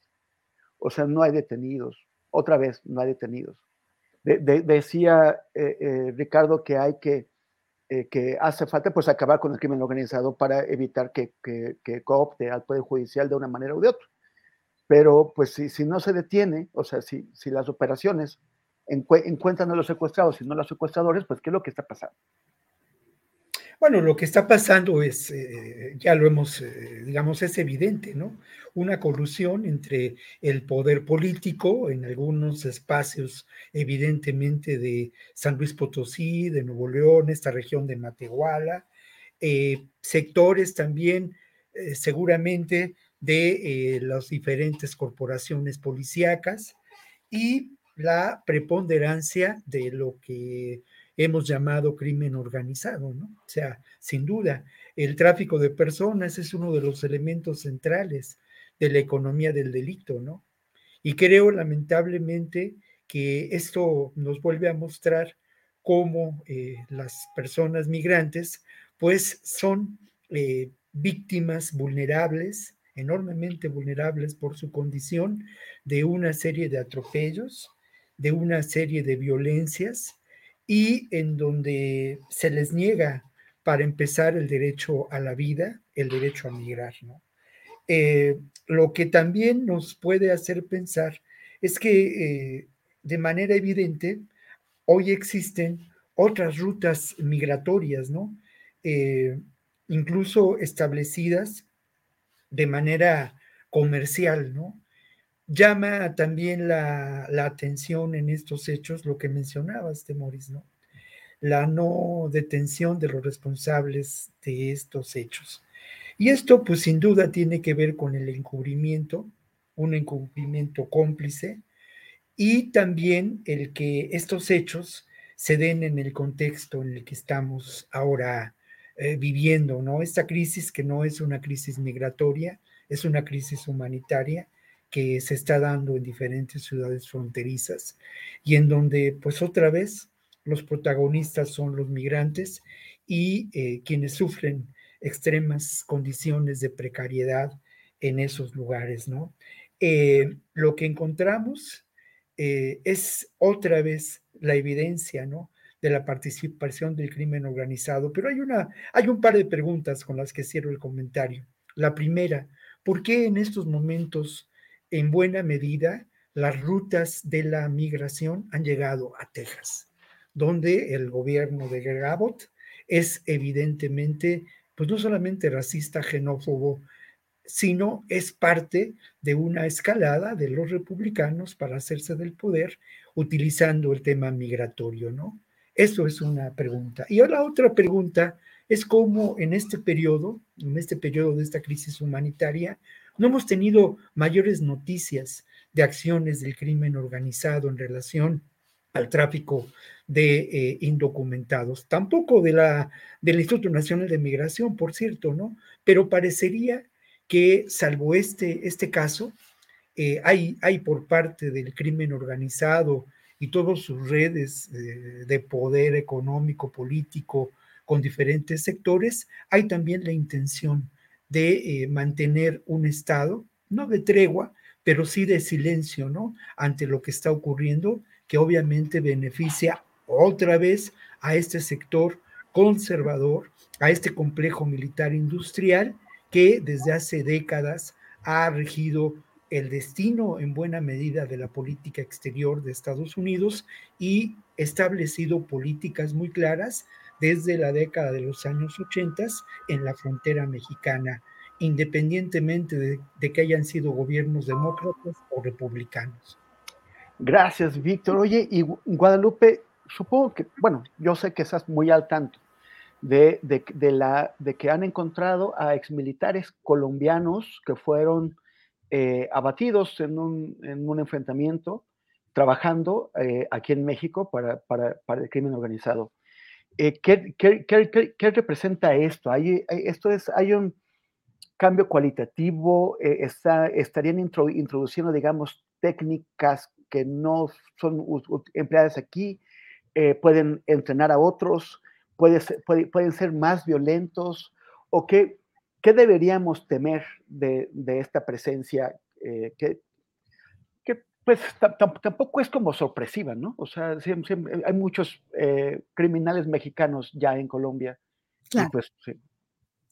O sea, no hay detenidos. Otra vez, no hay detenidos. decía eh, eh, Ricardo que hay que, eh, que hace falta pues acabar con el crimen organizado para evitar que, coopte al Poder Judicial de una manera u de otra. Pero pues si, si no se detiene, o sea, si, si las operaciones encuentran a los secuestrados y no a los secuestradores, pues ¿qué es lo que está pasando?
Bueno, lo que está pasando es, eh, ya lo hemos, eh, digamos, es evidente, ¿no? Una colusión entre el poder político en algunos espacios, evidentemente, de San Luis Potosí, de Nuevo León, esta región de Matehuala, eh, sectores también, seguramente, de las diferentes corporaciones policíacas y la preponderancia de lo que hemos llamado crimen organizado, ¿no? O sea, sin duda, el tráfico de personas es uno de los elementos centrales de la economía del delito, ¿no? Y creo lamentablemente que esto nos vuelve a mostrar cómo eh, las personas migrantes pues son eh, víctimas vulnerables enormemente vulnerables por su condición de una serie de atropellos, de una serie de violencias y en donde se les niega para empezar el derecho a la vida, el derecho a migrar. Eh, lo que también nos puede hacer pensar es que eh, de manera evidente hoy existen otras rutas migratorias, ¿no? Eh, incluso establecidas de manera comercial, ¿no? Llama también la, atención en estos hechos lo que mencionabas, Temoris, ¿no? La no detención de los responsables de estos hechos. Y esto, pues sin duda, tiene que ver con el encubrimiento, un encubrimiento cómplice, y también el que estos hechos se den en el contexto en el que estamos ahora eh, viviendo, ¿no? Esta crisis que no es una crisis migratoria, es una crisis humanitaria que se está dando en diferentes ciudades fronterizas y en donde, pues otra vez, los protagonistas son los migrantes y eh, quienes sufren extremas condiciones de precariedad en esos lugares, ¿no? Eh, lo que encontramos es otra vez la evidencia, ¿no? De la participación del crimen organizado, pero hay, una, hay un par de preguntas con las que cierro el comentario. La primera, ¿por qué en estos momentos, en buena medida, las rutas de la migración han llegado a Texas, donde el gobierno de Gabot es evidentemente, pues no solamente racista, xenófobo, sino es parte de una escalada de los republicanos para hacerse del poder utilizando el tema migratorio, ¿no? Eso es una pregunta. Y la otra pregunta es cómo en este periodo, en este periodo de esta crisis humanitaria, no hemos tenido mayores noticias de acciones del crimen organizado en relación al tráfico de eh, indocumentados, tampoco de la, del Instituto Nacional de Migración, por cierto, ¿no? Pero parecería que, salvo este, este caso, eh, hay, hay por parte del crimen organizado y todas sus redes eh, de poder económico, político, con diferentes sectores, hay también la intención de eh, mantener un estado, no de tregua, pero sí de silencio, ¿no? Ante lo que está ocurriendo, que obviamente beneficia otra vez a este sector conservador, a este complejo militar industrial que desde hace décadas ha regido el destino en buena medida de la política exterior de Estados Unidos y establecido políticas muy claras desde la década de los años 80 en la frontera mexicana, independientemente de, que hayan sido gobiernos demócratas o republicanos.
Gracias, Víctor. Oye, y Guadalupe, supongo que, bueno, yo sé que estás muy al tanto de, de, la, de que han encontrado a exmilitares colombianos que fueron eh, abatidos en un, en un, enfrentamiento trabajando eh, aquí en México para, para, para, el crimen organizado. Eh, ¿qué, qué, qué, qué, representa esto? Hay, esto es, hay un cambio cualitativo, está, estarían introduciendo, digamos, técnicas que no son empleadas aquí, pueden entrenar a otros, puede pueden ser más violentos, o qué, ¿Qué deberíamos temer de, esta presencia eh, que, pues tampoco es como sorpresiva, ¿no? O sea, hay muchos eh, criminales mexicanos ya en Colombia. Claro. pues, sí.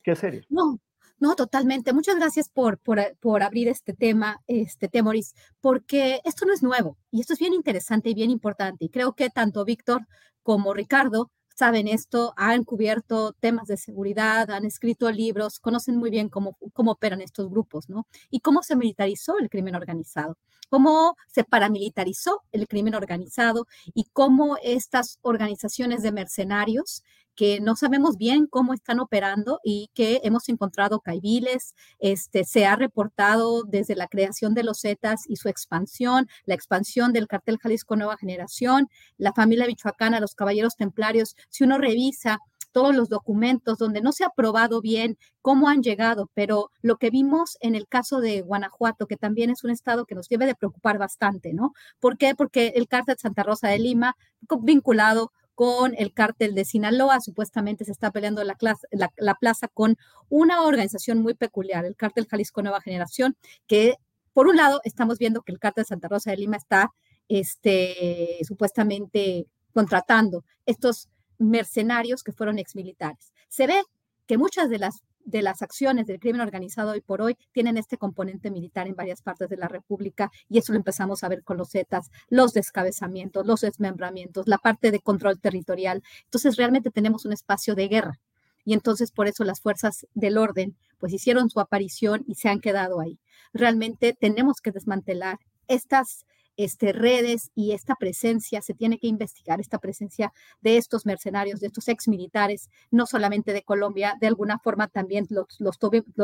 ¿Qué serio?
No, no, totalmente. Muchas gracias por, por, por, abrir este tema, este Temoris, porque esto no es nuevo y esto es bien interesante y bien importante. Y creo que tanto Víctor como Ricardo saben esto, han cubierto temas de seguridad, han escrito libros, conocen muy bien cómo, cómo operan estos grupos, ¿no? Y cómo se militarizó el crimen organizado, cómo se paramilitarizó el crimen organizado y cómo estas organizaciones de mercenarios que no sabemos bien cómo están operando y que hemos encontrado caibiles. Este, se ha reportado desde la creación de los Zetas y su expansión, la expansión del cartel Jalisco Nueva Generación, la familia Michoacana, los Caballeros Templarios. Si uno revisa todos los documentos donde no se ha probado bien cómo han llegado, pero lo que vimos en el caso de Guanajuato, que también es un estado que nos debe de preocupar bastante, ¿no? ¿Por qué? Porque el cártel Santa Rosa de Lima, vinculado con el cártel de Sinaloa. Supuestamente se está peleando la, la, plaza con una organización muy peculiar, el cártel Jalisco Nueva Generación, que por un lado estamos viendo que el cártel Santa Rosa de Lima está este, supuestamente contratando estos mercenarios que fueron exmilitares. Se ve que muchas de las de las acciones del crimen organizado hoy por hoy tienen este componente militar en varias partes de la República y eso lo empezamos a ver con los Zetas, los descabezamientos, los desmembramientos, la parte de control territorial. Entonces realmente tenemos un espacio de guerra y entonces por eso las fuerzas del orden pues hicieron su aparición y se han quedado ahí. Realmente tenemos que desmantelar estas este, redes y esta presencia, se tiene que investigar esta presencia de estos mercenarios, de estos ex militares, no solamente de Colombia, de alguna forma también los, los,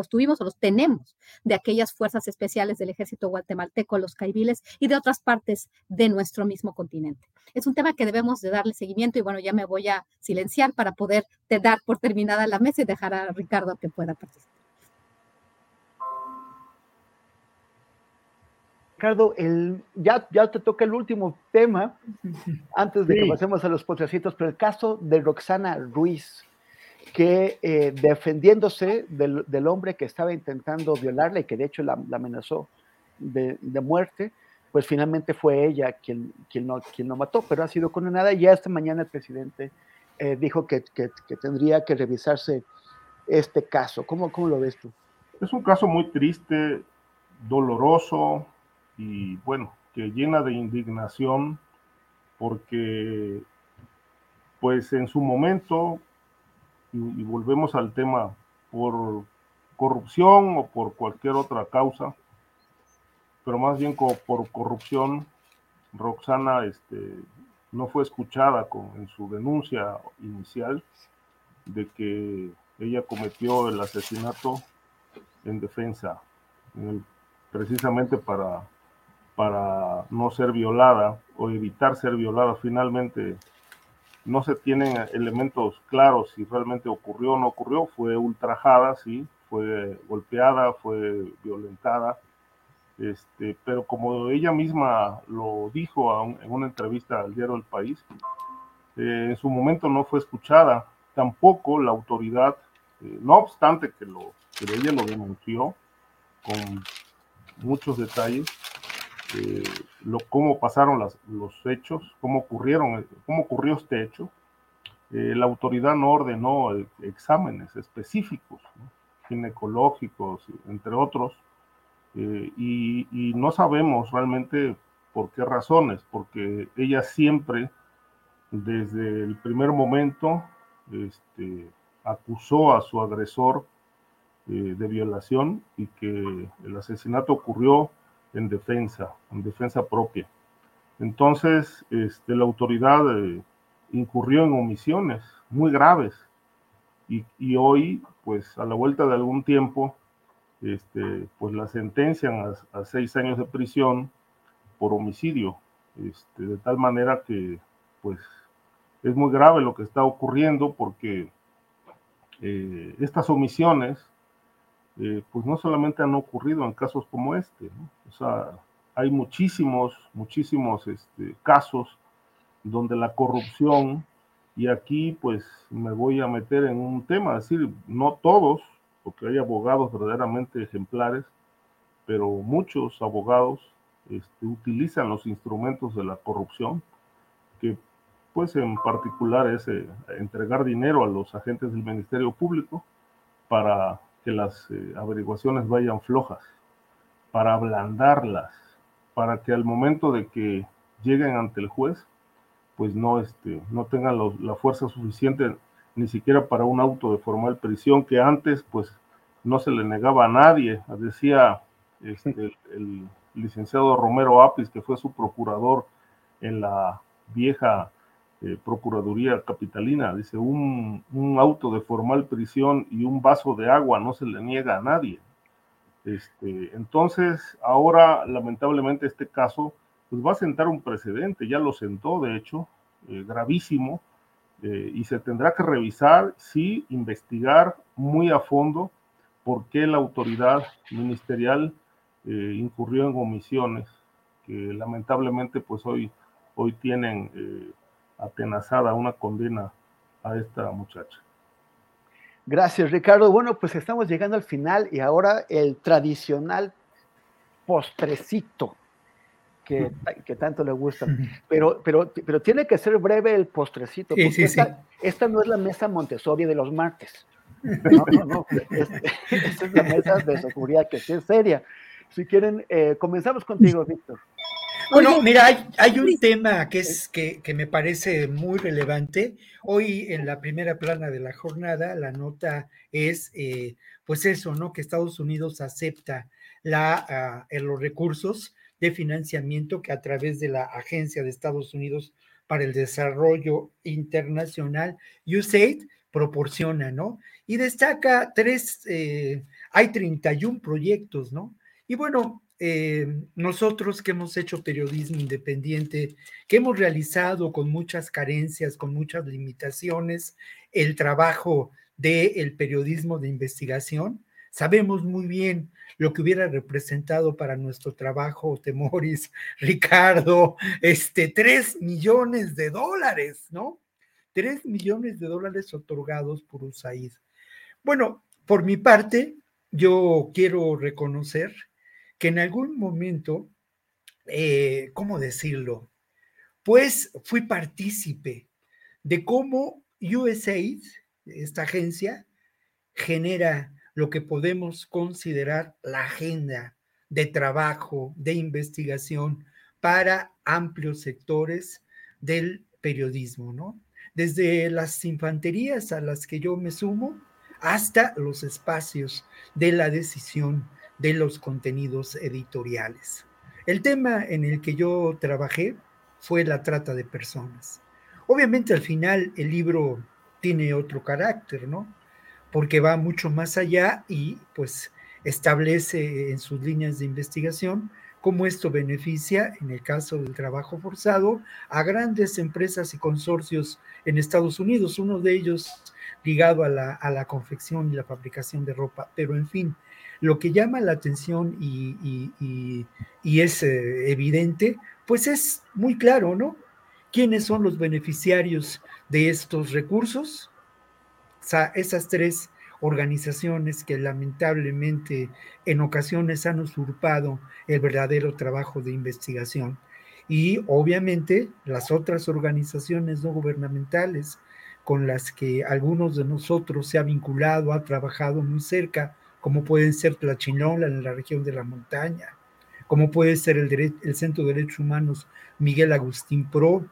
tuvimos o los tenemos de aquellas fuerzas especiales del ejército guatemalteco, los caibiles y de otras partes de nuestro mismo continente. Es un tema que debemos de darle seguimiento y bueno, ya me voy a silenciar para poder dar por terminada la mesa y dejar a Ricardo que pueda participar.
Ricardo, el, ya, ya te toca el último tema antes de que pasemos a los potrecitos, pero el caso de Roxana Ruiz, que eh, defendiéndose del, del, hombre que estaba intentando violarla y que de hecho la, amenazó de, de, muerte, pues finalmente fue ella quien, quien, no, quien no mató, pero ha sido condenada y ya esta mañana el presidente eh, dijo que, que, que, tendría que revisarse este caso. ¿Cómo, ¿Cómo lo ves tú?
Es un caso muy triste, doloroso, y bueno, que llena de indignación porque pues en su momento, y, volvemos al tema, por corrupción o por cualquier otra causa, pero más bien por corrupción, Roxana este, no fue escuchada con, en su denuncia inicial de que ella cometió el asesinato en defensa, precisamente para para no ser violada o evitar ser violada. Finalmente no se tienen elementos claros si realmente ocurrió o no ocurrió. Fue ultrajada, sí, fue golpeada, fue violentada. Este, pero como ella misma lo dijo en una entrevista al diario El País, eh, en su momento no fue escuchada, tampoco la autoridad, eh, no obstante que, lo, que ella lo denunció con muchos detalles, eh, lo, cómo pasaron las, los hechos, cómo ocurrieron, cómo ocurrió este hecho. Eh, la autoridad no ordenó eh, exámenes específicos, ginecológicos, entre otros, y, y, no sabemos realmente por qué razones, porque ella siempre, desde el primer momento, este, acusó a su agresor de violación y que el asesinato ocurrió en defensa, en defensa propia. Entonces, este, la autoridad eh, incurrió en omisiones muy graves. Y, y, hoy, pues a la vuelta de algún tiempo, este, pues la sentencian a, seis años de prisión por homicidio, este, de tal manera que, pues, es muy grave lo que está ocurriendo porque eh, estas omisiones, eh, pues no solamente han ocurrido en casos como este, o sea, hay muchísimos, muchísimos este, casos donde la corrupción, y aquí pues me voy a meter en un tema, es decir, no todos, porque hay abogados verdaderamente ejemplares, pero muchos abogados este, utilizan los instrumentos de la corrupción, que pues en particular es eh, entregar dinero a los agentes del Ministerio Público para que las eh, averiguaciones vayan flojas, para ablandarlas, para que al momento de que lleguen ante el juez, pues no, este, no tengan la fuerza suficiente ni siquiera para un auto de formal prisión que antes pues no se le negaba a nadie. Decía este, el, licenciado Romero Apis, que fue su procurador en la vieja eh, Procuraduría Capitalina, dice, un, un, auto de formal prisión y un vaso de agua no se le niega a nadie. Este, entonces, ahora, lamentablemente, este caso pues va a sentar un precedente, ya lo sentó, de hecho, eh, gravísimo, eh, y se tendrá que revisar, sí, investigar muy a fondo por qué la autoridad ministerial incurrió en omisiones que lamentablemente pues hoy, hoy tienen atenazada una condena a esta muchacha.
Gracias, Ricardo. Bueno, pues estamos llegando al final y ahora el tradicional postrecito que, que tanto le gusta. Pero, pero, pero tiene que ser breve el postrecito, porque esta, esta, no es la mesa Montessori de los martes. No, no, no. esta es la mesa de seguridad que sí es seria. Si quieren, eh, comenzamos contigo, Víctor.
Bueno, mira, hay, un tema que es que, me parece muy relevante. Hoy en la primera plana de la jornada, la nota es, eh, pues eso, ¿no? Que Estados Unidos acepta la, ah, los recursos de financiamiento que a través de la Agencia de Estados Unidos para el Desarrollo Internacional, USAID, proporciona, ¿no? Y destaca tres, eh, hay 31 proyectos, ¿no? Y bueno, eh, nosotros que hemos hecho periodismo independiente, que hemos realizado con muchas carencias, con muchas limitaciones, el trabajo del periodismo de investigación, sabemos muy bien lo que hubiera representado para nuestro trabajo, Temoris, Ricardo, este, tres millones de dólares, ¿no? Tres millones de dólares otorgados por USAID. Bueno, por mi parte, yo quiero reconocer que en algún momento, eh, ¿cómo decirlo? Pues fui partícipe de cómo USAID, esta agencia, genera lo que podemos considerar la agenda de trabajo, de investigación para amplios sectores del periodismo, ¿no? Desde las infanterías a las que yo me sumo hasta los espacios de la decisión de los contenidos editoriales. El tema en el que yo trabajé fue la trata de personas. Obviamente al final el libro tiene otro carácter, ¿no? Porque va mucho más allá y pues establece en sus líneas de investigación cómo esto beneficia, en el caso del trabajo forzado, a grandes empresas y consorcios en Estados Unidos, uno de ellos ligado a la, a la confección y la fabricación de ropa. Pero en fin, lo que llama la atención y, es eh, evidente, pues es muy claro, ¿no? ¿Quiénes son los beneficiarios de estos recursos? Esas tres organizaciones que lamentablemente en ocasiones han usurpado el verdadero trabajo de investigación. Y obviamente las otras organizaciones no gubernamentales con las que algunos de nosotros se ha vinculado, ha trabajado muy cerca, como pueden ser Tlachinola en la región de la montaña, como puede ser el, Centro de Derechos Humanos Miguel Agustín Pro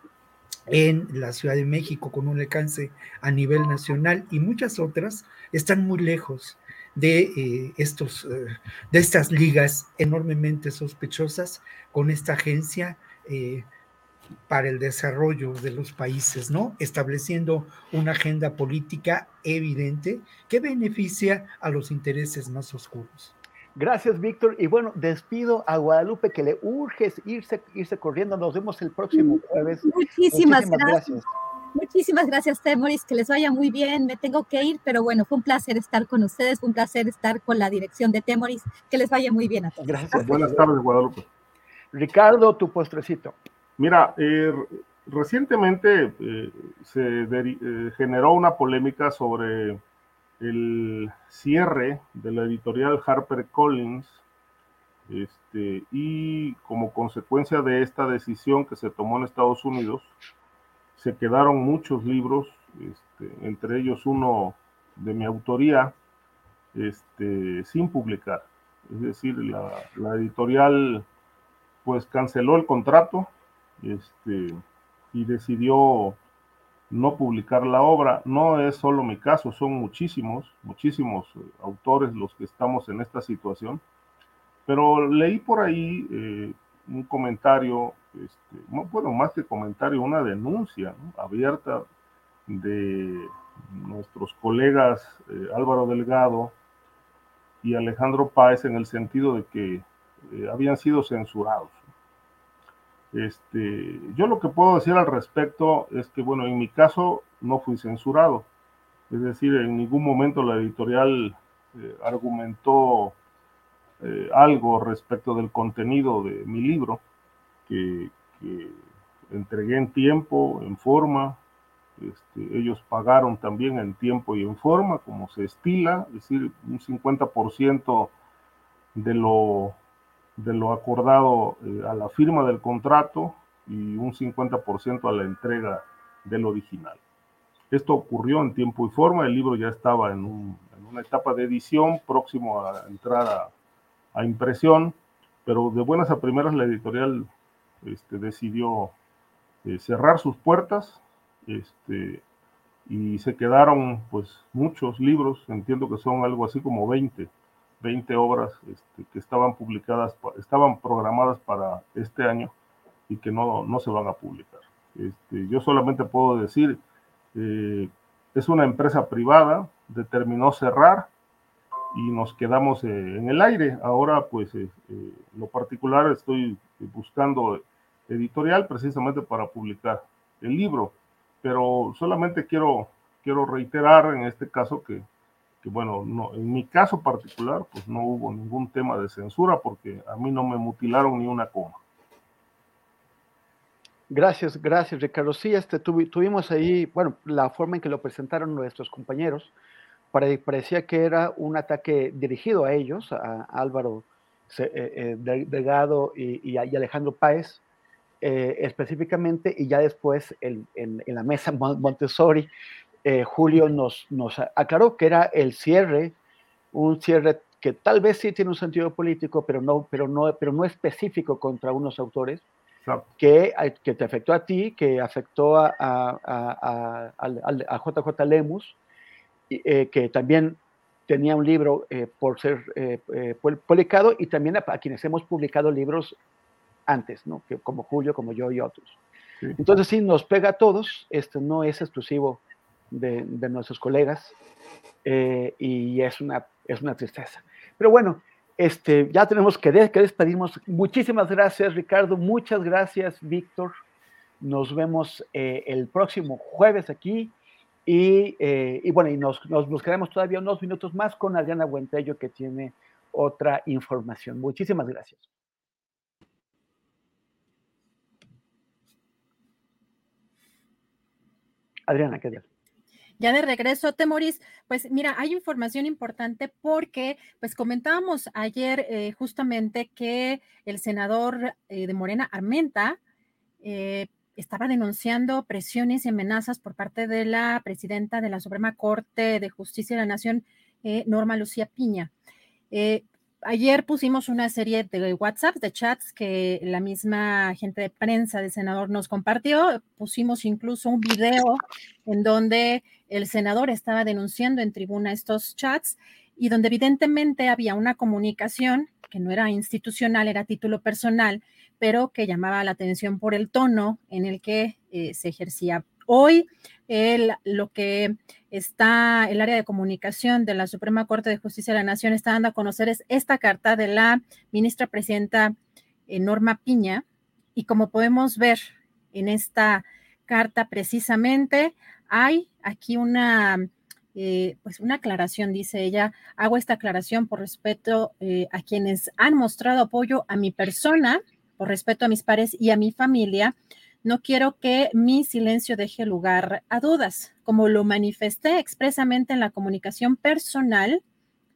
en la Ciudad de México con un alcance a nivel nacional y muchas otras están muy lejos de eh, estos eh, de estas ligas enormemente sospechosas con esta agencia eh, para el desarrollo de los países, ¿no? Estableciendo una agenda política evidente que beneficia a los intereses más oscuros.
Gracias, Víctor. Y bueno, despido a Guadalupe que le urge irse, irse corriendo. Nos vemos el próximo jueves.
Muchísimas, gracias. Muchísimas gracias, Temoris. Que les vaya muy bien. Me tengo que ir, pero bueno, fue un placer estar con ustedes. Fue un placer estar con la dirección de Temoris. Que les vaya muy bien a todos.
Gracias.
Buenas tardes, Guadalupe.
Ricardo, tu postrecito.
Mira, eh, recientemente eh, se eh, generó una polémica sobre el cierre de la editorial HarperCollins este, y como consecuencia de esta decisión que se tomó en Estados Unidos, se quedaron muchos libros, este, entre ellos uno de mi autoría, este, sin publicar. Es decir, la, la editorial pues canceló el contrato este, y decidió no publicar la obra. No es solo mi caso, son muchísimos, muchísimos eh, autores los que estamos en esta situación. Pero leí por ahí eh, un comentario, este, bueno, más que comentario, una denuncia abierta de nuestros colegas eh, Álvaro Delgado y Alejandro Páez en el sentido de que habían sido censurados. Este, yo lo que puedo decir al respecto es que, bueno, en mi caso no fui censurado. Es decir, en ningún momento la editorial eh, argumentó eh, algo respecto del contenido de mi libro, que, entregué en tiempo, en forma. Este, ellos pagaron también en tiempo y en forma, como se estila, es decir, un 50% de lo de lo acordado eh, a la firma del contrato y un 50% a la entrega del original. Esto ocurrió en tiempo y forma, el libro ya estaba en, una etapa de edición próximo a entrar a, impresión, pero de buenas a primeras la editorial este, decidió eh, cerrar sus puertas este, y se quedaron pues muchos libros, entiendo que son algo así como 20 20 obras este, que estaban publicadas, estaban programadas para este año y que no, no se van a publicar. Este, yo solamente puedo decir, eh, es una empresa privada, determinó cerrar y nos quedamos eh, en el aire. Ahora, pues, eh, lo particular estoy buscando editorial precisamente para publicar el libro, pero solamente quiero, quiero reiterar en este caso que bueno, no, en mi caso particular, pues no hubo ningún tema de censura porque a mí no me mutilaron ni una coma.
Gracias, gracias Ricardo. Sí, este, tuvimos ahí, bueno, la forma en que lo presentaron nuestros compañeros, parecía que era un ataque dirigido a ellos, a, Álvaro eh, eh, Delgado y, Alejandro Páez, eh, específicamente, y ya después en, la mesa Montessori eh, Julio nos, nos aclaró que era el cierre, un cierre que tal vez sí tiene un sentido político, pero no, pero no, pero no específico contra unos autores, que, que te afectó a ti, que afectó a, a, a, JJ Lemus, eh, que también tenía un libro eh, por ser publicado, y también a, quienes hemos publicado libros antes, ¿no? que, como Julio, como yo y otros. Entonces sí, nos pega a todos, esto no es exclusivo de, nuestros colegas eh, y es una, es una tristeza. Pero bueno, este, ya tenemos que, despedirnos. Muchísimas gracias, Ricardo. Muchas gracias, Víctor. Nos vemos eh, el próximo jueves aquí. Y, eh, y bueno, y nos, nos, todavía unos minutos más con Adriana Buentello, que tiene otra información. Muchísimas gracias. Adriana, ¿qué tal?
Ya de regreso, Temoris, pues mira, hay información importante porque pues comentábamos ayer eh, justamente que el senador eh, de Morena, Armenta, eh, estaba denunciando presiones y amenazas por parte de la presidenta de la Suprema Corte de Justicia de la Nación, Norma Lucía Piña ayer pusimos una serie de WhatsApp, de chats que la misma gente de prensa del senador nos compartió. Pusimos incluso un video en donde el senador estaba denunciando en tribuna estos chats y donde evidentemente había una comunicación que no era institucional, era título personal, pero que llamaba la atención por el tono en el que eh, se ejercía. Hoy, el, lo que está el área de comunicación de la Suprema Corte de Justicia de la Nación está dando a conocer es esta carta de la ministra presidenta eh, Norma Piña. Y como podemos ver en esta carta precisamente, hay aquí una, eh, pues una aclaración, dice ella, hago esta aclaración por respeto eh, a quienes han mostrado apoyo a mi persona, por respeto a mis pares y a mi familia. No quiero que mi silencio deje lugar a dudas, como lo manifesté expresamente en la comunicación personal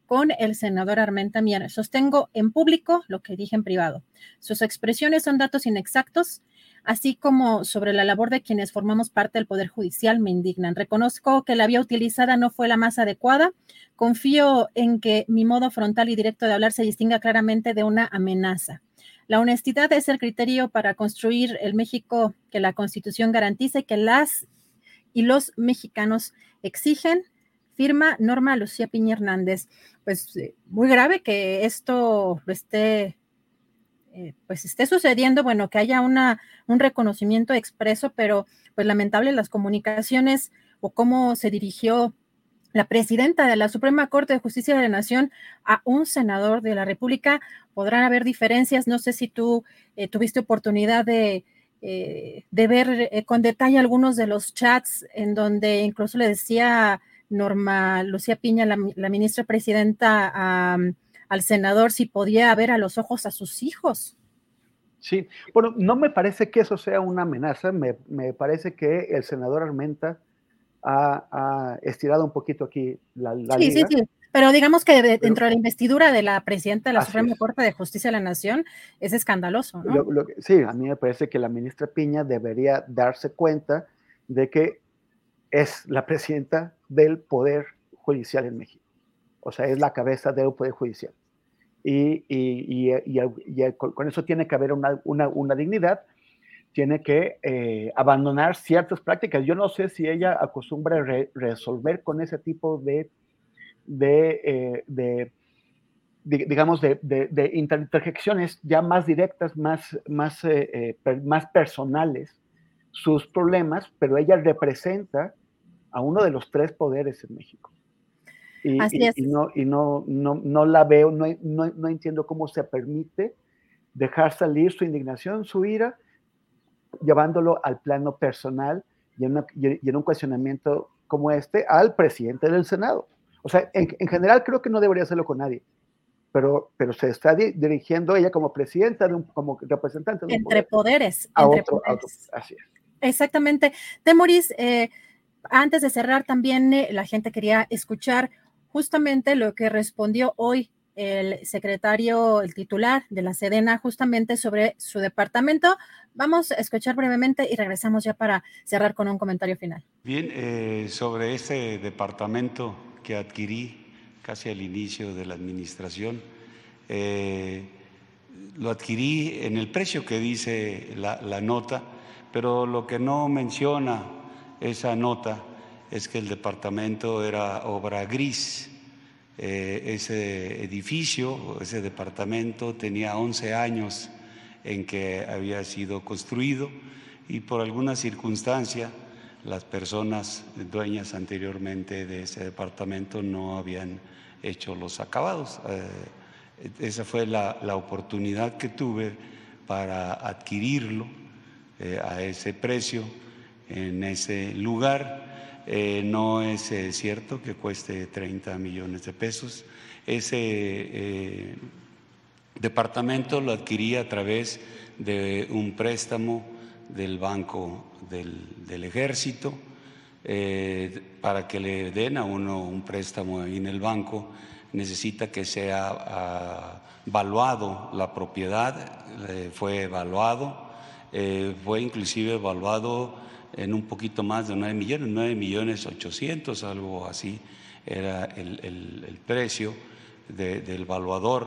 con el senador Armenta Mier. Sostengo en público lo que dije en privado. Sus expresiones son datos inexactos así como sobre la labor de quienes formamos parte del Poder Judicial, me indignan. Reconozco que la vía utilizada no fue la más adecuada. Confío en que mi modo frontal y directo de hablar se distinga claramente de una amenaza. La honestidad es el criterio para construir el México que la Constitución garantiza y que las y los mexicanos exigen. Firma Norma Lucía Piña Hernández. Pues eh, muy grave que esto esté eh, pues esté sucediendo, bueno, que haya una, un reconocimiento expreso, pero pues lamentable las comunicaciones o cómo se dirigió la presidenta de la Suprema Corte de Justicia de la Nación a un senador de la República. Podrán haber diferencias, no sé si tú eh, tuviste oportunidad de, eh, ver con detalle algunos de los chats en donde incluso le decía Norma Lucía Piña, la, ministra presidenta, a al senador si podía ver a los ojos a sus hijos.
Sí, bueno, no me parece que eso sea una amenaza, me, parece que el senador Armenta ha, estirado un poquito aquí la, la sí,
Sí, sí, pero digamos que dentro de la investidura de la presidenta de la Suprema Corte de Justicia de la Nación es escandaloso, ¿no?
sí, a mí me parece que la ministra Piña debería darse cuenta de que es la presidenta del Poder Judicial en México. O sea, es la cabeza del Poder Judicial y, y, y, con eso tiene que haber una, una, una dignidad, tiene que eh, abandonar ciertas prácticas. Yo no sé si ella acostumbra resolver con ese tipo de, de, eh, de digamos, de, de, interjecciones ya más directas, más, más, eh, más personales, sus problemas, pero ella representa a uno de los tres poderes en México. Y, no, y no, no, no, la veo, no, no, no, entiendo cómo se permite dejar salir su indignación, su ira, llevándolo al plano personal y en, y en un cuestionamiento como este al presidente del Senado. O sea, en, en, general creo que no debería hacerlo con nadie, pero, pero se está dirigiendo ella como presidenta, de un, como representante.
De entre poderes. entre poderes. así es. Exactamente. Temoris, eh, antes de cerrar también eh, la gente quería escuchar justamente lo que respondió hoy el secretario, el titular de la Sedena, justamente sobre su departamento. Vamos a escuchar brevemente y regresamos ya para cerrar con un comentario final.
Bien, eh, sobre este departamento que adquirí casi al inicio de la administración, eh, lo adquirí en el precio que dice la, la nota, pero lo que no menciona esa nota es que el departamento era obra gris. Eh, ese edificio, ese departamento tenía 11 años en que había sido construido y por alguna circunstancia las personas dueñas anteriormente de ese departamento no habían hecho los acabados. Eh, esa fue la, oportunidad que tuve para adquirirlo eh, a ese precio en ese lugar eh, no es eh, cierto que cueste 30 millones de pesos. Ese eh, departamento lo adquirí a través de un préstamo del Banco del, Ejército para que le den a uno un préstamo en el banco necesita que sea ah, evaluado la propiedad, fue evaluado, fue inclusive evaluado en un poquito más de 9 millones, 9 millones 800, algo así era el, precio del valuador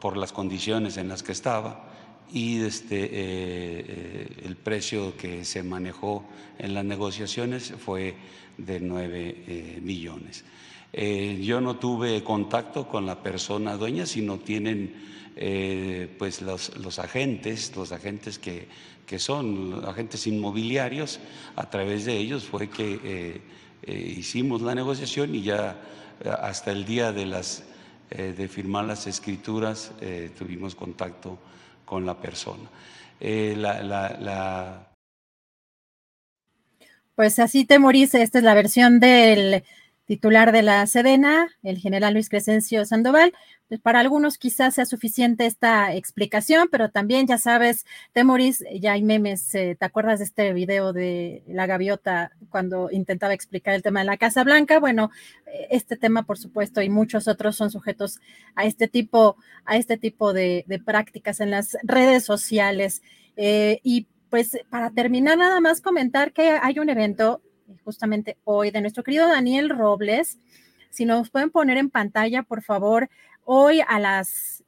por las condiciones en las que estaba y este, eh, eh, el precio que se manejó en las negociaciones fue de 9 eh, millones. Yo no tuve contacto con la persona dueña, sino tienen eh, pues los, los, agentes, los agentes que, que, son agentes inmobiliarios, a través de ellos fue que hicimos la negociación y ya hasta el día de las de firmar las escrituras tuvimos contacto con la persona. la, la,
pues así te esta es la versión del titular de la Sedena, el general Luis Crescencio Sandoval. Pues para algunos quizás sea suficiente esta explicación, pero también ya sabes, Temoris, ya hay memes, eh, ¿te acuerdas de este video de la gaviota cuando intentaba explicar el tema de la Casa Blanca? Bueno, eh, este tema, por supuesto, y muchos otros son sujetos a este tipo, a este tipo de, prácticas en las redes sociales. Eh, y pues para terminar, nada más comentar que hay un evento justamente hoy de nuestro querido Daniel Robles. Si nos pueden poner en pantalla, por favor, hoy a las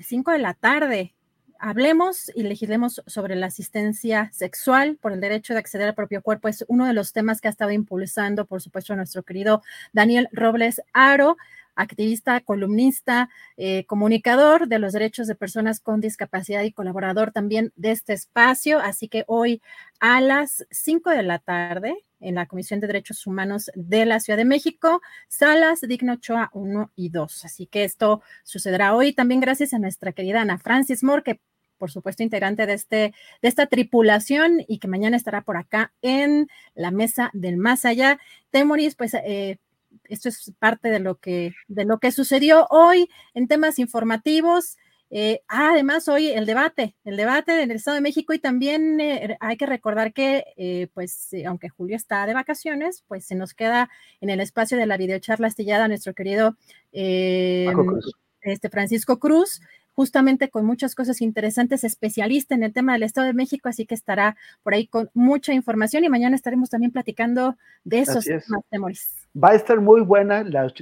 5 eh, de la tarde. Hablemos y legislemos sobre la asistencia sexual por el derecho de acceder al propio cuerpo. Es uno de los temas que ha estado impulsando, por supuesto, nuestro querido Daniel Robles Aro activista, columnista, eh, comunicador de los derechos de personas con discapacidad y colaborador también de este espacio. Así que hoy a las 5 de la tarde en la Comisión de Derechos Humanos de la Ciudad de México, salas Digno Ochoa 1 y 2. Así que esto sucederá hoy también gracias a nuestra querida Ana Francis Moore, que por supuesto integrante de, este, de esta tripulación y que mañana estará por acá en la mesa del más allá. Temoris, pues eh, esto es parte de lo que, de lo que sucedió hoy en temas informativos. Eh, ah, además, hoy el debate, el debate en el Estado de México y también eh, hay que recordar que, eh, pues, aunque Julio está de vacaciones, pues se nos queda en el espacio de la videocharla astillada nuestro querido este Francisco Cruz, justamente con muchas cosas interesantes, especialista en el tema del Estado de México, así que estará por ahí con mucha información y mañana estaremos también platicando de esos temas, temores.
Va a estar muy buena la,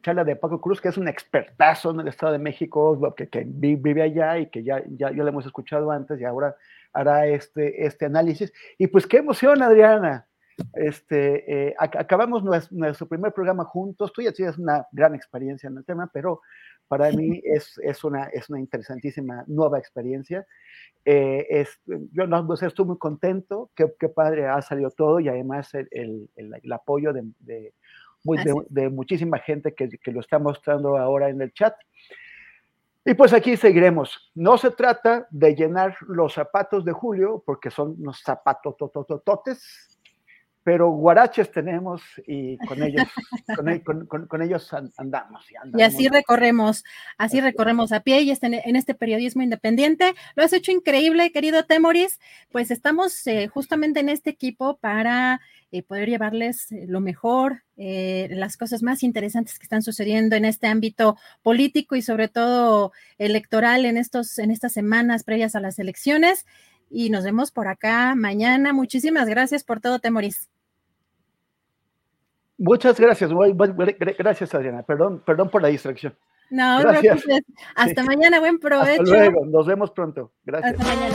charla de Paco Cruz, que es un expertazo en el Estado de México, que, que vive allá y que ya, ya, ya lo hemos escuchado antes y ahora hará este, este análisis. Y pues qué emoción, Adriana. Este, eh, acabamos nuestro, nuestro, primer programa juntos. Tú ya tienes una gran experiencia en el tema, pero para mí es, es, una, es una interesantísima nueva experiencia. Eh, es, yo no, pues, estoy muy contento, qué, qué, padre ha salido todo y además el, el, el, apoyo de, de, de, muchísima gente que, que, lo está mostrando ahora en el chat. Y pues aquí seguiremos. No se trata de llenar los zapatos de Julio, porque son unos zapatos tototototes, pero guaraches tenemos y con ellos, con, con, ellos andamos,
y, así recorremos, así, recorremos a pie y este, en este periodismo independiente. Lo has hecho increíble, querido Temoris. Pues estamos eh, justamente en este equipo para eh, poder llevarles eh, lo mejor, las cosas más interesantes que están sucediendo en este ámbito político y sobre todo electoral en, estos, en estas semanas previas a las elecciones y nos vemos por acá mañana. Muchísimas gracias por todo, Temoris.
Muchas gracias, gracias Adriana. Perdón, perdón por la distracción.
No, gracias. Hasta mañana, buen provecho.
Hasta luego, nos vemos pronto. Gracias.
Hasta mañana.